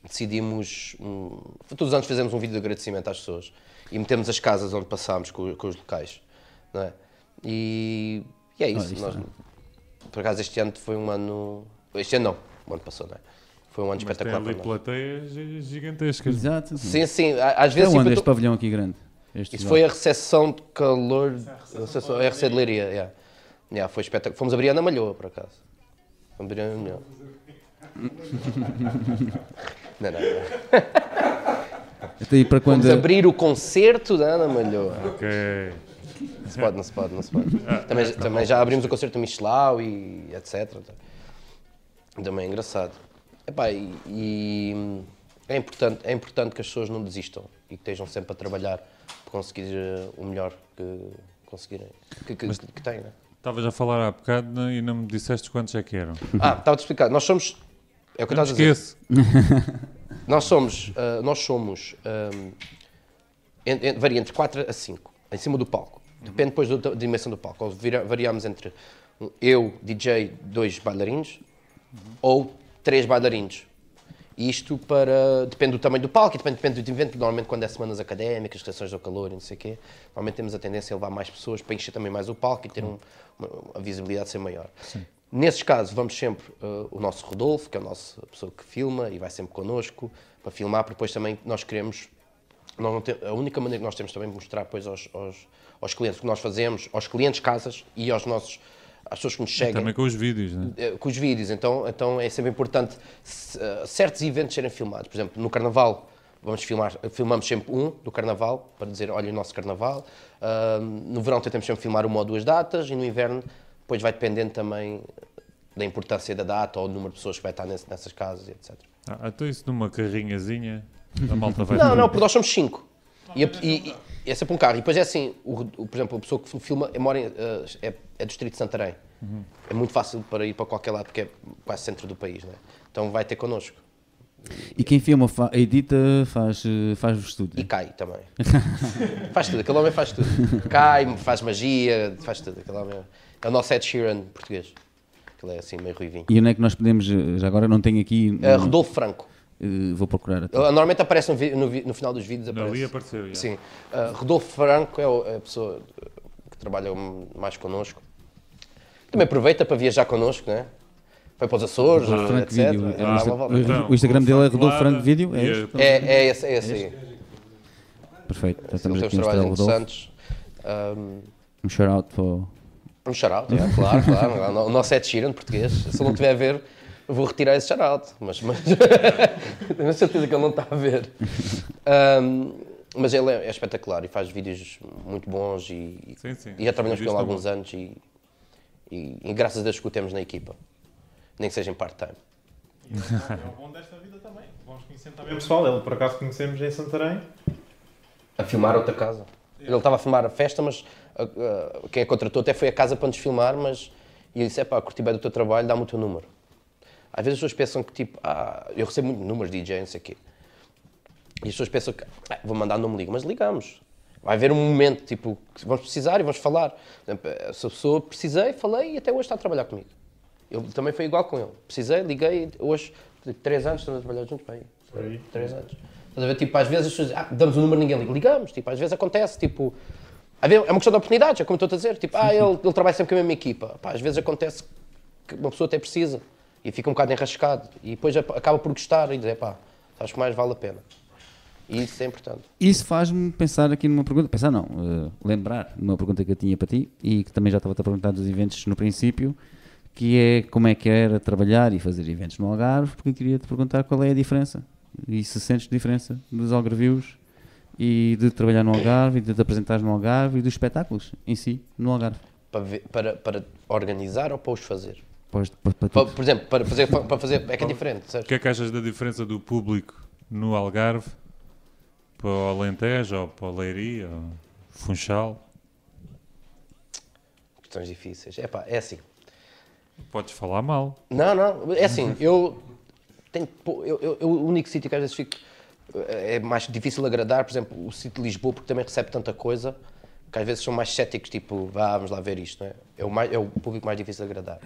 decidimos. hum, todos os anos fazemos um vídeo de agradecimento às pessoas e metemos as casas onde passámos com, com os locais. Não é? e, e é isso. Nós- é. por acaso este ano foi um ano. Este ano não, o ano passou, não é? Foi um ano Mas tem espetacular ali nós. plateias gi- gigantescas. Exato. Sim, sim, a- às É vezes. onde tipo, este pavilhão aqui grande? Este Isso foi a recepção de calor. A recepção, a RC de Leiria, yeah. Yeah, foi espetacular. Fomos abrir na Malhoa, por acaso. Fomos abrir na Malhoa. não, não, não. Até aí para quando. Fomos abrir o concerto da Ana Malhoa. Ok. Não se pode, não se pode, não se pode. Também, também já abrimos o concerto do Michelau e etc. Também é engraçado. Epá, e, e é, importante, é importante que as pessoas não desistam e que estejam sempre a trabalhar para conseguir eh, o melhor que conseguirem, que, que, que têm, né? Estavas a falar há bocado não- e não me disseste quantos é que eram. Ah, estava-te a explicar. Nós somos. É o que Não estava me a dizer. esqueço. Nós somos. ah, nós somos. ahm, en- en- varia entre 4 a 5, em cima do palco. Depende depois da, dimensão do palco. Ou variamos entre um- eu, DJ, dois bailarinos ou três bailarinos. Isto para. Depende do tamanho do palco e depende, depende do evento. Normalmente, quando é semanas académicas, restrições ao calor e não sei o quê, normalmente temos a tendência a levar mais pessoas para encher também mais o palco e ter um- uma, a visibilidade ser maior. Nesses casos, vamos sempre uh, o nosso Rodolfo, que é a nossa pessoa que filma e vai sempre connosco para filmar, porque depois também nós queremos. Nós a única maneira que nós temos também de mostrar depois aos, aos, aos clientes o que nós fazemos, aos clientes, casas e aos nossos. Às pessoas que nos seguem Também com os vídeos, né? eh, com os vídeos, então, então é sempre importante se, eh, certos eventos serem filmados. Por exemplo, no Carnaval, vamos filmar, filmamos sempre um do Carnaval, para dizer, olha o nosso Carnaval. Ah, no verão tentamos sempre filmar uma ou duas datas e no inverno, depois vai dependendo também da importância da data ou do número de pessoas que vai estar nesse- nessas casas, e etc. Ah, então isso numa carrinhazinha, a malta vai Não, não, porque nós somos cinco. E, a- e- e é sempre um carro. E depois é assim, o, o- por exemplo, a pessoa que filma é, mora em, eh, é, é do Distrito de Santarém. É muito fácil para ir para qualquer lado, porque é quase centro do país, né? Então vai ter connosco. E quem filma, fa- edita, faz, faz tudo. E cai também. faz tudo, aquele homem faz tudo. Cai, faz magia, faz tudo. Aquele homem é, é o nosso Ed Sheeran português. Ele é assim, meio ruivinho. E onde é que nós podemos, já agora não tenho aqui, hum, Rodolfo Franco. Eh, vou procurar. até. Ele normalmente aparece no, vi- no no final dos vídeos. Aparece. Ali apareceu, já. Sim. Uh, Rodolfo Franco é, o- é a pessoa que trabalha mais connosco. Também aproveita para viajar connosco, né? Foi para os Açores, Franco etc. Vídeo. É, É, blá, blá, blá. Então, o Instagram dele é Rodolfo Franco Vídeo, é É, é esse, é esse aí. Perfeito. Já Ele estamos aqui trabalhos o interessantes. Um, Um shout out para o- um shout-out, é, claro, claro. O nosso Ed Sheeran português. Se não estiver a ver, vou retirar esse shout-out. Mas, mas tenho a certeza que ele não está a ver. Um, mas ele é, é espetacular e faz vídeos muito bons e, Sim, sim. e já trabalhamos com ele há alguns anos e, e, e graças a Deus que o temos na equipa. Nem que seja em part-time. É o bom desta vida também. Vamos conhecer também o pessoal. Ele por acaso conhecemos em Santarém. A filmar outra casa. Ele estava a filmar a festa, mas a- a- quem a contratou até foi a casa para nos filmar, mas e eu disse: é pá, curti bem do teu trabalho, dá-me o teu número. Às vezes as pessoas pensam que tipo, ah, eu recebo muito números de DJ, não sei o quê. E as pessoas pensam que "Ah, vou mandar, não me ligo, mas ligamos. Vai haver um momento tipo, que vamos precisar e vamos falar. Por exemplo, essa pessoa precisei, falei e até hoje está a trabalhar comigo. Eu também foi igual com ele. Precisei, liguei, hoje, três anos, estamos a trabalhar juntos, bem, aí. três anos. Estás a ver, tipo, às vezes as pessoas, ah, damos o número, ninguém liga. Ligamos, tipo, às vezes acontece, tipo, é uma questão de oportunidades, é como estou a dizer, tipo, ah, ele, ele trabalha sempre com a mesma equipa. Pá, às vezes acontece que uma pessoa até precisa e fica um bocado enrascado e depois acaba por gostar e dizer, pá, acho que mais vale a pena. E isso é importante. Isso faz-me pensar aqui numa pergunta, pensar não, eh, lembrar numa pergunta que eu tinha para ti e que também já estava a perguntar dos eventos no princípio, que é como é que era trabalhar e fazer eventos no Algarve, porque eu queria te perguntar qual é a diferença e se sentes diferença dos Algarvios e de trabalhar no Algarve e de te apresentar no Algarve e dos espetáculos em si no Algarve. Para, ver- para, para organizar ou para os fazer? Pois, para, para por exemplo, para fazer, para fazer é que é diferente, O que é que achas da diferença do público no Algarve para o Alentejo ou para o Leiria ou Funchal? Questões difíceis. É pá, é assim. Podes falar mal. Não, não, é assim, eu tenho. Eu, eu- eu- o único sítio que às vezes fico. eh, É mais difícil agradar, por exemplo, o sítio de Lisboa, porque também recebe tanta coisa que às vezes são mais céticos, tipo, vamos lá ver isto, não é? É o, mais, é o público mais difícil de agradar.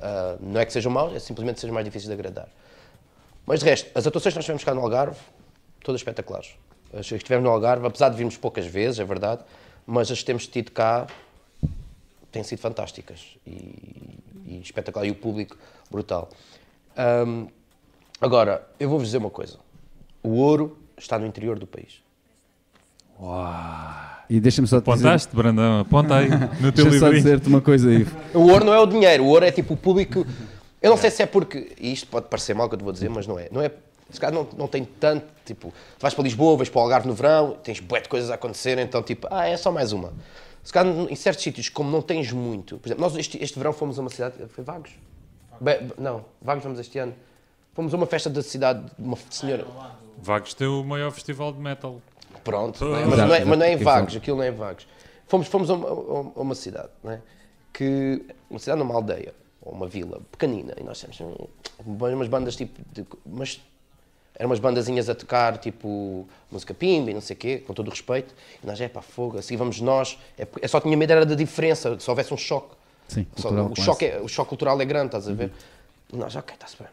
Ah, não é que sejam maus, é simplesmente sejam mais difíceis de agradar. Mas de resto, as atuações que nós tivemos cá no Algarve, todas espetaculares. As que estivemos no Algarve, apesar de virmos poucas vezes, é verdade, mas as que temos tido cá têm sido fantásticas e, e espetacular. E o público, brutal. Ahm, agora, eu vou-vos dizer uma coisa. O ouro está no interior do país. E deixa-me só te dizer, Apontaste, Brandão? Aponta aí no teu deixa só dizer-te uma coisa, Ivo. O ouro não é o dinheiro, o ouro é tipo o público. Eu não sei se é porque. E isto pode parecer mal o que eu te vou dizer, mas não é. Não é se calhar não, não tem tanto. Tipo, tu vais para Lisboa, vais para o Algarve no verão, tens bué de coisas a acontecer, então tipo, ah, é só mais uma. Se calhar em certos sítios, como não tens muito. Por exemplo, nós este, este verão fomos a uma cidade. Foi Vagos? Be- não, Vagos vamos este ano. Fomos a uma festa da cidade de uma senhora. Vagos tem o maior festival de metal. Pronto, não é? mas, não é, mas não é em vagos, aquilo não é em vagos. Fomos, fomos a, uma, a uma cidade, é? que, uma cidade numa aldeia, ou uma vila pequenina, e nós temos umas bandas tipo, de, mas eram umas bandazinhas a tocar, tipo, música pimba e não sei o quê, com todo o respeito, e nós, é pá, fogo, assim vamos nós, é, eu só tinha medo era da diferença, se houvesse um choque. Sim, Só- o, choque é- o choque cultural é grande, estás a ver? E nós, ok, está-se bem.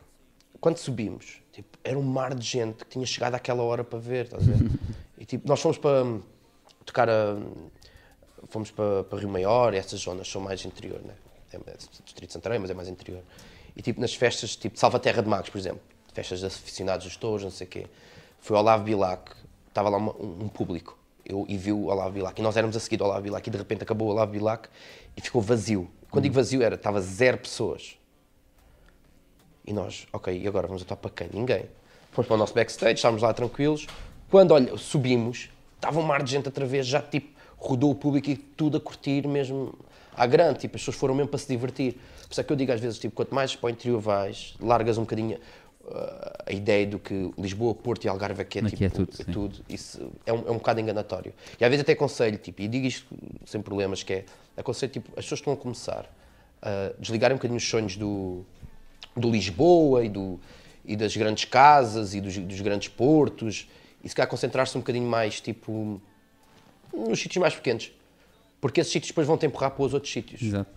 Quando subimos, tipo, era um mar de gente que tinha chegado àquela hora para ver, estás a ver? e tipo, nós fomos para hum, tocar a. Fomos para, para Rio Maior, essas zonas são mais interior, né? É, é Distrito de Santarém, mas é mais interior. E tipo, nas festas, tipo, Salvaterra de Magos, por exemplo, festas de aficionados dos touros, não sei o quê, foi Olavo Bilac, estava lá uma- um, um público, eu, e viu Olavo Bilac, e nós éramos a seguir Olavo Bilac, e de repente acabou Olavo Bilac e ficou vazio. Quando digo vazio, era, estava zero pessoas. E nós, ok, e agora vamos atuar para quem? Ninguém. Fomos para o nosso backstage, estávamos lá tranquilos. Quando, olha, subimos, estava um mar de gente outra vez, já tipo, rodou o público e tudo a curtir mesmo à grande. Tipo, as pessoas foram mesmo para se divertir. Por isso é que eu digo às vezes, tipo, quanto mais para o interior vais, largas um bocadinho ah, a ideia do que Lisboa, Porto e Algarve aqui é, Aqui tipo, é tudo, sim. Isso é um, é um bocado enganatório. E às vezes até aconselho, tipo, e digo isto sem problemas, que é, aconselho, tipo, as pessoas estão a começar a desligarem um bocadinho os sonhos do, do Lisboa e, do, e das grandes casas e dos, dos grandes portos e se calhar concentrar-se um bocadinho mais tipo nos sítios mais pequenos porque esses sítios depois vão te empurrar para os outros sítios Exato.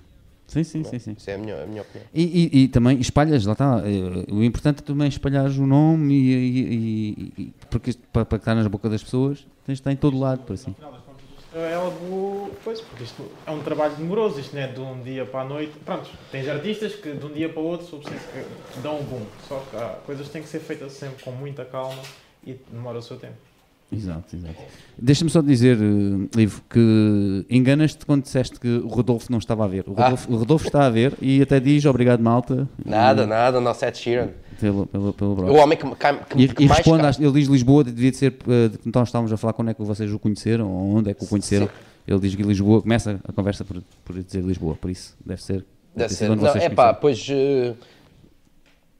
Sim, sim, sim, sim. isso é a minha, a minha opinião E, e- e também espalhas, lá está. eh, O importante é também espalhares o nome e, e- porque isto, para, para estar nas bocas das pessoas tens de estar em todo lado, por assim. É algo. Pois, porque isto é um trabalho demoroso, isto não é de um dia para a noite. Pronto, tens artistas que de um dia para o outro que dão um boom. Só que há coisas que têm que ser feitas sempre com muita calma e demora o seu tempo. Exato, exato. Deixa-me só dizer, eh, Ivo, que enganas-te quando disseste que o Rodolfo não estava a ver. O Ah. Rodolfo, o Rodolfo está a ver e até diz obrigado, malta. nada, eh, nada, não Seth Sheeran Pelo, pelo, pelo o homem que, que, que, E, que e mais responde, ca- ele diz Lisboa, devia de ser, que nós estávamos a falar quando é que vocês o conheceram, ou onde é que o conheceram. Ele diz que Lisboa, começa a conversa por, por dizer Lisboa, por isso deve ser. Deve ter ser. Não, vocês é pá, pois. eh,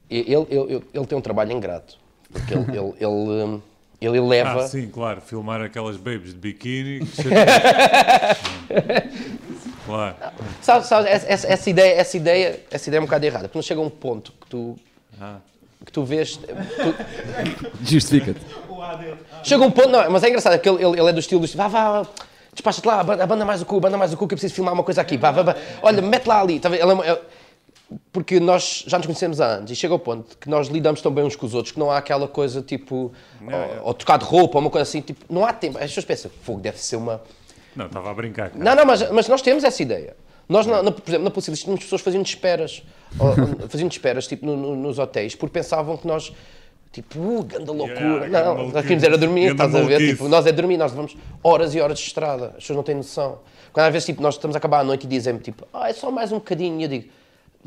ele, ele, ele, ele tem um trabalho ingrato. Porque ele, ele, ele, Ele leva. Ah, sim, claro. Filmar aquelas babies de biquíni. que claro. Sabe, sabe, essa, essa- ideia, essa, ideia, essa ideia é um bocado errada, porque não chega a um ponto que tu, Ah. que tu vês. tu- Justifica-te. chega um ponto, não, mas é engraçado, porque ele, ele- ele é do estilo do vá, vá, despacha-te lá, abanda mais o cu, abanda mais o cu, que eu preciso filmar uma coisa aqui, vá, vá, vá. olha, mete lá ali. Tá? Ele é uma- é- porque nós já nos conhecemos há anos e chega ao ponto que nós lidamos tão bem uns com os outros que não há aquela coisa tipo, ou, ou tocar de roupa, ou uma coisa assim, tipo, não há tempo. As pessoas pensam, fogo, deve ser uma. Não, estava a brincar. cara. Não, não, mas, mas nós temos essa ideia. Nós, na, na- por exemplo, na Policilista, tínhamos pessoas fazendo esperas, ou- fazendo esperas tipo, no- no- nos hotéis, porque pensavam que nós, tipo, uh, ganda loucura. Yeah, não, nós queríamos era dormir, estás a ver? Tipo, nós é dormir, nós levamos horas e horas de estrada, as pessoas não têm noção. Quando às vezes tipo, nós estamos a acabar a noite e dizem-me, tipo, ah, é só mais um bocadinho, e eu digo,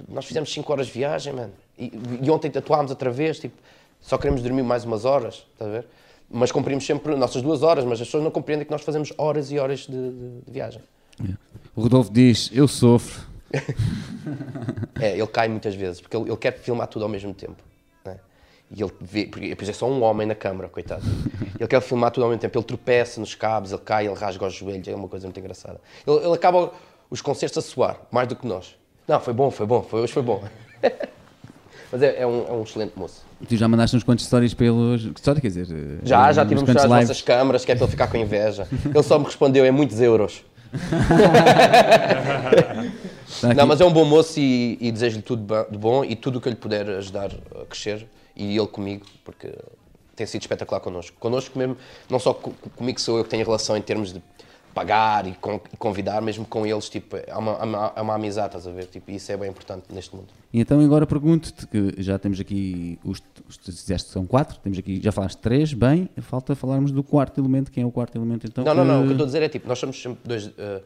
nós fizemos 5 horas de viagem, mano, e, e ontem atuámos outra vez, tipo, só queremos dormir mais umas horas, estás a ver? Mas cumprimos sempre as nossas duas horas, mas as pessoas não compreendem que nós fazemos horas e horas de- de- de viagem. O Rodolfo diz: Eu sofro. É, ele cai muitas vezes, porque ele, ele quer filmar tudo ao mesmo tempo. né? E ele vê, porque depois é só um homem na câmara, coitado. Ele quer filmar tudo ao mesmo tempo, ele tropeça nos cabos, ele cai, ele rasga os joelhos, é uma coisa muito engraçada. Ele, ele acaba os concertos a suar, mais do que nós. Não, foi bom, foi bom, foi, hoje foi bom. Mas é, é um, é um excelente moço. Tu já mandaste uns quantos stories pelos. Que história, quer dizer? eh, Já, já tive a mostrar as lives. nossas câmaras, que é para ele ficar com inveja. Ele só me respondeu em muitos euros. Aqui. Não, mas é um bom moço e, e desejo-lhe tudo de bom e tudo o que eu lhe puder ajudar a crescer e ele comigo, porque tem sido espetacular connosco. Connosco mesmo, não só co- comigo sou eu que tenho relação em termos de pagar e, con- convidar, mesmo com eles, tipo, há uma, uma, há uma amizade, estás a ver? Tipo, isso é bem importante neste mundo. E então agora pergunto-te que já temos aqui os, os tu disseste são quatro, temos aqui, já falaste três, bem, falta falarmos do quarto elemento, quem é o quarto elemento então? Não, não, não, o que eu que- estou a dizer é tipo, nós somos sempre dois. eh,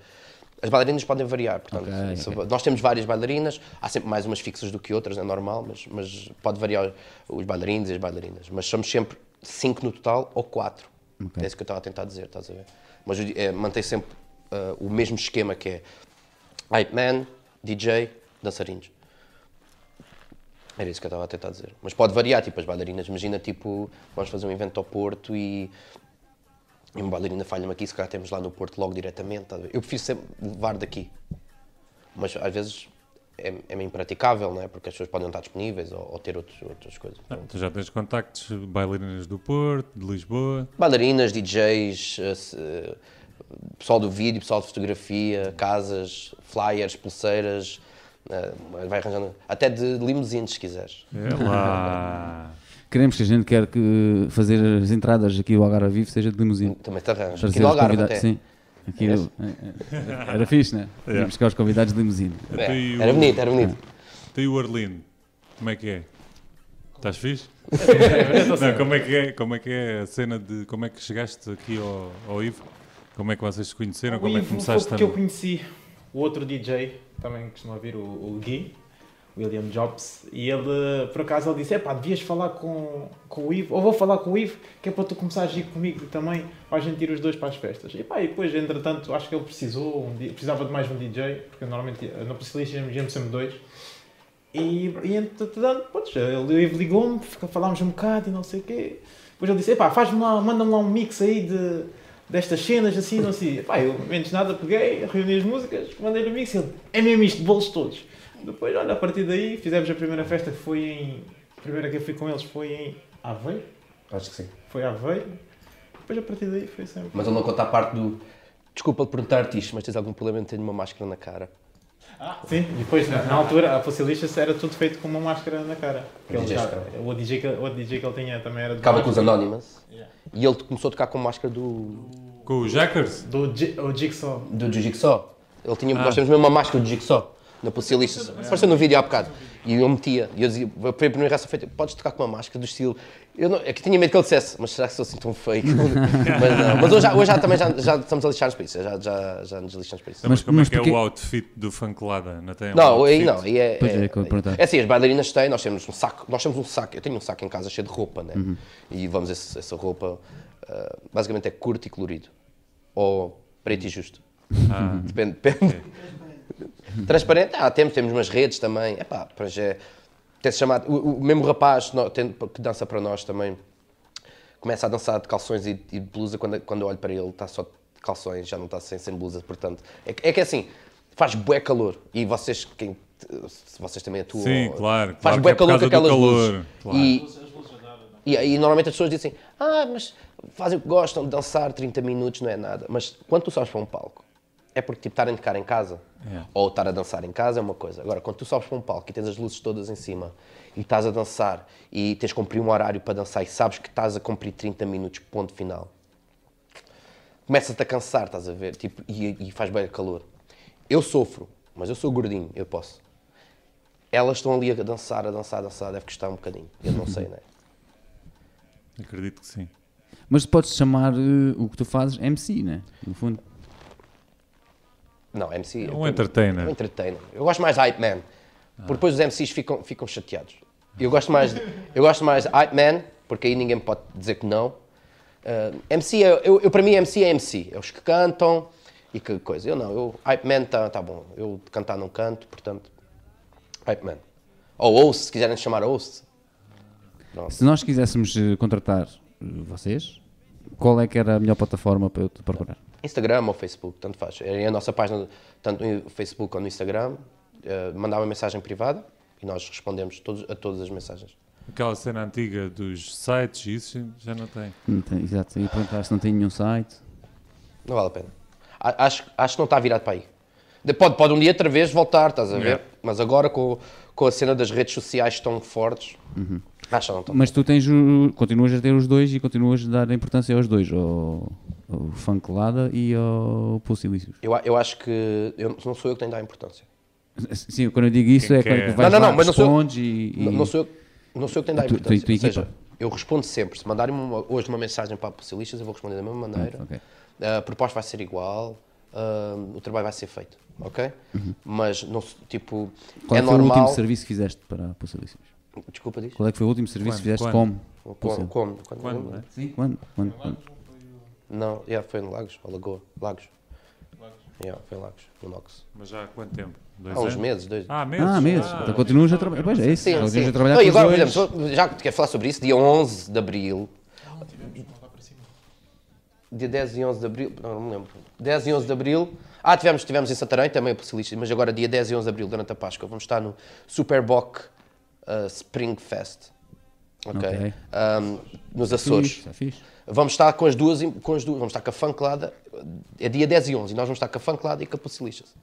as bailarinas podem variar, portanto, Ok, se- ok. nós temos várias bailarinas, há sempre mais umas fixas do que outras, é normal, mas, mas pode variar os bailarinos e as bailarinas. Mas somos sempre cinco no total ou quatro. Ok. É isso que eu estava a tentar dizer, estás a ver? Mas é, mantém sempre eh, o mesmo esquema que é hype man, DJ, dançarinos. Era isso que eu estava a tentar dizer. Mas pode variar, tipo, as bailarinas. Imagina, tipo, vamos fazer um evento ao Porto e, e uma bailarina falha-me aqui, se calhar temos lá no Porto logo diretamente. ver? Eu prefiro sempre levar daqui. Mas às vezes é, é meio impraticável, não é? Porque as pessoas podem não estar disponíveis ou, ou ter outros, outras coisas. Ah, tu já tens contactos bailarinas do Porto, de Lisboa. Bailarinas, DJs, eh, eh, pessoal do vídeo, pessoal de fotografia, casas, flyers, pulseiras. eh, vai arranjando. Até de limusines, se quiseres. É lá. Queremos que a gente quer que fazer as entradas aqui do Algarve Vivo seja de limusine. Também te arranjo. Aqui no Algarve até. sim. Aqui, É. eu- é- é- era fixe, né? Yeah. Ia buscar os convidados de limusine. É, era bonito, era bonito. Tem o Arlindo. Como é que é? Estás fixe? Não, como é que é? Como é que é a cena de como é que chegaste aqui ao, ao Ivo? Como é que vocês se conheceram? O Como é que Ivo começaste foi a porque eu conheci o outro DJ, também costuma vir, o, o Gui, William Jobs, e ele, por acaso, ele disse, epá, devias falar com, com o Ivo, ou vou falar com o Ivo, que é para tu começares a ir comigo também, para a gente ir os dois para as festas. E pá, e depois, entretanto, acho que ele precisou, um, di- precisava de mais um DJ, porque normalmente na Priscilista íamos sempre dois, e, e entretanto, putz, ele, o Ivo ligou-me, falámos um bocado e não sei o quê. Depois ele disse, epá, faz-me lá, manda-me lá um mix aí de, destas cenas, assim, não sei. Epá, eu, menos nada, peguei, reuni as músicas, mandei-lhe o mix e ele, é mesmo isto, bolos todos. Depois, olha, a partir daí, fizemos a primeira festa que foi em... A primeira que eu fui com eles foi em Aveiro, Acho que sim. foi Aveiro. Depois, a partir daí, foi sempre... Mas ele não conta a parte do. Desculpa perguntar-te isto, mas tens algum problema em ter uma máscara na cara? Sim, e depois, na, na altura, a Facilista era tudo feito com uma máscara na cara. Que ele já- o, DJ que, o DJ que ele tinha também era Ficava com os. Anonymous. E ele começou a tocar com a máscara do, Com o Jackers? Do o Jigsaw. do Jiu-Jitsu. Ele tinha, Nós temos mesmo uma máscara de Jiu-Jitsu. Na Pocilista. Apareceu no vídeo há bocado. E eu metia. E eu dizia, foi a primeira reação feita, podes tocar com uma máscara do estilo. Eu não, é que tinha medo que ele dissesse, mas será que sou assim tão fake? mas não. Mas hoje, já- hoje já, também já, já estamos a lixar-nos para isso. Já, já, já nos lixamos para isso. Mas, Mas- como mas é que é o outfit do Funklada? Não tem um Não, aí não, aí é, Pois é, é, é assim, as bailarinas têm, nós temos um saco, nós temos um saco, eu tenho um saco em casa cheio de roupa, né? E vamos esse- essa roupa, ah, basicamente é curto e colorido, ou preto e justo, Ah, depende, depende. Transparente, ah, temos, temos umas redes também, epá, para já, tem-se chamado, o, o mesmo rapaz tem- que dança para nós também, começa a dançar de calções e, e de blusa, quando, quando eu olho para ele, está só de calções, já não está sem, sem blusa, portanto. É, que- é que assim, faz bué calor. E vocês, quem, se vocês também atuam. Sim, claro, Faz claro bué que é calor com aquelas calor, luzes. claro. E, e aí normalmente as pessoas dizem, ah, mas fazem o que gostam de dançar 30 minutos, não é nada. Mas quando tu sobes para um palco, é porque tipo, estar a tocar em casa É. ou estar a dançar em casa é uma coisa. Agora, quando tu sobes para um palco e tens as luzes todas em cima e estás a dançar e tens de cumprir um horário para dançar e sabes que estás a cumprir 30 minutos, ponto final, começa-te a cansar, estás a ver? Tipo, e, e faz bem calor. Eu sofro, mas eu sou gordinho, eu posso. Elas estão ali a dançar, a dançar, a dançar, deve custar um bocadinho. Eu não sei, né? Acredito que sim. Mas podes chamar eh, o que tu fazes MC, né? No fundo. Não, MC. Um entertainer. Um entertainer. Eu gosto mais de hype man. Porque depois os MCs ficam, ficam chateados. Eu gosto mais de, eu gosto mais de hype man, porque aí ninguém pode dizer que não. Uh, MC, é, eu, eu, para mim, MC é MC. É os que cantam e que coisa. Eu não, eu, hype man tá, tá bom. Eu de cantar não canto, portanto, hype man. Ou host, se quiserem chamar host. Se nós quiséssemos eh, contratar eh, vocês, qual é que era a melhor plataforma para eu te procurar? Instagram ou Facebook, tanto faz. É a nossa página, tanto no Facebook como no Instagram. Uh, mandava uma mensagem privada e nós respondemos todos, a todas as mensagens. Aquela cena antiga dos sites, isso já não tem. Não tem, exato. E perguntar se não tem nenhum site. Não vale a pena. Acho, acho que não está virado para aí. De- Pode, pode um dia outra vez voltar, estás a ver? Yeah. Mas agora com, com a cena das redes sociais tão fortes, acho Mas tu tens o, continuas a ter os dois e continuas a dar importância aos dois, ao, ao Funk Lada e ao Pulse Ilícios. Eu, eu acho que eu, não sou eu que tenho de dar importância. Sim, quando eu digo isso Quem é quando quer? tu vais Não, não, lá, não, mas não sou eu- e, e- Não, sou eu, não sou eu que tenho de dar Tu- tu- importância. tu e Ou seja, eu respondo sempre. Se mandarem uma- hoje uma mensagem para a Possilistas, eu vou responder da mesma maneira. ok. A proposta vai ser igual, ah, o trabalho vai ser feito, ok? Mas, não, tipo, Uhum. Qual é é foi o normal... último serviço que fizeste para a Pulse Ilícios? Desculpa, diz. Qual é que foi o último serviço que fizeste como? Como? Como? Quando? Quando, né? Sim, quando? quando? quando? Não, yeah, foi no Lagos, ou Lagoa. Lagos. Yeah, foi em Lagos, no Nox. Mas já há quanto tempo? Dois Há uns anos? meses, dois. Ah, meses? Ah, mesmo. Ah, então continuas a trabalhar. Pois é isso. sim, continuas sim. a trabalhar Não, com e agora, por dois. exemplo, já que quer falar sobre isso, dia 11 de Abril... Dia 10 e 11 de Abril, não, não me lembro. 10 e 11 de Abril... Ah, tivemos, tivemos em Santarém, também a Possilista, mas agora dia 10 e 11 de Abril, durante a Páscoa, vamos estar no Superboc uh, Spring Fest. Ok? Ok. Um, nos Açores. Fixe, é. Vamos estar com as duas, com as duas vamos estar com a Funklada, é dia 10 e 11, e nós vamos estar com a Funklada e com a Pussilistas.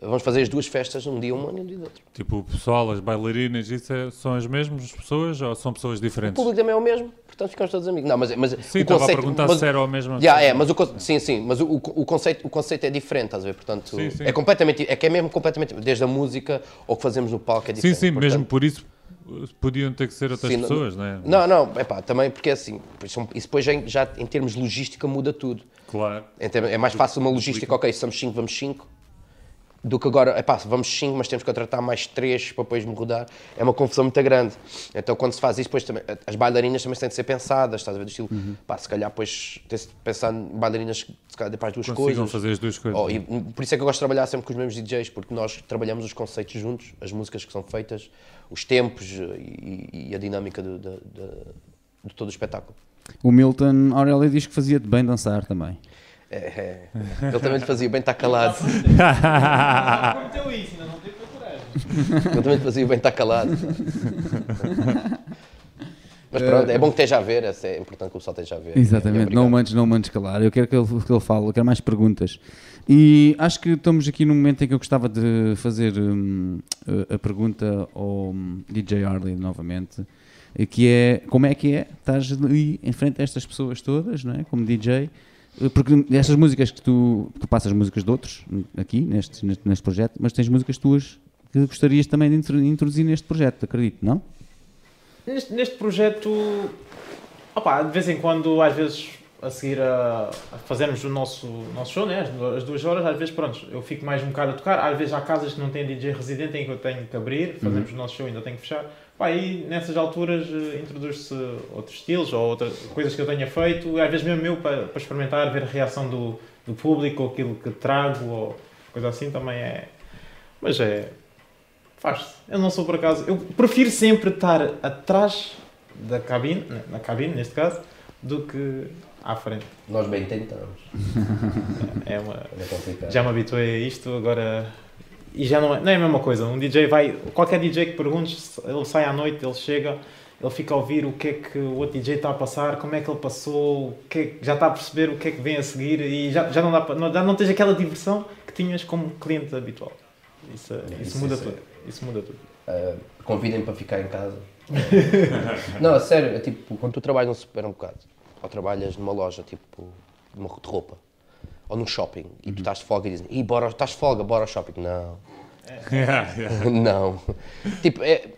Vamos fazer as duas festas num dia um ano e um dia outro. Tipo, o pessoal, as bailarinas, isso é- são as mesmas pessoas ou são pessoas O diferentes? público também é o mesmo, portanto ficamos todos amigos. Não, mas, mas Sim, o estava a conceito, perguntar mas, se era a mesma Já, pessoa. é, mas o, sim, sim, mas o, o, o conceito, o conceito é diferente, estás a ver? Portanto, Sim, sim. é completamente, é que é mesmo completamente, desde a música ou o que fazemos no palco é Sim, diferente. sim, portanto- mesmo por isso uh, podiam ter que ser outras Sim, pessoas, não é? Não, não, é pá, também porque é assim, isso isso depois já, em- já em termos de logística muda tudo. Claro. Termos- É mais fácil uma logística, ok, somos 5, vamos 5, do que agora, epá, vamos 5, mas temos que contratar mais 3 para depois me rodar. É uma confusão muito grande. Então, quando se faz isso, depois também, as bailarinas também têm de ser pensadas, estás a ver? Do estilo, Uhum. pá, se calhar, depois, tem-se de pensar em bailarinas que se calhar para as duas Consigam coisas. fazer as duas coisas. Oh, e por isso é que eu gosto de trabalhar sempre com os mesmos DJs, porque nós trabalhamos os conceitos juntos, as músicas que são feitas, os tempos eh, e, e a dinâmica do, do- de todo o espetáculo. O Milton Aurélio diz que fazia-te bem dançar também. É, é. Ele também lhe fazia bem estar calado. Eu também te fazia bem estar calado. Mas pronto, é bom que esteja a ver, é importante que o pessoal esteja a ver. Exatamente, não mandes, não mandes calar. Eu quero que ele, que ele fale, eu quero mais perguntas. E acho que estamos aqui num momento em que eu gostava de fazer hum, a, pergunta ao hum, DJ Harley novamente, eh, que é como é que é estás ali em frente a estas pessoas todas, não é? Como DJ, porque estas músicas que tu, tu passas músicas de outros hum, aqui neste, neste, neste projeto, mas tens músicas tuas que gostarias também de intro- introduzir neste projeto, acredito, não? Neste, neste projeto, opá, de vez em quando, às vezes, a seguir a, a fazermos o nosso, nosso show, né? as, du- as duas horas, às vezes, pronto, eu fico mais um bocado a tocar. Às vezes há casas que não têm DJ residente em que eu tenho que abrir, fazemos o nosso show e ainda tenho que fechar. Pá, e nessas alturas eh, introduz-se outros estilos ou outras coisas que eu tenha feito, às vezes mesmo eu para, para experimentar, ver a reação do, do público, ou aquilo que trago, ou coisa assim, também é. Mas é. Faz-se. Eu não sou por acaso. Eu prefiro sempre estar atrás da cabine, na cabine neste caso, do que à frente. Nós bem tentamos. É uma, É já me habituei a isto, agora. E já não é, não é a mesma coisa. Um DJ vai. Qualquer DJ que perguntes, ele sai à noite, ele chega, ele fica a ouvir o que é que o outro DJ está a passar, como é que ele passou, o que é já está a perceber o que é que vem a seguir e já, já não dá para. Não, já não tens aquela diversão que tinhas como cliente habitual. Isso, isso, isso- muda isso é- tudo. Isso muda tudo. Uh, Convidem-me para ficar em casa. não, a sério, é tipo, quando tu trabalhas num supermercado, ou trabalhas numa loja, tipo, de roupa, ou num shopping, e tu estás de folga e dizem, e bora, estás de folga, bora ao shopping. Não, Yeah, yeah. não. tipo, é...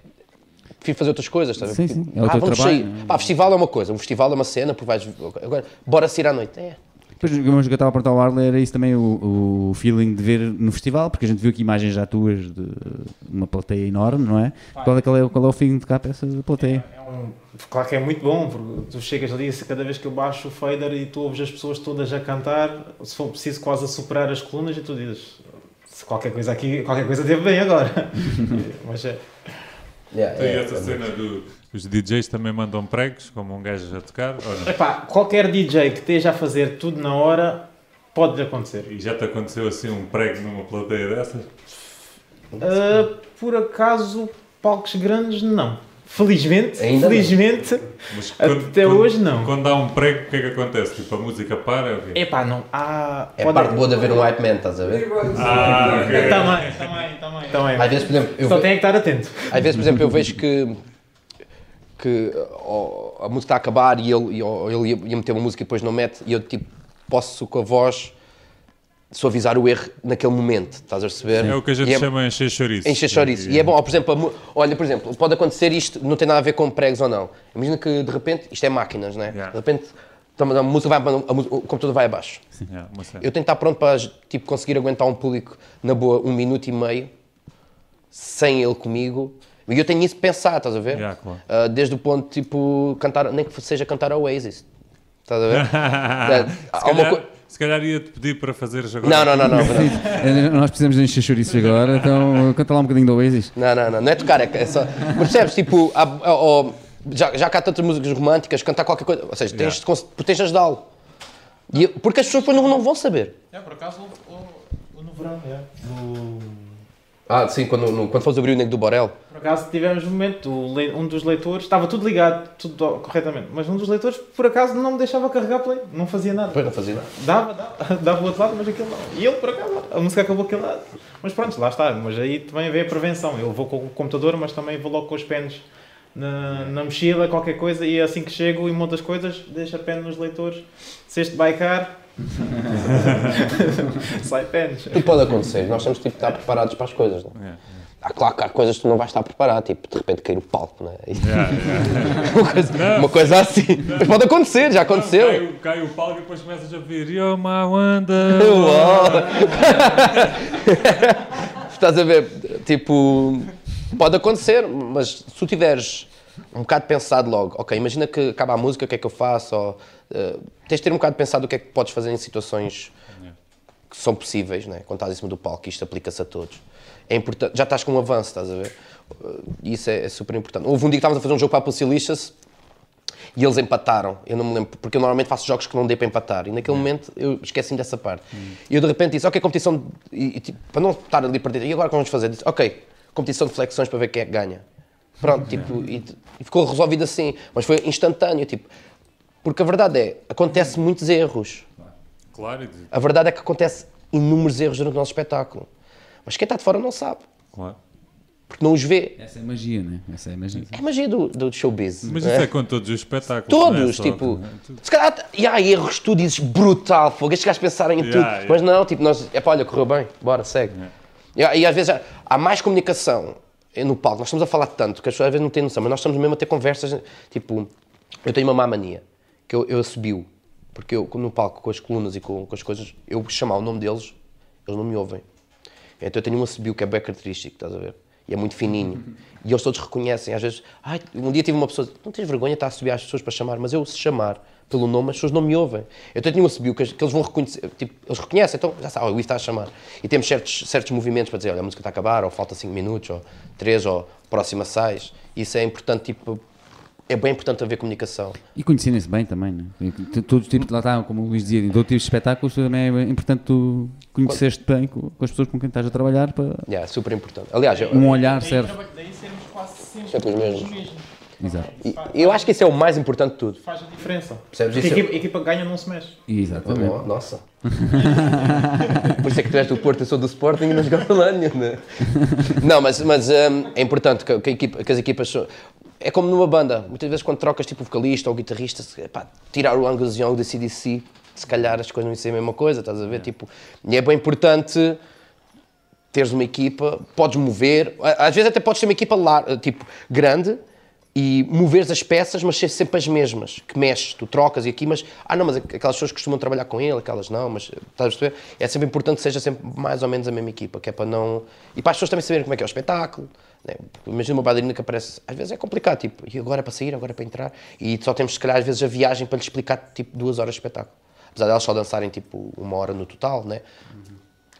Prefiro fazer outras coisas, ver? Sim, sim, Tipo, é o ah, vamos trabalho, sair. é? Pá, festival é uma coisa, um festival é uma cena, porque vais... Agora, bora sair à noite. É. Depois, o que eu estava a perguntar ao Arley era isso também, o, o feeling de ver no festival, porque a gente viu aqui imagens já tuas de uma plateia enorme, não é? Qual é, qual é, qual é o feeling de cá para essa plateia? É um- claro que é muito bom, porque tu chegas ali, se cada vez que eu baixo o fader e tu ouves as pessoas todas a cantar, se for preciso quase a superar as colunas e tu dizes se qualquer coisa aqui, qualquer coisa teve bem agora. Mas é, Yeah, Tem é, essa é cena do. Os DJs também mandam pregos, como um gajo a tocar, ou não? epá, qualquer DJ que esteja a fazer tudo na hora pode acontecer. E já te aconteceu assim um prego numa plateia dessas? Ah, por acaso, palcos grandes, não. Felizmente, Ainda felizmente, Mas Até hoje, não. Quando há um prego, o que é que acontece? Tipo, a música para? ou quê? epá, não. Há. É pode- parte boa de haver um hype man, estás a ver? Ah, ok. Também, também, também. também. Às vezes, por exemplo, eu, Só ve- tem que estar atento. às vezes, por exemplo, eu vejo que, que a música está a acabar e ele, ele ia, ia meter uma música e depois não mete e eu tipo, posso com a voz suavizar o erro naquele momento, estás a perceber? É o que a gente E é- chama encher chouriço. Encher chouriço. E é bom, por exemplo, mu- olha, por exemplo, pode acontecer isto, não tem nada a ver com pregos ou não. Imagina que de repente, isto é máquinas, né? Yeah. De repente, tamo- a música vai, a mu- o computador vai abaixo. Yeah. Eu tenho que estar pronto para tipo, conseguir aguentar um público na boa um minuto e meio sem ele comigo. E eu tenho isso pensado, estás a ver? Yeah, claro. Ah, desde o ponto tipo cantar, nem que seja cantar a Oasis. Estás a ver? Ah, se, calhar, co- se calhar ia-te pedir para fazeres agora. Não, não, não, não, não. Nós precisamos de encher chouriços agora, então canta lá um bocadinho do Oasis. Não, não, não, não é tocar, é, é só. Percebes, tipo, há- já, já que há tantas músicas românticas, cantar qualquer coisa, ou seja, tens, Yeah. de tens de ajudá-lo. E Porque as pessoas depois não, não vão saber. É, por acaso, no verão, é. No... Ah, sim, quando, no, quando fomos abrir o Negro do Borel. Por acaso tivemos um momento, um dos leitores, estava tudo ligado, tudo corretamente, mas um dos leitores, por acaso, não me deixava carregar play, não fazia nada. Depois não fazia nada. Dava, dava, dava o outro lado, mas aquele não. E ele, por acaso, a música acabou aquele lado. Mas pronto, lá está. Mas aí também vem a prevenção. Eu vou com o computador, mas também vou logo com os pens na, na mochila, qualquer coisa, e assim que chego e monto as coisas, deixo a pen nos leitores. Se este baicar, sai pens. Tudo pode acontecer, nós temos tipo, de estar preparados para as coisas. Não? Yeah, Há, claro que há coisas que tu não vais estar preparado, tipo, de repente cair o palco, não é? yeah, yeah. uma, coisa, uma coisa assim. Mas pode acontecer, já aconteceu. Cai, o- cai o palco e depois começas a ouvir You're my wonder. Estás a ver? Tipo, pode acontecer, mas se tu tiveres um bocado pensado logo, ok, imagina que acaba a música, o que é que eu faço? Ou, eh, tens de ter um bocado pensado o que é que podes fazer em situações que são possíveis, né? quando estás em cima do palco, isto aplica-se a todos. É importante, já estás com um avanço, estás a ver? Eh, isso é, é super importante. Houve um dia que estávamos a fazer um jogo para a Pusilicious e eles empataram. Eu não me lembro, porque eu normalmente faço jogos que não dei para empatar. E naquele momento eu esqueci-me dessa parte. E eu de repente disse, ok, competição. E, e, tipo, para não estar ali perdido, e agora o que vamos fazer? Disse, ok, competição de flexões para ver quem é que ganha. Pronto, tipo, e, e ficou resolvido assim. Mas foi instantâneo, tipo. Porque a verdade é, acontece muitos erros. Claro, A verdade é que acontece inúmeros erros durante o nosso espetáculo. Mas quem está de fora não sabe, claro. porque não os vê. Essa é a magia, né? Essa é a magia. É a magia do, do showbiz. Mas isso é? é com todos os espetáculos. é Todos, só- tipo. Se calhar, e há erros, tu dizes brutal, fogo, estes gajos pensarem em Yeah, tudo. yeah. Mas não, tipo, nós, é pá, olha, correu bem, bora, segue. E, e às vezes há, há mais comunicação no palco, nós estamos a falar tanto que as pessoas às vezes não têm noção, mas nós estamos mesmo a ter conversas, tipo, eu tenho uma má mania, que eu, eu assobio, porque eu, no palco, com as colunas e com, com as coisas, eu chamar o nome deles, eles não me ouvem. Então eu tenho um assobio que é bem característico, estás a ver? E é muito fininho. E eles todos reconhecem. Às vezes, ai, um dia tive uma pessoa, não tens vergonha de estar a subir às pessoas para chamar, mas eu se chamar pelo nome, as pessoas não me ouvem. Eu tenho um assobio que, que eles vão reconhecer, tipo, eles reconhecem, então já sabem, o Luís está a chamar. E temos certos, certos movimentos para dizer, olha, a música está a acabar, ou falta 5 minutos, ou 3, ou próxima sais. Isso é importante, tipo, é bem importante haver comunicação. E conhecerem-se bem também, né? Todos os tipos, lá está, como o Luís dizia, em todo tipo de espetáculos também é importante tu conheceres-te bem com, com as pessoas com quem estás a trabalhar para Yeah, super importante. Aliás, um olhar Daí, serve. daí sermos quase sempre, Sempre os mesmos. mesmos. Exato. e- eu acho que isso é o mais importante de tudo. Faz a diferença. Percebes Porque a isso? equipa, a equipa ganha não se mexe. Exatamente. Oh, Nossa. Por isso é que tu és do Porto, eu sou do Sporting e não lá nenhum, né? Não, mas, mas hum, é importante que, que a equipa- que as equipas. É como numa banda, muitas vezes quando trocas tipo vocalista ou guitarrista, pá, tirar o Angus Young da CDC, se calhar as coisas não iam ser a mesma coisa, estás a ver? Tipo, e é bem importante teres uma equipa, podes mover, às vezes até podes ter uma equipa lar- tipo, grande e moveres as peças, mas ser sempre as mesmas, que mexes, tu trocas e aqui, mas, ah não, mas aquelas pessoas costumam trabalhar com ele, aquelas não, mas estás a perceber? É sempre importante que seja sempre mais ou menos a mesma equipa, que é para não... E para as pessoas também saberem como é que é o espetáculo, né? Imagina uma bailarina que aparece, às vezes é complicado, tipo, e agora é para sair, agora é para entrar, e só temos se calhar às vezes a viagem para lhe explicar tipo duas horas de espetáculo. Apesar delas só dançarem tipo uma hora no total, né?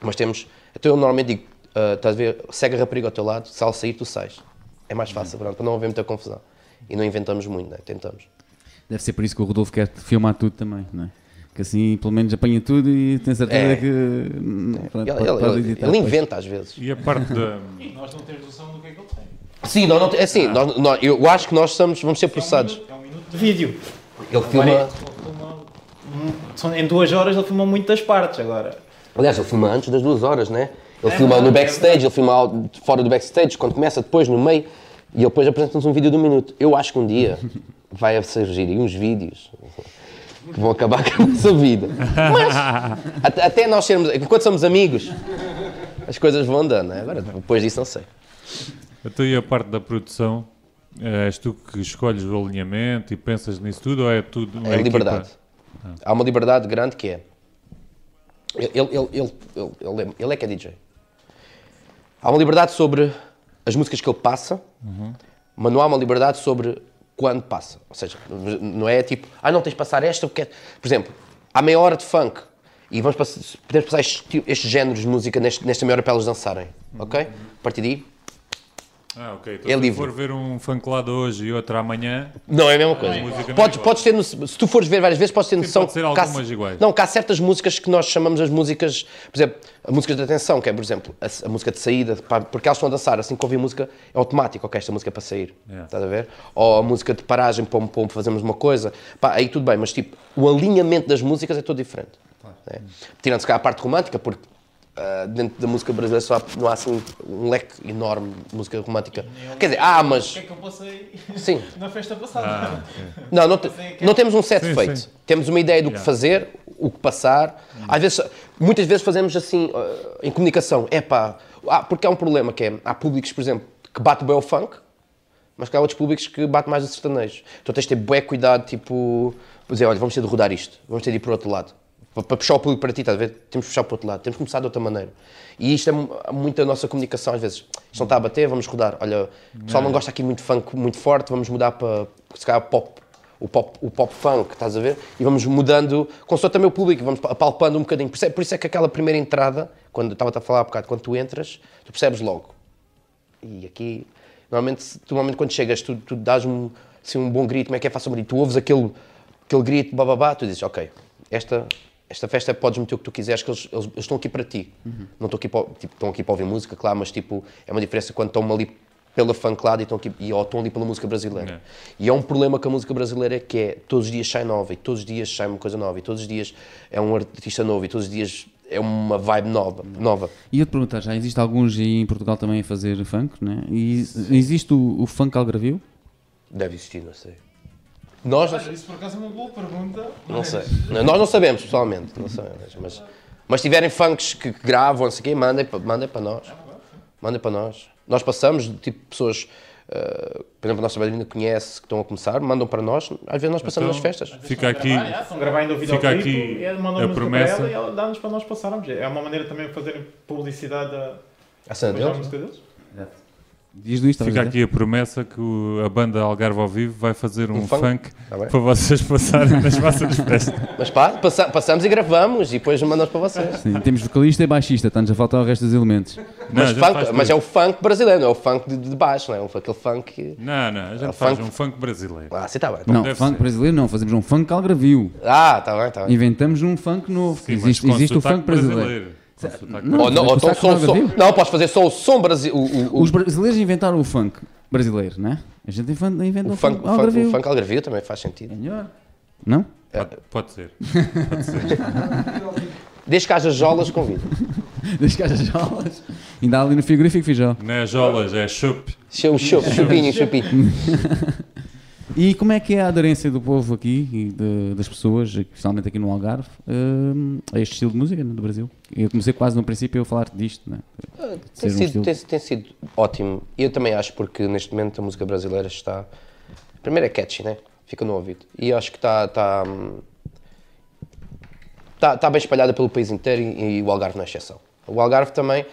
Mas temos. Então eu normalmente digo: ah, estás a ver, segue a rapariga ao teu lado, se ela sair, tu sais. É mais fácil, pronto, para não haver muita confusão. E não inventamos muito, né? tentamos. Deve ser por isso que o Rodolfo quer filmar tudo também, não é? Que assim pelo menos apanha tudo e tem certeza É. que. hum, pronto, Ele, pode- pode ele- editar ele inventa às vezes. E a parte da. Nós não temos noção do que é que ele tem. Sim, nós não, é assim, nós, nós- eu acho que nós somos, vamos ser processados. É um minuto de vídeo. Ele filma. Agora, ele filma- são- em duas horas ele filmou muitas partes agora. Aliás, ele filma antes das duas horas, né? Ele É filma verdade, no é backstage, ele filma fora do backstage, quando começa, depois no meio, e ele depois apresenta-nos um vídeo de um minuto. Eu acho que um dia vai surgir uns vídeos que vão acabar com a nossa vida. Mas até, até nós sermos, enquanto somos amigos, as coisas vão andando, né? Agora, depois disso, não sei. Então, e a parte da produção? Eh, És tu que escolhes o alinhamento e pensas nisso tudo ou é tudo É liberdade. Há uma liberdade grande que é. Ele, ele, ele, ele, ele, é, ele é que é DJ. Há uma liberdade sobre as músicas que ele passa, mas não há uma liberdade sobre quando passa. Ou seja, não é tipo, ah, não tens de passar esta, porque. é-" Por exemplo, há meia hora de funk e vamos passar, podemos passar estes, géneros de música neste, nesta meia hora para elas dançarem. Ok? A partir daí, Ah, ok. Então, É se livre. for ver um fanculado hoje e outro amanhã, Não é a mesma coisa. música não é Podes, igual. podes ter, no- se tu fores ver várias vezes, podes ter noção pode ser que há- algumas iguais. Não, que há certas músicas que nós chamamos as músicas, por exemplo, as músicas de atenção, que é, por exemplo, a, a música de saída, porque elas estão a dançar, assim que ouvir música, é automático, ok, esta música é para sair, Yeah. estás a ver? Ou a música de paragem para, para fazermos uma coisa, pá, aí tudo bem, mas tipo, o alinhamento das músicas é todo diferente. né? Tirando se calhar a parte romântica, porque ah, dentro da música brasileira só há, não há assim um leque enorme de música romântica. Quer dizer, ah, O mas... que é que eu passei Sim. na festa passada? Ah, Não, não, te- não temos um set Sim, feito. sim. Temos uma ideia do que Yeah. fazer, o que passar. Às vezes, muitas vezes fazemos assim, uh, em comunicação. É pá, ah, porque há um problema que é, há públicos, por exemplo, que bate bem o funk, mas que há outros públicos que batem mais o sertanejo. Então tens de ter bué cuidado, tipo, dizer, olha, vamos ter de rodar isto, vamos ter de ir para o outro lado. Para, puxar o público para ti, estás a ver? Temos de puxar para o outro lado, temos de começar de outra maneira. E isto é mu- muito a nossa comunicação, às vezes. Isto não está a bater, vamos rodar. Olha, o pessoal não gosta aqui muito funk muito forte, vamos mudar para, se calhar, pop. O pop, o pop funk, estás a ver? E vamos mudando, consoante também o público, vamos apalpando um bocadinho. Por isso é- Por isso é que aquela primeira entrada, quando estava a falar há bocado, quando tu entras, tu percebes logo. E aqui, normalmente, tu, normalmente quando chegas, tu, tu dás-me assim, um bom grito, como é que é fácil grito? Tu ouves aquele, aquele grito, bababá, tu dizes, ok, esta, esta festa podes meter o que tu quiseres, que eles, eles- eles estão aqui para ti. Não estão aqui, para, tipo, estão aqui para ouvir música, claro, mas tipo, é uma diferença quando estão ali pela funklada e estão, aqui, e, ou estão ali pela música brasileira. É. E é um problema com a música brasileira que é, todos os dias sai nova, e todos os dias sai uma coisa nova, e todos os dias é um artista novo, e todos os dias é uma vibe nova. nova. E eu te perguntar, já existe alguns aí em Portugal também a fazer funk, né? E existe o, o funk algarvio? Deve existir, não sei. Nós, Olha, isso por acaso é uma boa pergunta. Não mas- sei. Não, Nós não sabemos, pessoalmente. Não sabemos, mas, mas se tiverem funks que, gravam, não sei o quê, mandem, mandem para nós. Mandem para nós. Nós passamos, tipo, pessoas, eh, por exemplo, a nossa bailarina conhece, que estão a começar, mandam para nós. Às vezes nós passamos Então, nas festas. Fica aqui. Gravar, já, estão gravando o Fica aqui e a a promessa. para ela e ela dá-nos para nós passarmos. É uma maneira também de fazerem publicidade da A cena deles? Diz Fica aqui a promessa que o- a banda Algarve ao Vivo vai fazer um, Um funk? funk, Tá para vocês passarem nas vossas festas. Mas pá, passa- passamos e gravamos e depois mandamos para vocês. Sim, temos vocalista e baixista, está-nos a faltar o resto dos elementos. Não, Mas, funk- mas é o funk brasileiro, não é o funk de, de baixo, não é? Aquele funk. Não, não, a gente É faz funk- um funk brasileiro. Ah, sim, está bem. Não, funk ser. brasileiro não, fazemos um funk algravio. Ah, está bem, está bem. Inventamos um funk novo. Sim, existe existe o funk brasileiro. Sotaque Não, Ou não, ou o então só, só, algarvio. não, podes fazer só o som brasileiro. O, o, o, Os brasileiros inventaram o funk brasileiro, não é? A gente inventa, inventa o o, funk, funk o, funk, algarvio. o funk algarvio também faz sentido. É melhor. Não? Pode, pode ser. Pode ser. Desde que haja jolas, convido. Das caixas jolas. Ainda há ali no frigorífico Fijó. Não é jolas, é chup. Show, show, chupinho, chupinho. E como é que é a aderência do povo aqui e de- das pessoas, especialmente aqui no Algarve, hum, a este estilo de música né, do Brasil? Eu comecei quase no princípio a falar disto, né? Tem Ser um sido, estilo- tem, tem sido ótimo. E eu também acho porque neste momento a música brasileira está. Primeiro é catchy, né? Fica no ouvido. E acho que está. Está, hum, está, está bem espalhada pelo país inteiro e, e o Algarve não é exceção. O Algarve também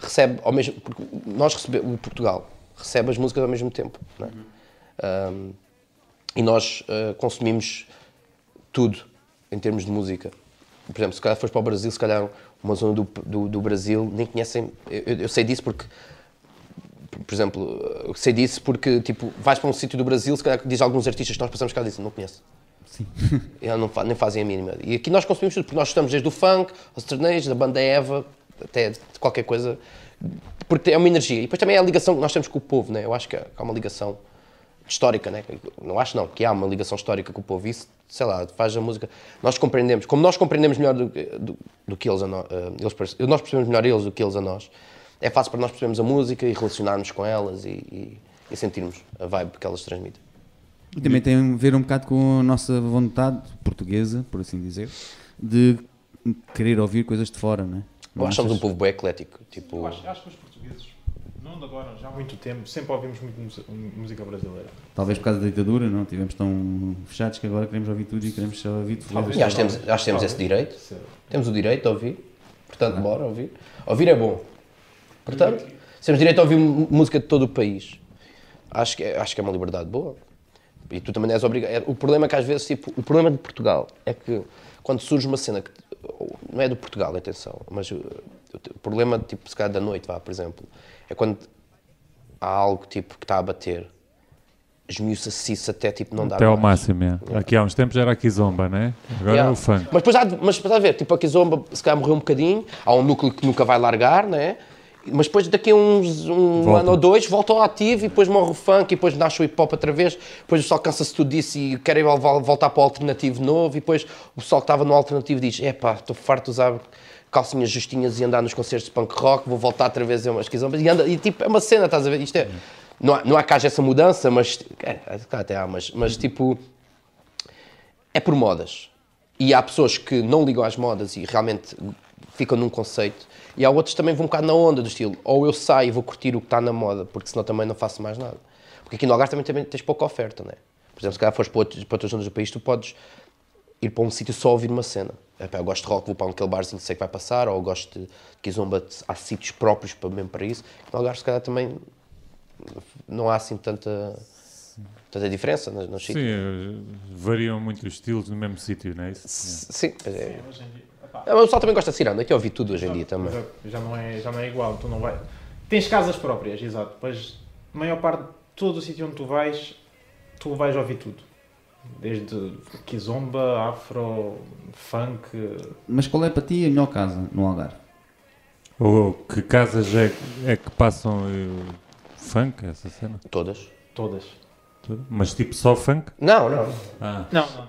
recebe ao mesmo. Porque nós recebemos. O Portugal recebe as músicas ao mesmo tempo. Né? Hum, e nós uh, consumimos tudo em termos de música. Por exemplo, se calhar fores para o Brasil, se calhar uma zona do, do, do Brasil, nem conhecem. Eu, eu sei disso porque, por exemplo, eu sei disso porque, tipo, vais para um sítio do Brasil, se calhar diz alguns artistas que nós passamos cá e dizem, não conheço. Sim. Eles não, nem fazem a mínima. E aqui nós consumimos tudo, porque nós estamos desde o funk, aos sertanejos, da banda Eva, até qualquer coisa, porque é uma energia. E depois também é a ligação que nós temos com o povo, né? Eu acho que há uma ligação histórica, né? Não acho não, que há uma ligação histórica com o povo. Isso, sei lá, faz a música. Nós compreendemos, como nós compreendemos melhor do, do, do que eles a nós, eles, perce- nós percebemos melhor eles do que eles a nós. É fácil para nós percebermos a música e relacionarmos com elas e, e, e sentirmos a vibe que elas transmitem. E também tem a ver um bocado com a nossa vontade portuguesa, por assim dizer, de querer ouvir coisas de fora, não é? Nós somos um povo bem eclético. Tipo, Eu acho, acho que os portugueses, não de agora, já há muito tempo, sempre ouvimos muito música brasileira. Talvez por causa da ditadura, não? Tivemos tão fechados que agora queremos ouvir tudo e queremos só ouvir Talvez. E acho que temos, acho que temos esse direito. Temos o direito a ouvir. Portanto, bora ouvir. Ouvir é bom. Portanto, temos direito a ouvir música de todo o país. Acho que, é- acho que é uma liberdade boa. E tu também és obrigado. O problema é que às vezes, tipo, o problema de Portugal é que quando surge uma cena que não é do Portugal, atenção, mas o, o problema, tipo, se calhar da noite, vá, por exemplo, é quando há algo tipo que está a bater, esmiuça-se isso até tipo não dá Até ao mais. máximo, é. Aqui há uns tempos era aqui zomba, né? Agora é Yeah. o funk. Mas depois há, mas estás a ver, tipo, a Kizomba se calhar morreu um bocadinho, há um núcleo que nunca vai largar, né? Mas depois daqui a uns um Volta. ano ou dois volta ao ativo e depois morre o funk e depois nasce o hip hop outra vez, depois o pessoal cansa-se tudo disso e querem vol- vol- voltar para o alternativo novo e depois o pessoal que estava no alternativo diz, epá, estou farto de usar calcinhas justinhas e andar nos concertos de punk rock, vou voltar outra vez a umas Kizombas e anda, e tipo, é uma cena, estás a ver, isto é, não há, não há cá essa mudança, mas, é, cá até há, mas, mas tipo, é por modas. E há pessoas que não ligam às modas e realmente ficam num conceito. E há outros também vão um bocado na onda do estilo. Ou eu saio e vou curtir o que está na moda, porque senão também não faço mais nada. Porque aqui no Algarve também, também tens pouca oferta, né? Por exemplo, se calhar fores para, para outras zonas do país, tu podes ir para um sítio só ouvir uma cena. Epá, eu gosto de rock, vou para aquele barzinho que sei que vai passar, ou gosto de Kizomba, há sítios próprios para, mesmo para isso. No Algarve, se calhar, também não há assim tanta, tanta diferença nos, nos Sim, sítios. eh, variam muito os estilos no mesmo sítio, não é isso? Sim, mas é. Hoje em dia, mas o pessoal também gosta de ciranda, aqui eu ouvi tudo hoje em dia também. mas é- já não, é, já não é igual, tu não vai. Tens casas próprias, exato. Depois, a maior parte de todo o sítio onde tu vais, tu vais ouvir tudo. Desde kizomba, afro, funk. Mas qual é para ti a melhor casa no Algarve? Ou que casas é, é que passam eh, funk, essa cena? Todas. Todas. Mas tipo só funk? Não, não. Ah, Não, não,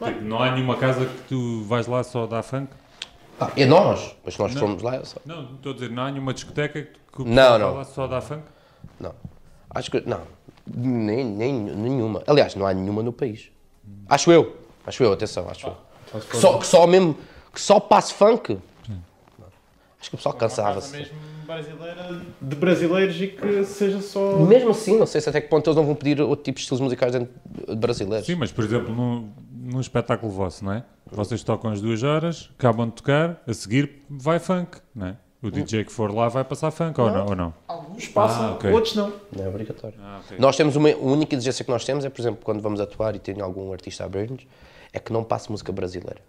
não. tipo, não há nenhuma casa que tu vais lá só dar funk? Ah, é nós, mas nós Não. fomos lá. eu só- Não, estou a dizer, não há nenhuma discoteca que, que o Não, pessoal não. vai lá só dar funk? Não. Acho que. Não. Nem, nem, nenhuma. Aliás, não há nenhuma no país. Acho eu. Acho eu, atenção, acho eu. Só se Que for só, que só mesmo. Que só passe funk. Acho que o pessoal cansava-se. mesmo brasileira, de brasileiros e que seja só. Mesmo assim, não sei se até que ponto eles não vão pedir outro tipo de estilos musicais dentro de brasileiros. Sim, mas por exemplo, num, num espetáculo vosso, não é? Vocês tocam as duas horas, acabam de tocar, a seguir vai funk, não é? O DJ que for lá vai passar funk ou não? Ou não? uns passam, Ah, ok. outros não. Não é obrigatório. Ah, ok. Nós temos uma a única exigência que nós temos é, por exemplo, quando vamos atuar e tem algum artista a abrir-nos, é que não passe música brasileira.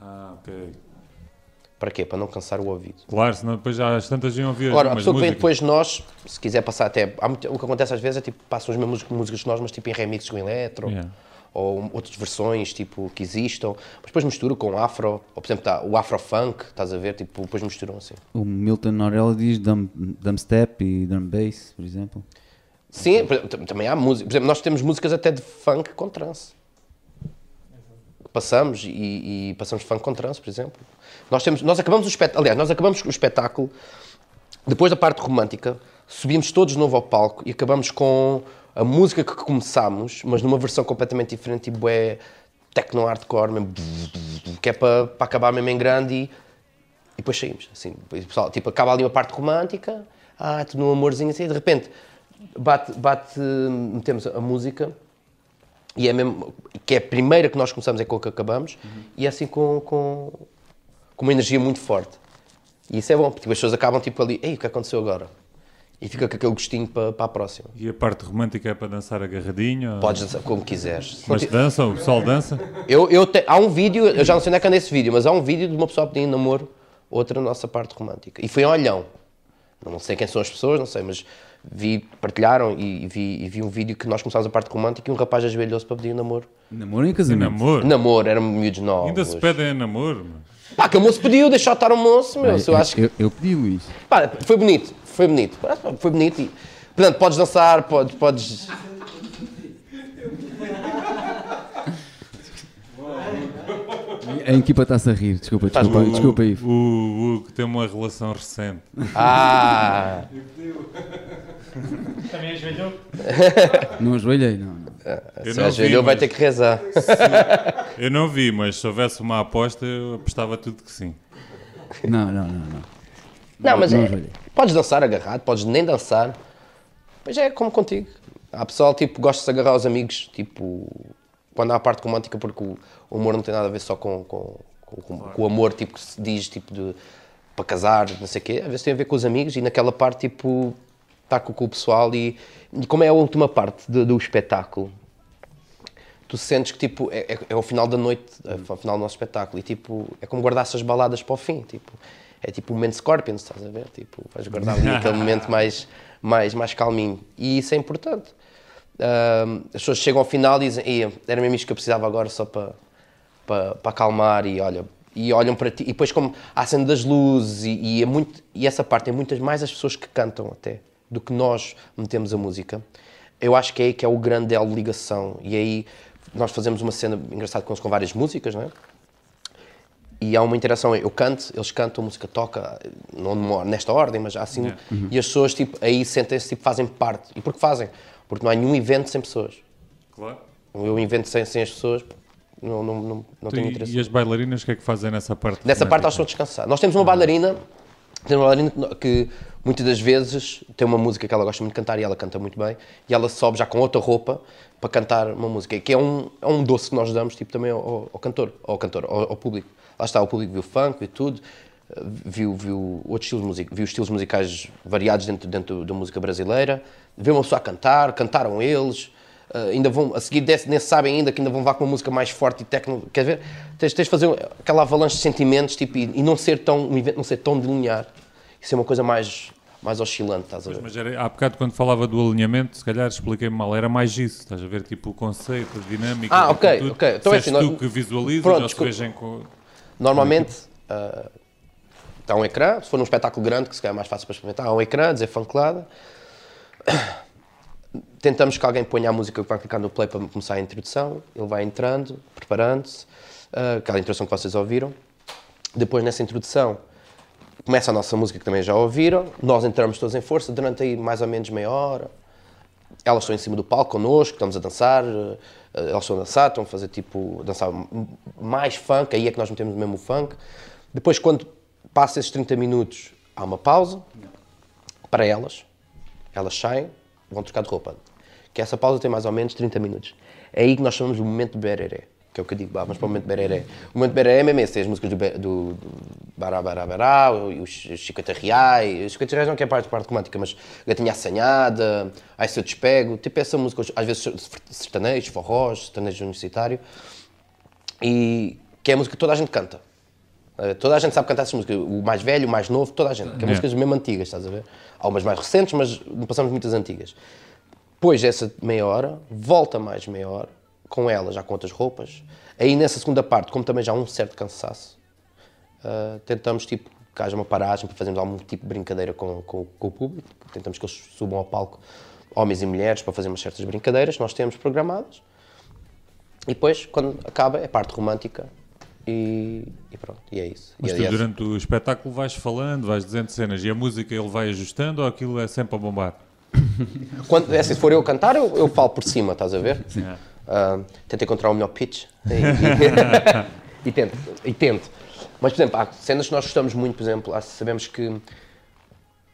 Ah, ok. Para quê? Para não cansar o ouvido. Claro, senão depois já as tantas iam ouvir Agora, a pessoa que vem músicas. depois de nós, se quiser passar até. há muito- o que acontece às vezes é tipo, passam as mesmas músicas que nós, mas tipo em remixes com eletro. Yeah. Ou outras versões tipo, que existam, mas depois misturam com afro, ou por exemplo tá, o afro-funk, estás a ver? Tipo, depois misturam assim. O Milton Norell diz drum, drum step e drum bass, por exemplo. Sim, também há música. Por exemplo, nós temos músicas até de funk com trance. Passamos e, e passamos funk com trance, por exemplo. Nós, temos, nós acabamos o espetáculo, aliás, nós acabamos o espetáculo, depois da parte romântica, subimos todos de novo ao palco e acabamos com a música que começámos, mas numa versão completamente diferente, tipo é techno-hardcore, mesmo, que é para, para acabar mesmo em grande e, e depois saímos. Assim, pessoal, tipo, acaba ali uma parte romântica, ah, tudo num amorzinho assim, e de repente bate, bate, metemos a música e é mesmo, que é a primeira que nós começamos é com a que acabamos e é assim com, com, com uma energia muito forte. E isso é bom, porque as pessoas acabam tipo ali, ei, o que aconteceu agora? E fica com aquele gostinho para, para a próxima. E a parte romântica é para dançar agarradinho? ou- Podes dançar como quiseres. Mas dançam? O pessoal dança? Eu, eu te- há um vídeo, eu já não sei onde é que anda esse vídeo, mas há um vídeo de uma pessoa pedindo namoro, outra na nossa parte romântica. E foi em olhão. Não sei quem são as pessoas, não sei, mas vi, partilharam e, e vi, e vi um vídeo que nós começámos a parte romântica e um rapaz ajoelhou-se para pedir namoro. Namoro em casamento. Namoro? Namoro, era miúdos novos. Ainda se pedem a namoro? mas- Pá, que o moço pediu, deixou estar o moço, meu. Eu eu, acho que. eu, eu pedi, Luís. Pá, foi bonito, foi bonito. Foi bonito e. Portanto, podes dançar, podes. podes... A equipa está-se a rir, desculpa, desculpa, maluco. desculpa, Ivo. O Hugo tem uma relação recente. Ah! Também ajoelhou? Não ajoelhei, não. não. Eu Se não ajoelhou, vi, vai mas- ter que rezar. Eu não vi, mas se houvesse uma aposta, eu apostava tudo que sim. Não, não, não, não. Não, mas não é, ajoelhei. Podes dançar agarrado, podes nem dançar. Mas é como contigo. Há pessoal tipo, gosta de se agarrar aos amigos, tipo, quando há a parte romântica, porque o, amor não tem nada a ver só com, com, com- com- o amor tipo, que se diz tipo, de, para casar, não sei o quê. Às vezes tem a ver com os amigos e naquela parte, tipo, está com, o pessoal. E, e como é a última parte do, do espetáculo, tu sentes que tipo, é, é, é o final da noite, é o final do nosso espetáculo, e tipo, é como guardar essas baladas para o fim, tipo, é tipo o momento Scorpions, estás a ver? Tipo, vais guardar ali aquele momento mais, mais, mais calminho. E isso é importante. Ahm, as pessoas chegam ao final e dizem, "Ia, era mesmo isto que eu precisava agora só para, para, para acalmar e olha, e olham para ti, e depois como a cena das luzes e, e é muito, e essa parte é muitas mais as pessoas que cantam até, do que nós metemos a música. Eu acho que é aí que é o grande elo de ligação e aí nós fazemos uma cena engraçada com, com várias músicas, não é? E há uma interação, eu canto, eles cantam, a música toca, não nesta ordem, mas assim, Yeah. e as pessoas tipo, aí sentem-se, tipo, fazem parte. E por que fazem? Porque não há nenhum evento sem pessoas. Claro. Eu invento sem, sem as pessoas, não, não, não, não tenho interesse. E as bailarinas, o que é que fazem nessa parte? Nessa parte elas estão a descansar. Nós temos uma bailarina, temos uma bailarina que, muitas das vezes tem uma música que ela gosta muito de cantar e ela canta muito bem, e ela sobe já com outra roupa para cantar uma música, que é um, é um doce que nós damos tipo, também ao, ao- ao cantor, ao, cantor ao, ao público. Lá está, o público viu funk, viu tudo, viu, viu outros estilos, music, viu estilos musicais variados dentro, dentro da música brasileira, viu uma pessoa a cantar, cantaram eles, Uh, ainda vão, a seguir desse, nem sabem ainda que ainda vão levar com uma música mais forte e técnico. Quer ver? Tens, tens de fazer aquela avalanche de sentimentos tipo, e, e não ser tão, um evento não ser tão delinear. Isso é uma coisa mais, mais oscilante, estás a ver? Mas era, há bocado, quando falava do alinhamento, se calhar expliquei-me mal. Era mais isso, estás a ver? Tipo o conceito, a dinâmica. Ah, tipo, ok, tudo. ok. Então é Se és assim, tu nós- que visualizas Pronto, desculpa. vejam com. Normalmente uh, está um ecrã, se for num espetáculo grande, que se calhar é mais fácil para experimentar, há um ecrã, dizer fankelada. Tentamos que alguém ponha a música que vai clicar no play para começar a introdução. Ele vai entrando, preparando-se, uh, aquela introdução que vocês ouviram. Depois, nessa introdução, começa a nossa música que também já ouviram. Nós entramos todos em força durante aí mais ou menos meia hora. Elas estão em cima do palco connosco, estamos a dançar, eh, elas estão a dançar, estão a fazer tipo, dançar mais funk, aí é que nós metemos mesmo o funk. Depois, quando passa esses 30 minutos, há uma pausa para elas, elas saem, vão trocar de roupa. Que essa pausa tem mais ou menos 30 minutos. É aí que nós chamamos o momento de bereré. Que é o que eu digo, vamos para o momento bereré. O momento bereré é mesmo esse, tem as músicas do, do, do Bará Bará Bará, os, 50 reais, os 50 reais não que é parte, parte romântica, mas Gatinha Assanhada, Ai Se Eu Despego, tipo essa música, às vezes sertanejos, forrós, sertanejo universitário, e que é a música que toda a gente canta. Uh, toda a gente sabe cantar essas músicas, o mais velho, o mais novo, toda a gente. Que é músicas mesmo antigas, estás a ver? Há umas mais recentes, mas não passamos muitas antigas. Depois dessa meia hora, volta mais meia hora, com ela, já com outras roupas. Aí nessa segunda parte, como também já há um certo cansaço, uh, tentamos tipo, que haja uma paragem para fazermos algum tipo de brincadeira com, com- com o público. Tentamos que eles subam ao palco, homens e mulheres, para fazermos certas brincadeiras que nós temos programadas. E depois, quando acaba, é a parte romântica e, e pronto, e é isso. Mas e, tu é- durante o espetáculo vais falando, vais dizendo cenas e a música ele vai ajustando ou aquilo é sempre a bombar? Quando, é assim, se for eu a cantar, eu, eu falo por cima, estás a ver? Yeah. Ah, tento encontrar o melhor pitch e, e tento, e tento. Mas, por exemplo, há cenas que nós gostamos muito, por exemplo, há- sabemos que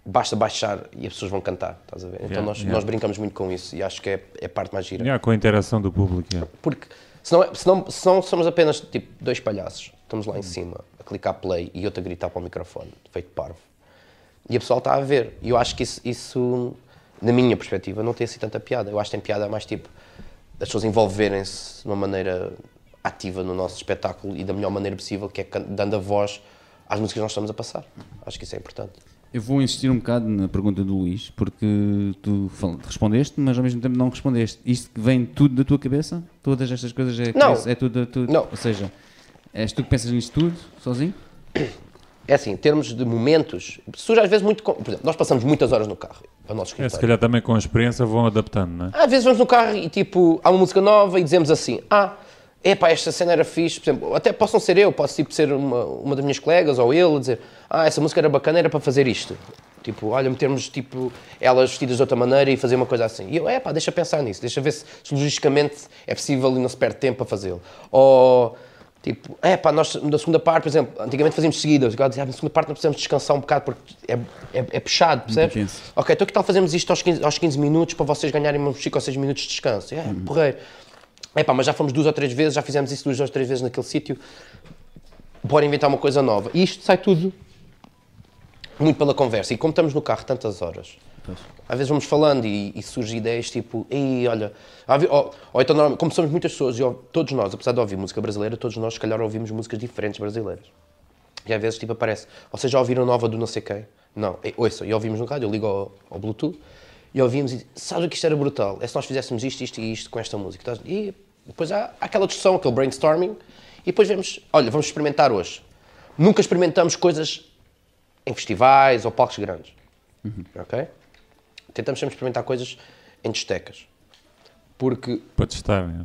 basta baixar e as pessoas vão cantar, estás a ver? Então Yeah, nós, yeah. nós brincamos muito com isso e acho que é, é a parte mais gira. Yeah, com a interação do público. yeah. Porque senão, é- senão, senão somos apenas tipo dois palhaços. Estamos lá em cima a clicar play e outro a gritar para o microfone, feito parvo. E a pessoa está a ver. E eu acho que isso, isso, na minha perspectiva, não tem assim tanta piada. Eu acho que tem piada mais tipo as pessoas envolverem-se de uma maneira ativa no nosso espetáculo e da melhor maneira possível, que é dando a voz às músicas que nós estamos a passar. Acho que isso é importante. Eu vou insistir um bocado na pergunta do Luís, porque tu respondeste, mas ao mesmo tempo não respondeste. Isto vem tudo da tua cabeça? Todas estas coisas é, Não. é tudo, tudo Não. Ou seja, és tu que pensas nisto tudo, sozinho? É assim, em termos de momentos, surge às vezes muito. Por exemplo, nós passamos muitas horas no carro, para o nosso É, escritório. se calhar também com a experiência vão adaptando, não é? Às vezes vamos no carro e tipo, há uma música nova e dizemos assim, ah, epá, esta cena era fixe, por exemplo, até possam ser eu, posso tipo, ser uma, uma das minhas colegas ou ele, dizer, ah, essa música era bacana, era para fazer isto. Tipo, olha, metermos tipo, elas vestidas de outra maneira e fazer uma coisa assim. E eu, epá, deixa pensar nisso, deixa ver se, se logisticamente é possível e não se perde tempo a fazê-lo. Ou, tipo, epá, nós na segunda parte, por exemplo, antigamente fazíamos seguidas, agora dizia, ah, na segunda parte nós precisamos descansar um bocado porque é, é, é puxado, percebes? intenso. Ok, então que tal fazermos isto aos 15, aos 15 minutos para vocês ganharem uns 5 ou 6 minutos de descanso? É, porreiro. É pá, mas já fomos duas ou três vezes, já fizemos isso duas ou três vezes naquele sítio. Bora inventar uma coisa nova. E isto sai tudo muito pela conversa. E como estamos no carro tantas horas, às vezes vamos falando e, e surgem ideias tipo, ei, olha, ou, ou então, normalmente, como somos muitas pessoas, e todos nós, apesar de ouvir música brasileira, todos nós, se calhar, ouvimos músicas diferentes brasileiras. E às vezes tipo aparece, vocês já ouviram nova do não sei quem? Não, e, ouça, e ouvimos no rádio, eu ligo ao, ao Bluetooth e ouvimos e sabes o que isto era brutal? É se nós fizéssemos isto, isto e isto com esta música. Estás- E depois há aquela discussão, aquele brainstorming e depois vemos, olha, vamos experimentar hoje. Nunca experimentamos coisas em festivais ou palcos grandes. Ok? Tentamos sempre experimentar coisas em distecas. Porque Para testar, né?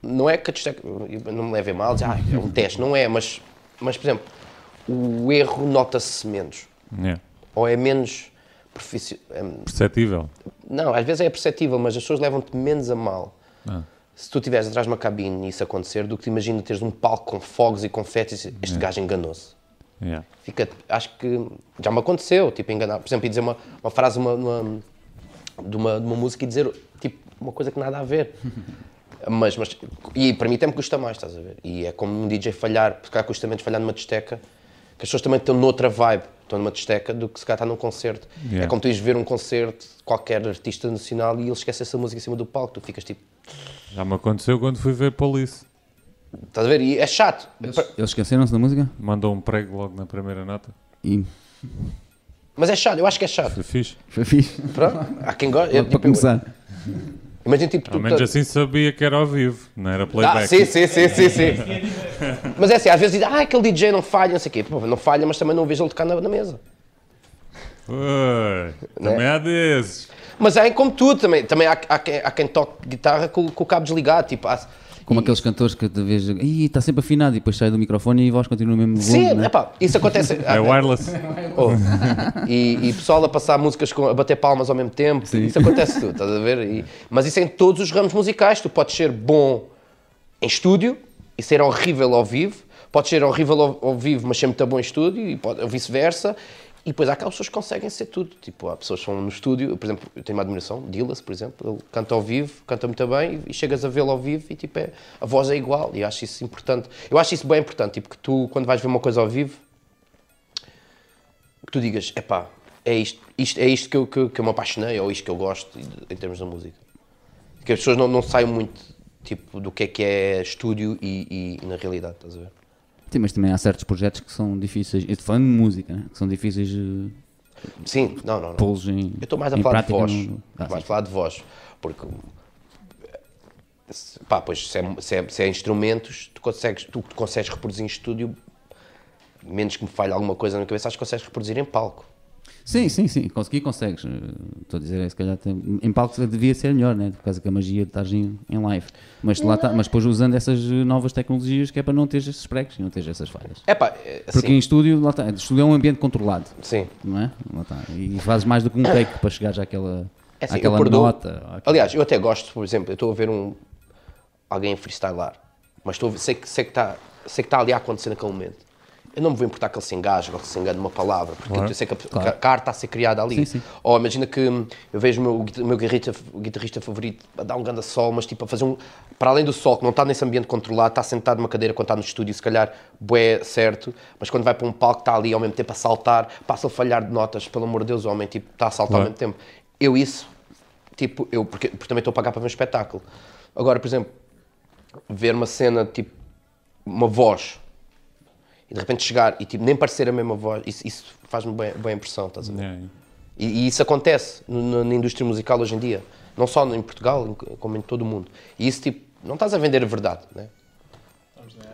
não é que a discoteca, não me levem mal, dizer, ah, é um teste, não é, mas, mas por exemplo, o erro nota-se menos, Yeah. ou é menos profissional. Perceptível. Não, às vezes é perceptível, mas as pessoas levam-te menos a mal. Ah. Se tu estiveres atrás de uma cabine e isso acontecer, do que te imagina teres um palco com fogos e confetes e este gajo enganou-se. Yeah. Fica, acho que já me aconteceu, tipo, enganar, por exemplo, e dizer uma, uma frase uma, uma- de, uma, de uma música e dizer tipo, uma coisa que nada a ver. Mas, mas, e para mim até me custa mais, estás a ver? E é como um DJ falhar, porque há custa menos falhar numa discoteca, que as pessoas também estão noutra vibe, estão numa discoteca, do que se calhar está num concerto. Yeah. É como tu ires ver um concerto de qualquer artista nacional e ele esquece essa música em cima do palco, tu ficas tipo, Já me aconteceu quando fui ver Police. estás a ver? E é chato. Eles, eles esqueceram-se da música? Mandou um prego logo na primeira nota. E Mas é chato, eu acho que é chato. Foi fixe. foi fixe. Pronto, há quem gosta. eu, Para tipo, começar. Imagina tipo, tu Ao menos tá- assim sabia que era ao vivo, não era playback. Ah, sim, sim, sim, sim, sim. mas é assim, às vezes dizem, ah, aquele DJ não falha, não sei o quê. Pô, não falha, mas também não vejo ele tocar na, na mesa. Ui, Né? também há desses. Mas é como tudo também. Também há, há, quem, há quem toque guitarra com, com o cabo desligado. Tipo, há- Como e- aqueles cantores que de vez Ih, está sempre afinado e depois sai do microfone e a voz continua no mesmo volume. Sim, né? epá, isso acontece. É wireless. Oh. E, e pessoal a passar músicas com, a bater palmas ao mesmo tempo, isso acontece tudo, estás a ver? E- mas isso é em todos os ramos musicais. Tu podes ser bom em estúdio e ser horrível ao vivo, podes ser horrível ao, ao vivo, mas ser muito bom em estúdio, e vice-versa. E depois há aquelas pessoas que conseguem ser tudo. Tipo, há pessoas que são no estúdio, por exemplo, eu tenho uma admiração, Dillas, por exemplo, ele canta ao vivo, canta muito bem e chegas a vê-lo ao vivo e tipo, é, a voz é igual. E acho isso importante. Eu acho isso bem importante, tipo, que tu, quando vais ver uma coisa ao vivo, que tu digas, epá, é isto, isto, é isto que eu, que, que eu me apaixonei ou isto que eu gosto em termos da música. Que as pessoas não, não saiam muito tipo, do que é que é estúdio e, e na realidade, estás a ver? Sim, mas também há certos projetos que são difíceis, eu estou falando de música, né? que são difíceis de Sim, não, não. não. em Eu estou mais a falar de voz. no- Estou Ah, mais a falar de voz. Porque. se- Pá, pois se é, se é- se é instrumentos, tu consegues, tu consegues reproduzir em estúdio, menos que me falhe alguma coisa na cabeça, acho que consegues reproduzir em palco. Sim, sim, sim, conseguir consegues. Estou a dizer, se calhar tem- em palco devia ser melhor, né? por causa que a magia de estar em, em live. Mas, lá tá, mas depois usando essas novas tecnologias que é para não ter esses pregos e não ter essas falhas. É pá, é, assim, Porque em estúdio, lá está, estúdio é um ambiente controlado, sim. não é? Lá está. E fazes mais do que um take para chegar já àquela, É assim, àquela nota. àquela- Aliás, eu até gosto, por exemplo, eu estou a ver um, alguém freestylar, mas estou sei sei que está sei que está ali a acontecer naquele momento. Eu não me vou importar que ele se engaje ou que se engane numa palavra, porque Claro. eu sei que a, Claro. a arte está a ser criada ali. Sim, sim. Ou imagina que eu vejo o meu, o meu guitarrista, o guitarrista favorito a dar um grande sol, mas tipo a fazer um. Para além do sol, que não está nesse ambiente controlado, está sentado numa cadeira quando está no estúdio, se calhar bué certo, mas quando vai para um palco está ali ao mesmo tempo a saltar, passa a falhar de notas, pelo amor de Deus, o homem tipo, está a saltar ao Claro. mesmo tempo. Eu isso, tipo, eu, porque, porque também estou a pagar para ver um espetáculo. Agora, por exemplo, ver uma cena tipo uma voz e de repente chegar e tipo, nem parecer a mesma voz, isso, isso faz-me bem, bem impressão, estás a ver? É. E, e isso acontece no- na indústria musical hoje em dia, não só em Portugal, como em todo o mundo. E isso tipo, não estás a vender a verdade, né?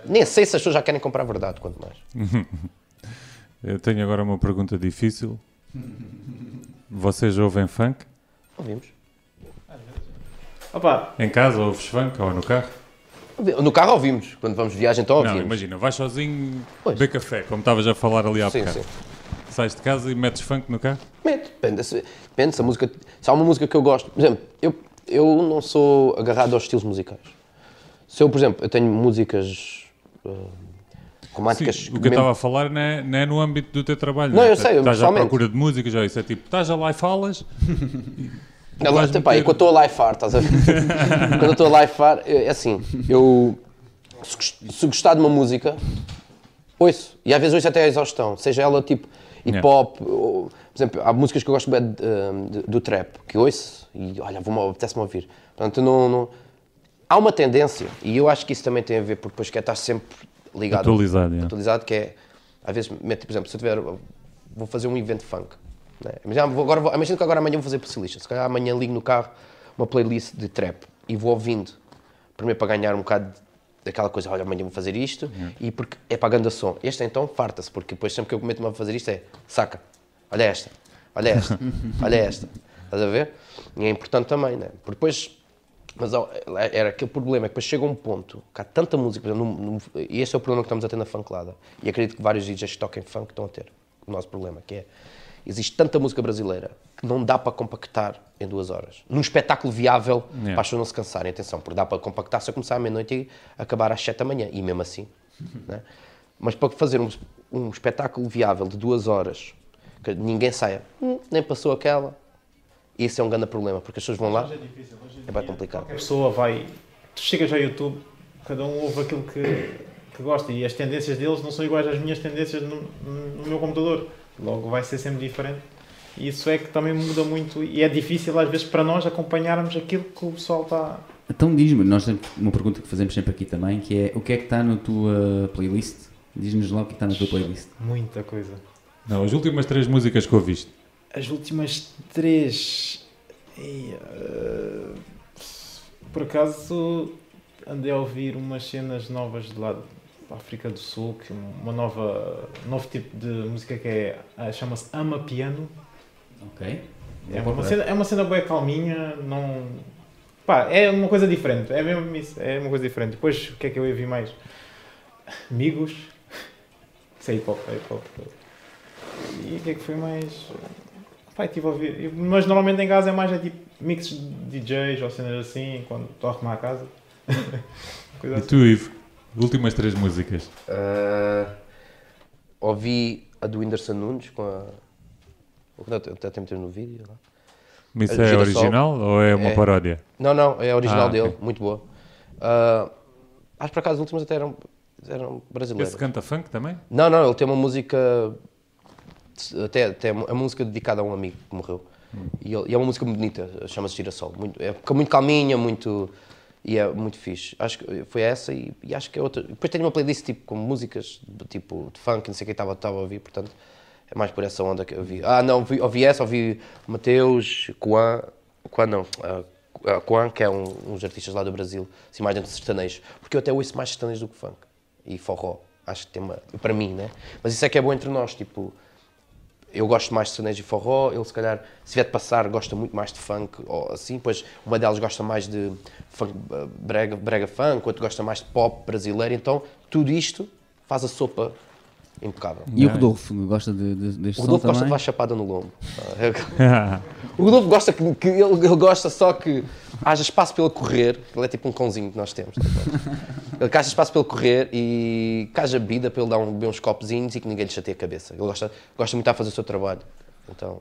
Nem sei se as pessoas já querem comprar a verdade, quanto mais. Eu tenho agora uma pergunta difícil. Vocês ouvem funk? Ouvimos. Opa, Em casa ouves funk ou no carro? No carro ouvimos, quando vamos de viagem, então Não, ouvimos. imagina, vais sozinho Pois. beber café, como estavas a falar ali há sim, bocado. sim. Sais de casa e metes funk no carro? Depende, depende, se, depende se a música. Se há uma música que eu gosto. Por exemplo, eu, eu não sou agarrado aos estilos musicais. Se eu, por exemplo, eu tenho músicas uh, românticas. Sim, o que eu estava a falar não é, não é no âmbito do teu trabalho. Não, é? eu sei, Estás à procura de música, já isso é tipo, estás lá e falas. Não, vais lá, pá, meter- e quando estou a lifear, estás a ver? quando eu estou a lifear, é assim, eu. Se, gos- se gostar de uma música, ouço. E às vezes ouço até a exaustão. Seja ela tipo hip hop, ou, por exemplo, há músicas que eu gosto bem de, de- do trap, que ouço e olha, apetece-me ouvir. Portanto, não, não- Há uma tendência, e eu acho que isso também tem a ver, porque depois quer estar sempre ligado. Atualizado, yeah. atualizado, que é, às vezes, mete, por exemplo, se eu tiver, vou fazer um evento funk, né? imagina, vou, agora, vou, imagina que agora amanhã vou fazer Pussilista, se calhar amanhã ligo no carro uma playlist de trap e vou ouvindo, primeiro para ganhar um bocado daquela coisa, olha, amanhã vou fazer isto, e porque é para a som. Este então farta-se, porque depois sempre que eu cometo-me a fazer isto é, saca, olha esta, olha esta, olha esta, estás a ver? E é importante também, né? Porque depois mas era aquele problema, é que depois chega um ponto que há tanta música, exemplo, no- no- e esse é o problema que estamos a ter na funklada. E acredito que vários DJs que toquem funk estão a ter o nosso problema, que é, existe tanta música brasileira que não dá para compactar em duas horas. Num espetáculo viável, Yeah. para as pessoas não se cansarem, atenção, porque dá para compactar se eu começar à meia-noite e acabar às sete da manhã, e mesmo assim. né? Mas para fazer um, um espetáculo viável de duas horas, que ninguém saia, "Hum, nem passou aquela, esse é um grande problema, porque as pessoas vão lá, hoje é difícil. Hoje em é bem complicado. Qualquer pessoa vai. Tu chegas ao YouTube, cada um ouve aquilo que, que gosta e as tendências deles não são iguais às minhas tendências no, no meu computador. Logo vai ser sempre diferente. E isso é que também muda muito e é difícil às vezes para nós acompanharmos aquilo que o pessoal está. Então diz-me, nós temos uma pergunta que fazemos sempre aqui também, que é o que é que está na tua playlist? Diz-nos lá o que está na tua playlist. Muita coisa. Não, as últimas três músicas que ouviste. As últimas três. Ei, eh, por acaso andei a ouvir umas cenas novas de lá da África do Sul, que é uma nova, um novo tipo de música que é ah, chama-se Ama Piano. Ok. É uma cena, é uma cena bem calminha, não. Pá, é uma coisa diferente, é mesmo isso, é uma coisa diferente. Depois o que é que eu ouvi mais? Amigos. Isso é hip hop, é hip hop. E o que é que foi mais? Pá, estive a ouvir. Mas normalmente em casa é mais é tipo mix de DJs ou cenas assim, quando estou a arrumar a casa. Coisa E assim. tu, Ivo? Últimas três músicas. Ah, ouvi a do Whindersson Nunes com a Até até temos no vídeo. Lá. Mas isso é original ou é uma É. paródia? Não, não, é original Ah, dele, muito boa. Ah, acho que por acaso as últimas até eram, eram brasileiras. Esse canta funk também? Não, não, ele tem uma música. Até, até a música dedicada a um amigo que morreu. E, ele- e é uma música muito bonita, chama-se Girassol. Muito, é muito calminha, muito. E é muito fixe. Acho que foi essa e, e acho que é outra. Depois tenho uma playlist tipo, com músicas tipo de funk, não sei o que estava a ouvir, portanto é mais por essa onda que eu vi. Ah, não, vi, ouvi essa, ouvi Mateus, Coan. Coan não. ah, ah, Coan, que é um, uns artistas lá do Brasil, assim, mais dentro de sertanejo. Porque eu até ouço mais sertanejo do que funk. E forró. Acho que tem uma. Para mim, né? Mas isso é que é bom entre nós, tipo eu gosto mais de sertanejo e forró, ele se calhar, se vier de passar, gosta muito mais de funk, ou assim, pois uma delas gosta mais de funk, brega, brega funk, outra gosta mais de pop brasileiro, então tudo isto faz a sopa impecável. E o Rodolfo gosta de, de, deste O som Rodolfo gosta de também? levar chapada no lombo. O Rodolfo gosta que, que ele, ele gosta só que haja espaço para ele correr. Ele é tipo um cãozinho que nós temos. tá ele que haja espaço para ele correr e que haja bebida para ele dar um, beber uns copozinhos e que ninguém lhe chateie a cabeça. Ele gosta, gosta muito de fazer o seu trabalho. Então,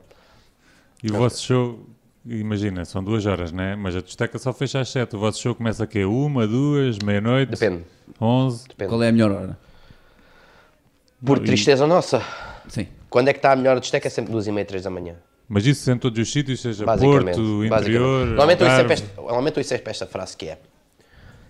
E o vosso show, imagina, são duas horas, né? Mas a discoteca só fecha às sete. O vosso show começa a quê? Uma, duas, meia-noite? depende. Onze? depende. Qual é a melhor hora? Por tristeza nossa. Sim. Quando é que está a melhor discoteca? É sempre duas e meia, três da manhã. Mas isso em todos os sítios, seja. Porto, basicamente. interior, Normalmente eu esta- normalmente eu ouço sempre esta frase que é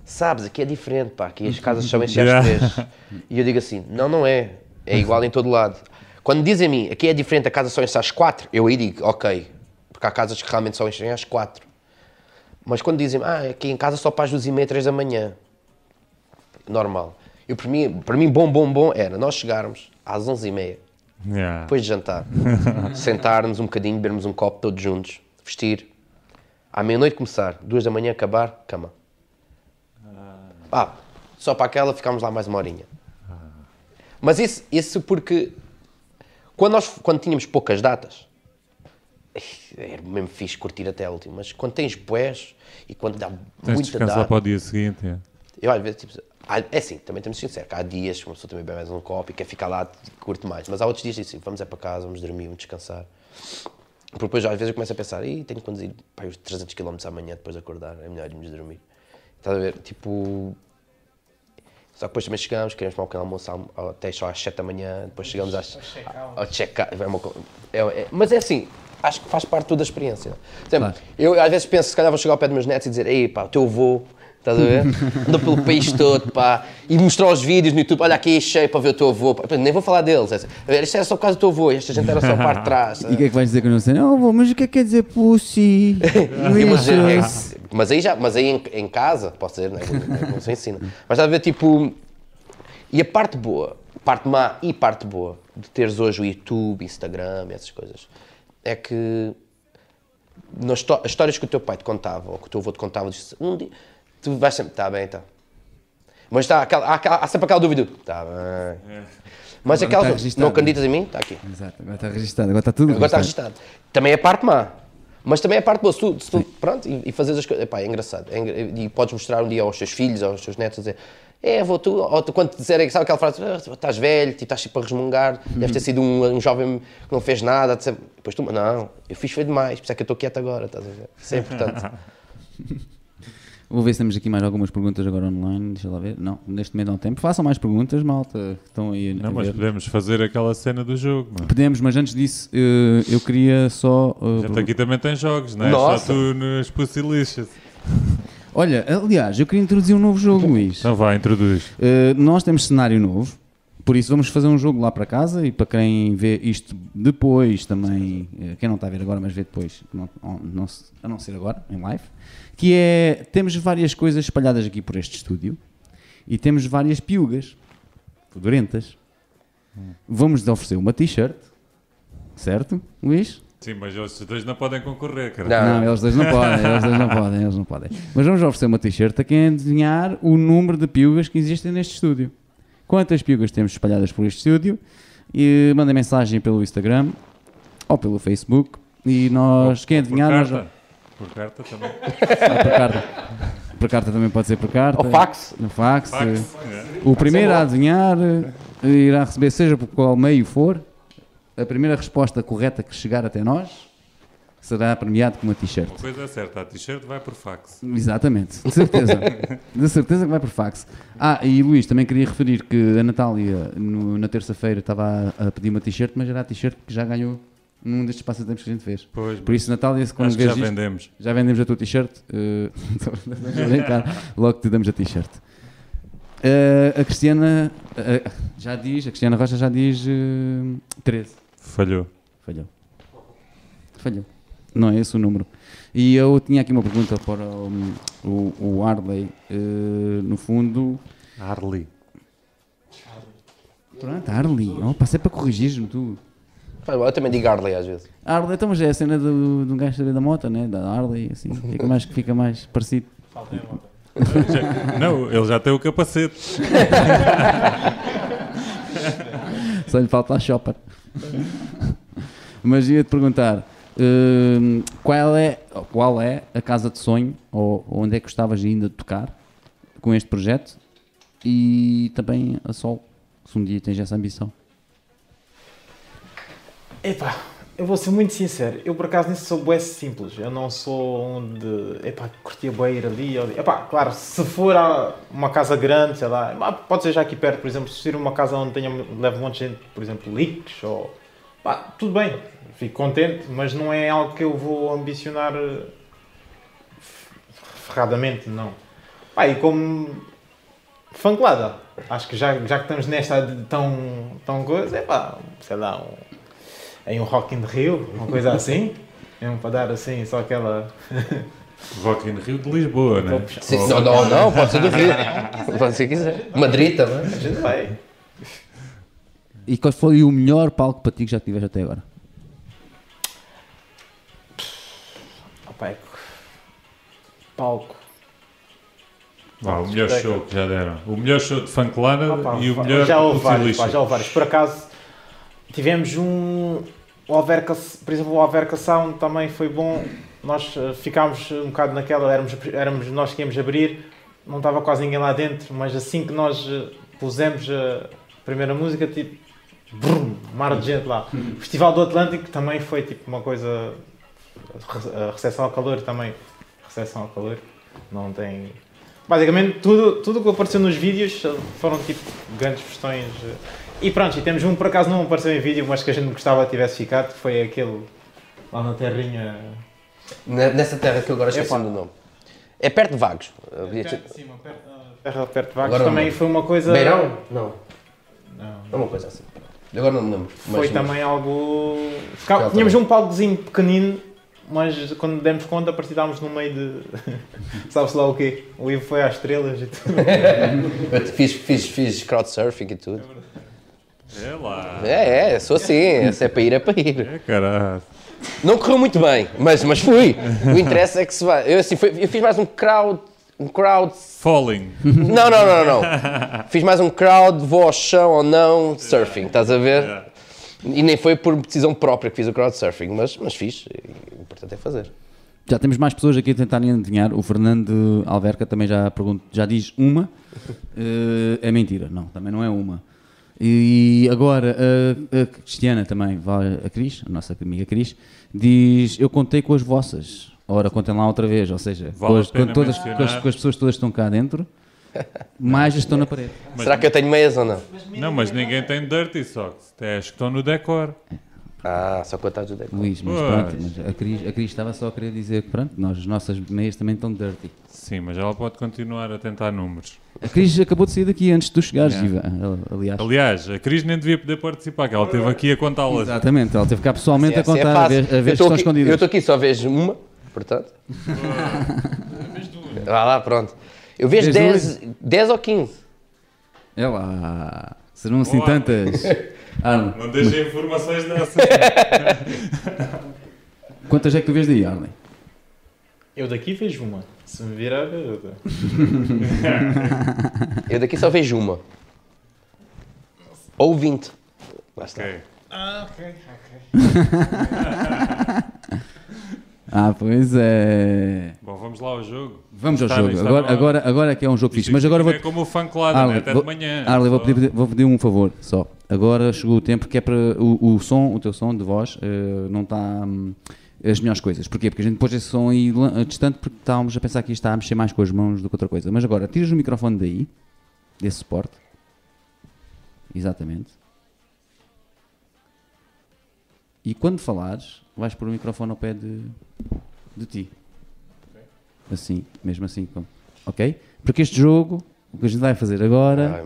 Sabes, aqui é diferente, pá, aqui as casas só enchem às Yeah. três. E eu digo assim, não, não é. É igual em todo lado. Quando dizem a mim, aqui é diferente, a casa só enche às quatro, eu aí digo, ok. Porque há casas que realmente só enchem às quatro. Mas quando dizem, ah, aqui em casa só para as duas e meia, três da manhã. Normal. Eu, para, mim, para mim, bom, bom, bom era nós chegarmos às onze e meia, Yeah. depois de jantar, sentarmos um bocadinho, bebermos um copo todos juntos, vestir, à meia-noite começar, duas da manhã acabar, cama. Pá, só para aquela ficámos lá mais uma horinha. Mas isso, isso porque quando, nós, quando tínhamos poucas datas, era mesmo fixe curtir até a última, mas quando tens boés e quando dá Tens muita data, para o dia seguinte. yeah. eu às vezes, tipo, há- é assim, também temos de ser sincero, há dias que uma pessoa também bebe mais um copo e quer ficar lá, curte mais. Mas há outros dias que assim, vamos é para casa, vamos dormir, vamos descansar. Porque depois às vezes eu começo a pensar, Ih, tenho que conduzir pá, os 300 km amanhã depois de acordar, é melhor irmos dormir. Estás a ver? Tipo... Só que depois também chegamos, queremos tomar um pequeno almoço até só às 7 da manhã, depois chegamos às, ao check-out. É é- é- mas é assim, acho que faz parte toda a experiência. Por exemplo, Claro. eu às vezes penso, se calhar vou chegar ao pé dos meus netos e dizer, ei pá, o teu avô, estás a ver? Andou pelo país todo, pá, e mostrar os vídeos no YouTube, olha aqui cheio para ver o teu avô. Pá, Nem vou falar deles, é assim, isto era só por causa do teu avô, esta gente era só parte de trás. E o que é que vais dizer que eu não sei? Não, vou, mas o que é que quer dizer pussy? Mas, Isso. é- mas aí, já, mas aí em, em casa, posso dizer, não, é? não se ensina. Mas está a ver, tipo. E a parte boa, parte má e parte boa de teres hoje o YouTube, Instagram, essas coisas, é que nas as histórias que o teu pai te contava, ou que o teu avô te contava, disse, um dia, tu vais sempre, está bem, está. Mas está, aquela- há, há sempre aquela dúvida, está bem. Mas Agora aquela, registado. não acreditas em mim? Está aqui. Exato, agora está registado, agora está tudo Agora está registado. Também é a parte má. Mas também é a parte boa. Se tu, se tu- pronto, e, e fazes as coisas. Epá, é engraçado. É engra- e podes mostrar um dia aos teus filhos, aos teus netos, a dizer. É, vou tu, ou tu, quando te disserem, sabe aquela frase, "Ah, estás velho, tipo, estás tipo a resmungar, deves ter sido um, um jovem que não fez nada, depois tu, não, eu fiz foi demais, por isso é que eu estou quieto agora, estás a ver? Isso é importante. Vou ver se temos aqui mais algumas perguntas agora online. Deixa lá ver. Não, neste momento não tempo. Façam mais perguntas, malta. que Estão aí a Não, mas ver. podemos fazer aquela cena do jogo. mano. Podemos, mas antes disso, eh, eu queria só. A gente aqui também tem jogos, não é? Nossa. Só tu nos Pussy Lixas. Olha, aliás, eu queria introduzir um novo jogo, Luís. Então vá, introduz. Uh, nós temos cenário novo, por isso vamos fazer um jogo lá para casa e para quem vê isto depois também, uh, quem não está a ver agora, mas vê depois, não, não a não ser agora, em live, que é, temos várias coisas espalhadas aqui por este estúdio e temos várias piugas, fedorentas. Vamos oferecer uma t-shirt, certo, Luís? Sim, mas os dois não podem concorrer, cara. Não. Não, eles dois não podem, eles dois não podem, eles não podem. Mas vamos oferecer uma t-shirt a quem adivinhar o número de piugas que existem neste estúdio. Quantas piugas temos espalhadas por este estúdio? E manda mensagem pelo Instagram ou pelo Facebook e nós, quem adivinhar, nós. Por carta também. Ah, por carta. Por carta também pode ser por carta. Ou fax. No fax. Fax. O primeiro a adivinhar eh, irá receber, seja por qual meio for, a primeira resposta correta que chegar até nós será premiado com uma t-shirt. Uma coisa é certa, a t-shirt vai por fax. Exatamente, de certeza. de certeza que vai por fax. Ah, e Luís, também queria referir que a Natália no- na terça-feira estava a, a pedir uma t-shirt, mas era a t-shirt que já ganhou num destes passatempos que a gente fez. Pois, Por isso, Natália, se quando acho que já isto, vendemos. já vendemos a tua t-shirt, brincar, logo te damos a t-shirt. Eh, a Cristiana eh, já diz, a Cristiana Rocha já diz eh, 13. Falhou. Falhou. Falhou. Não é esse o número. E eu tinha aqui uma pergunta para o, o, o Arley. eh, no fundo. Harley. Pronto, Arley. Oh, passei para corrigir-me tu. Faz mal, Eu também digo Harley às vezes. Arley, então, mas é a cena do, de um gajo da moto, né? Da Harley, assim. Fica mais, fica mais parecido. Falta a moto. Já- não, ele já tem o capacete. Só lhe falta a shopper. Mas ia-te perguntar. hum, qual, é, qual é a casa de sonho ou onde é que gostavas ainda de tocar com este projeto e também a Sol, se um dia tens essa ambição. Epá, eu vou ser muito sincero. Eu por acaso nisso sou bué simples. Eu não sou onde. Epá, curtia bem ir ali. Epá, claro, se for a uma casa grande, sei lá, epá, pode ser já aqui perto, por exemplo, se for uma casa onde tenha, leve um monte de gente, por exemplo, leaks ou. Pá, tudo bem, fico contente, mas não é algo que eu vou ambicionar eh, ferradamente, não. Pá, e como fanculada, acho que já, já que estamos nesta de tão, tão coisa, é pá, sei lá, um, em um Rock in Rio, uma coisa assim, mesmo para dar assim, só aquela. Rock in Rio de Lisboa, né? Sim, não, não, não, pode ser do Rio. Pode ser que quiser. Madrid também. A gente vai. E qual foi o melhor palco para ti que já tiveste até agora? Opa, é- palco. Vá, o melhor show que já deram. O melhor show de Funklana Opa, e o melhor já houve vários, pá, já houve vários. Por acaso, tivemos um. O Alverca, por exemplo, o Sound também foi bom. Nós eh, ficámos um bocado naquela, éramos, éramos nós que íamos abrir, não estava quase ninguém lá dentro, mas assim que nós eh, pusemos a primeira música, tipo, brum, mar de gente lá. O Festival do Atlântico também foi tipo uma coisa. A recepção ao calor também. Recepção ao calor. Não tem. Basicamente, tudo tudo o que apareceu nos vídeos foram tipo grandes questões. E pronto, e temos um por acaso não apareceu em vídeo, mas que a gente gostava que tivesse ficado, foi aquele lá na terrinha. Ne- Nessa terra que eu agora esqueci Epá. do nome. É perto de Vagos. Terra perto de Vagos Agora também foi uma coisa. Beirão? Não, Não. é uma coisa assim. Agora não me lembro. Foi também algo. Ficava- tínhamos também. um palcozinho pequenino, mas quando demos conta, estávamos no meio de. Sabe-se lá o quê? O Ivo foi às estrelas e tudo. Fiz, fiz, fiz crowdsurfing e tudo. É lá. É, é, sou assim. Se é para ir, é para ir. É caralho. Não correu muito bem, mas, mas fui. O interesse é que se vai. Eu, assim, foi- eu fiz mais um crowd. Um crowd. Falling. Não, não, não, não. Fiz mais um crowd, vou ao chão ou não, surfing, estás a ver? Yeah. E nem foi por decisão própria que fiz o crowdsurfing, mas, mas fiz. E O importante é fazer. Já temos mais pessoas aqui a tentarem adivinhar. O Fernando Alverca também já, pergunta, já diz uma. Eh, é mentira, não, também não é uma. E agora a, a Cristiana também, vai- a Cris, a nossa amiga Cris, diz: Eu contei com as vossas. Ora, contem lá outra vez, ou seja, Vale com, as, com todas, com, as, com as pessoas todas que estão cá dentro, mais estão na parede. Mas- Será que eu tenho meias ou não? Não, mas ninguém tem Dirty Socks. É as que estão no decor. Ah, só coitados do deco. Luís, mas Pois. pronto, mas a Cris, a Cris estava só a querer dizer que pronto, nós, as nossas meias também estão dirty. Sim, mas ela pode continuar a tentar números. A Cris acabou de sair daqui antes de tu chegares, Yeah. Ivan, aliás. Aliás, a Cris nem devia poder participar, que ela esteve aqui a contá-las. Exatamente, ela teve que cá pessoalmente Assim a é- assim é contar, a ver, a ver Eu se estou estão aqui- escondidas. Eu estou aqui, só vejo uma, portanto. Vá lá, pronto. Eu vejo Vês 10, 10 ou 15. É lá, serão assim Boa. tantas. Arlen, Não deixem informações dessas. quantas é que tu vês daí, Arlen? Eu daqui vejo uma. Se me virar, eu- Eu daqui só vejo uma. Ou 20. Lá está. ok. Ah, ok, ok. Ah, pois é. Bom, vamos lá ao jogo. Vamos ao Está- jogo. está Agora, agora, agora é que é um jogo Isto fixe. Mas agora vou. É como o fancolada, Arley, né? até vou- de manhã. Arley, vou Só- pedir, vou pedir um favor só. Agora chegou o tempo que é para o, o som, o teu som de voz, eh, não está hum, as melhores coisas. Porquê? Porque a gente pôs esse som aí lan- distante porque estávamos a pensar que isto está a mexer mais com as mãos do que outra coisa. Mas agora, tiras o microfone daí, desse suporte. Exatamente. E quando falares, vais pôr o microfone ao pé de, de ti. Assim, mesmo assim. como- Ok? Porque este jogo, o que a gente vai fazer agora.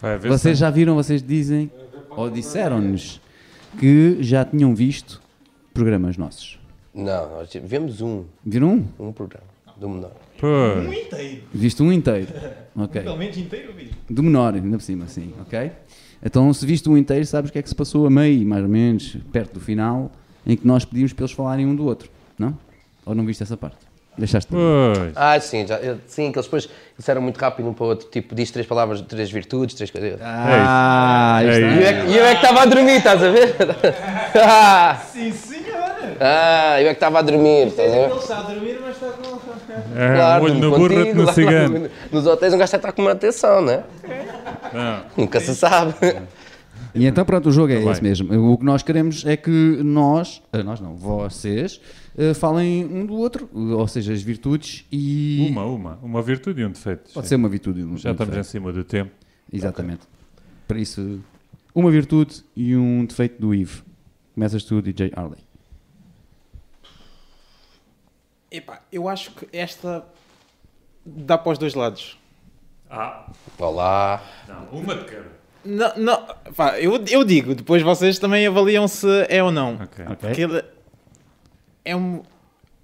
Ai. Vai Vocês já viram, vocês dizem, ou disseram-nos, que já tinham visto programas nossos. Não, nós vemos um, Viram um? um programa do menor. Pois. Inteiro. Viste um inteiro. Ok. Pelo menos inteiro vi. Do menor, ainda por cima, sim. Ok? Então, se viste um inteiro, sabes o que é que se passou a meio, mais ou menos, perto do final, em que nós pedimos para eles falarem um do outro. Não? Ou não viste essa parte? Deixaste de Pois. Ah, sim, já, eu- sim, que eles depois disseram muito rápido um para o outro, tipo, diz três palavras, três virtudes, três coisas. Ah, É isso. E é, que- e eu é que estava a dormir, estás a ver? ah, Sim, senhora! ah, eu é que estava a dormir, estás a ver? Ele está a dormir, mas está com. É, Claro, olho no burro e no lá- lá cigano. Nos hotéis um gajo está com uma atenção, né? Não. Nunca se sabe. E então, pronto, o jogo é Tá esse bem. mesmo. O que nós queremos é que nós, ah, nós não, vocês, ah, falem um do outro, ou seja, as virtudes e. Uma, uma. Uma virtude e um defeito. Pode Sim. ser uma virtude e um Já um estamos em defeito. cima do tempo. Exatamente. Para isso, uma virtude e um defeito do Ivo. Começas tu, DJ Harley. Epá, eu acho que esta dá para os dois lados. Ah, Olá. não. Uma de cada. Não, não, pá, eu, eu digo, depois vocês também avaliam se é ou não. Ok. Ok? Porque é um.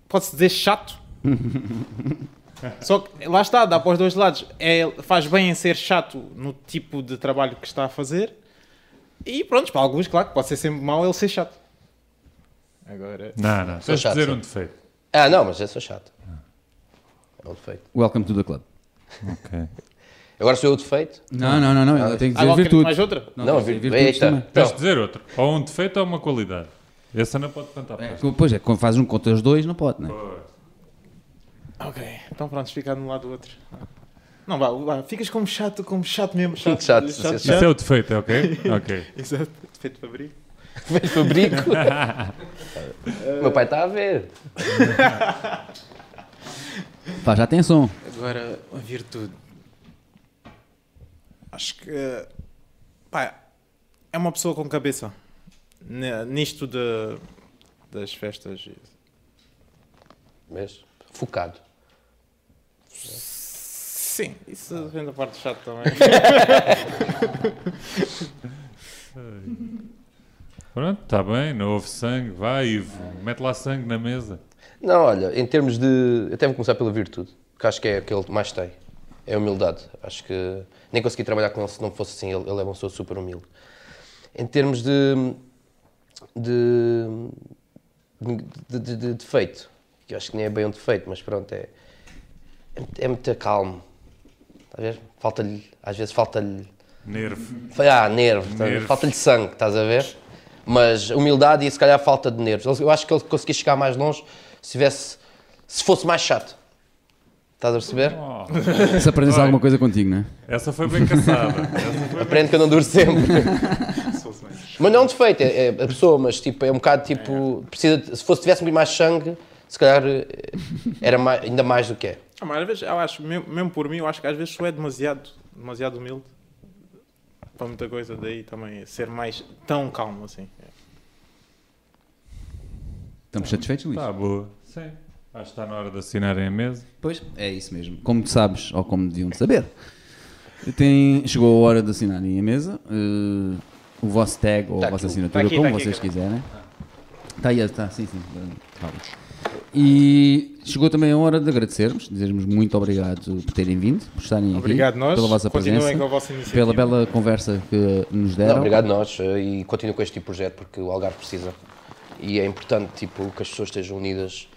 Pode-se dizer chato. Só que lá está, dá para os dois lados. É, faz bem em ser chato no tipo de trabalho que está a fazer. E pronto, para alguns, claro que pode ser sempre mau ele ser chato. Agora. Não, não. De chato, dizer sim. um defeito. Ah, não, mas eu sou chato. É um defeito. Welcome to the club. Ok. Agora sou eu o defeito? Não, não, não, não. Eu tenho que dizer Agora quer virtude. mais outra? Não, Não, tens de vir- dizer virtudes eita. também. Tens de dizer outro. Ou um defeito ou uma qualidade. Essa não pode cantar É, pois é, quando fazes um contra os dois, não pode, né? Ok, então pronto, fica de um lado do outro. Não, vá, vá, ficas como chato, como chato mesmo. Chato, Chato, chato. sim, Isso é o defeito, é ok? Ok. Exato, feito fabrico. Velho fabrico. Meu pai está a ver. Pá, já tem som. Agora, a virtude. Acho que. Pá, é uma pessoa com cabeça. N- Nisto de, das festas. Mas focado. Sim, isso vem da parte chata também. Pronto, está bem. Não houve sangue. Vai, Ivo. Mete lá sangue na mesa. Não, olha, em termos de. Eu até vou começar pela virtude, que acho que é aquele que mais tem. É a humildade. Acho que nem consegui trabalhar com ele se não fosse assim. Ele, ele é uma pessoa super humilde. Em termos de. De. de, de- de defeito, que eu acho que nem é bem um defeito, mas pronto, é. é, muito- é muito calmo. Estás a ver? Falta-lhe. Às vezes falta-lhe. Nervo. Ah, nervo, ver? Nervo. falta-lhe sangue, estás a ver? Mas humildade e se calhar falta de nervos. Eu acho que ele conseguia chegar mais longe se tivesse, se fosse mais chato. Estás a perceber? Oh, Se aprendes alguma coisa contigo, né? essa foi bem caçada. Foi Aprende que eu não duro sempre. mas não é um defeito, é, é a pessoa, mas tipo, é um bocado tipo, precisa, de- se fosse tivesse um mais sangue, se calhar eh, era mais- ainda mais do que é. Ah, mas às vezes, eu acho, mesmo, mesmo por mim, eu acho que às vezes sou é demasiado, demasiado humilde para muita coisa, daí também ser mais tão calmo assim. Estamos satisfeitos, Luís? Está boa. Sim. Acho que está na hora de assinarem a mesa. Pois, é isso mesmo. Como tu sabes, ou como deviam saber, tem, chegou a hora de assinarem a mesa. eh, o vosso tag ou Tá a vossa assinatura, Tá aqui, como tá aqui, vocês cara. quiserem. Está aí, está, sim, sim. Vamos. E chegou também a hora de agradecermos, dizermos muito obrigado por terem vindo, por estarem Obrigado aqui, nós, pela vossa continuem presença, com a vossa iniciativa. pela bela conversa que nos deram. Não, obrigado nós eh, e continuo com este tipo de projeto porque o Algarve precisa. E é importante tipo, que as pessoas estejam unidas,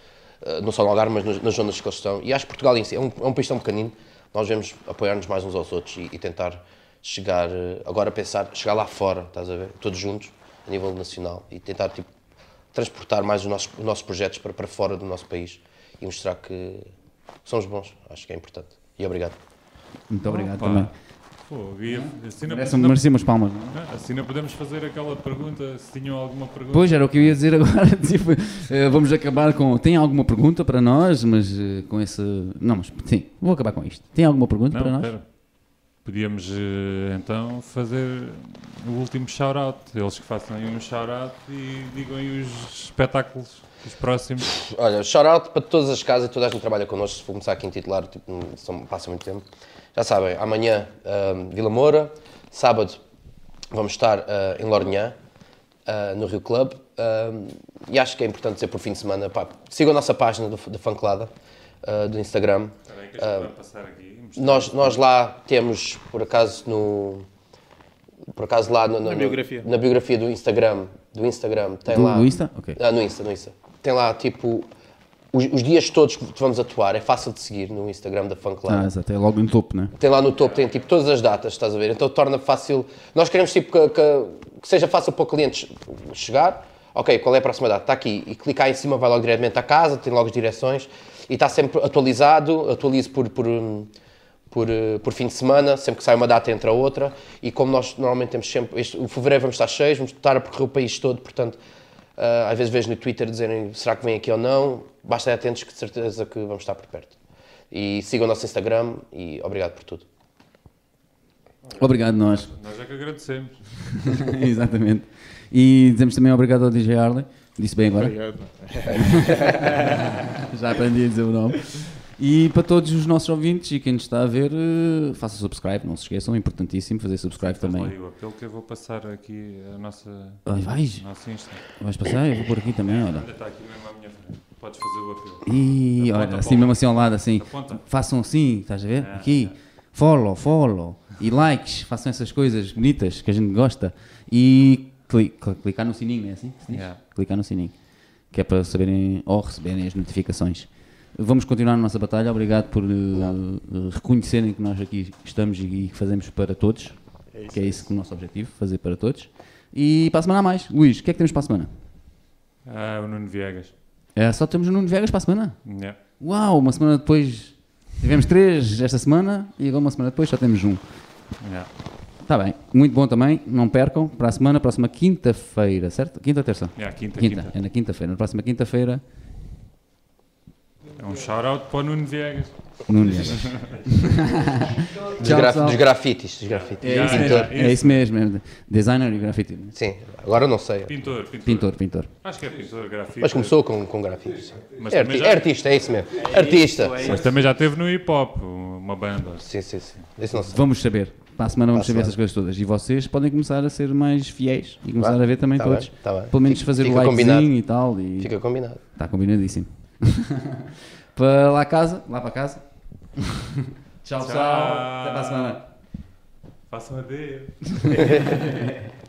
eh, não só no Algarve, mas nas, nas zonas que eles estão. E acho que Portugal em si é um, é um país tão pequenino, nós devemos apoiar-nos mais uns aos outros e, e tentar chegar, eh, agora pensar, chegar lá fora, estás a ver? Todos juntos, a nível nacional, e tentar tipo, transportar mais os nossos, os nossos projetos para, para fora do nosso país e mostrar que somos bons. Acho que é importante. E obrigado. Muito obrigado Opa. também. E assim não, Merece, não- merecia umas palmas. não é? não, assim não podemos fazer aquela pergunta, se tinham alguma pergunta. Pois era o que eu ia dizer agora. tipo, eh, vamos acabar com. Tem alguma pergunta para nós? Mas eh, com esse. Não, mas sim, vou acabar com isto. Tem alguma pergunta para nós? espera. Podíamos eh, então fazer o último shout-out. Eles que façam aí um shout-out e digam aí os espetáculos, os próximos. Olha, shout-out para todas as casas e toda a gente que trabalha connosco. Se for começar aqui em titular, tipo, não- passa muito tempo. Já sabem, amanhã ahm, Vila Moura, sábado vamos estar ah, em Lornhã, ah, no Rio Club. E acho que é importante dizer por fim de semana, pá, sigam a nossa página do, da Fanclada, do Instagram. Espera aí que a gente vai passar aqui. Nós, nós lá temos, por acaso, no. Por acaso lá no- no- Na biografia. na biografia do Instagram, do Instagram tem Do, lá. do Insta? Ok. Ah, no Insta, no Insta. Tem lá tipo os, os dias todos que vamos atuar, é fácil de seguir no Instagram da Funk Lab. Ah, exato, é logo no topo, né? Tem lá no topo, tem tipo todas as datas, estás a ver? Então torna fácil. Nós queremos tipo que, que- que seja fácil para o cliente chegar. Ok, qual é a próxima data? Está aqui. E clicar em cima vai logo diretamente à casa, tem logo as direções e está sempre atualizado. Atualizo por, por, hum, por, eh, por fim de semana, sempre que sai uma data entra outra. E como nós normalmente temos sempre. Este, o fevereiro vamos estar cheios, vamos estar a percorrer o país todo, portanto. ah, às vezes vejo no Twitter dizerem será que vem aqui ou não. Basta estar atentos que de certeza que vamos estar por perto. E sigam o nosso Instagram e obrigado por tudo. Obrigado, nós. Nós é que agradecemos. Exatamente. E dizemos também obrigado ao DJ Harley. Disse bem agora. Obrigado. Já aprendi a dizer o nome. E para todos os nossos ouvintes e quem nos está a ver, eh, faça subscribe, não se esqueçam, é importantíssimo fazer subscribe também. Olha, o apelo que eu vou passar aqui a nossa, Ai, vais, nosso Insta. vais passar? Eu vou por aqui também, olha. Olha, está aqui mesmo à minha frente. Podes fazer o apelo. E olha, assim mesmo assim ao lado, assim. Façam assim, estás a ver? Ah, Aqui. Follow, follow. E likes, façam essas coisas bonitas que a gente gosta. E cli- cl- clicar no sininho, é assim? Yeah. Clicar no sininho. Que é para saberem ou receberem as notificações. Vamos continuar a nossa batalha. Obrigado por eh, reconhecerem que nós aqui estamos e que fazemos para todos. que é isso que é o nosso objetivo, fazer para todos. E para a semana há mais. Luís, o que é que temos para a semana? Ah, o Nuno Viegas. É, só temos o Nuno Vegas para a semana? Yeah. Uau, uma semana depois tivemos três esta semana e agora uma semana depois só temos um. Yeah. Está bem, muito bom também, não percam. Para a semana, próxima quinta-feira, certo? Quinta ou terça? Yeah, quinta, Quinta, quinta. é na quinta-feira. Na próxima quinta-feira, É um shout-out para o Nuno Viegas. Nuno graf- pessoal. dos grafites. Dos grafites. É isso, mesmo, é isso mesmo, é designer e grafite. Sim, agora não sei. Pintor, pintor. Pintor, pintor. Acho que é pintor, grafite. Mas começou com, com grafites. Mas É, arti- já- é artista, é isso mesmo. artista. Mas também já teve no hip hop, uma banda. Sim, sim, sim. Isso não sei. Vamos saber. Para a semana vamos saber essas coisas todas. E vocês podem começar a ser mais fiéis e começar a ver também tá todos. bem, tá bem. Pelo menos Fica- fazer o fica likezinho combinado. e tal. E... Fica combinado. Está combinadíssimo. para lá casa, lá para casa. Tchau, pessoal. Até para a semana. Façam adeus.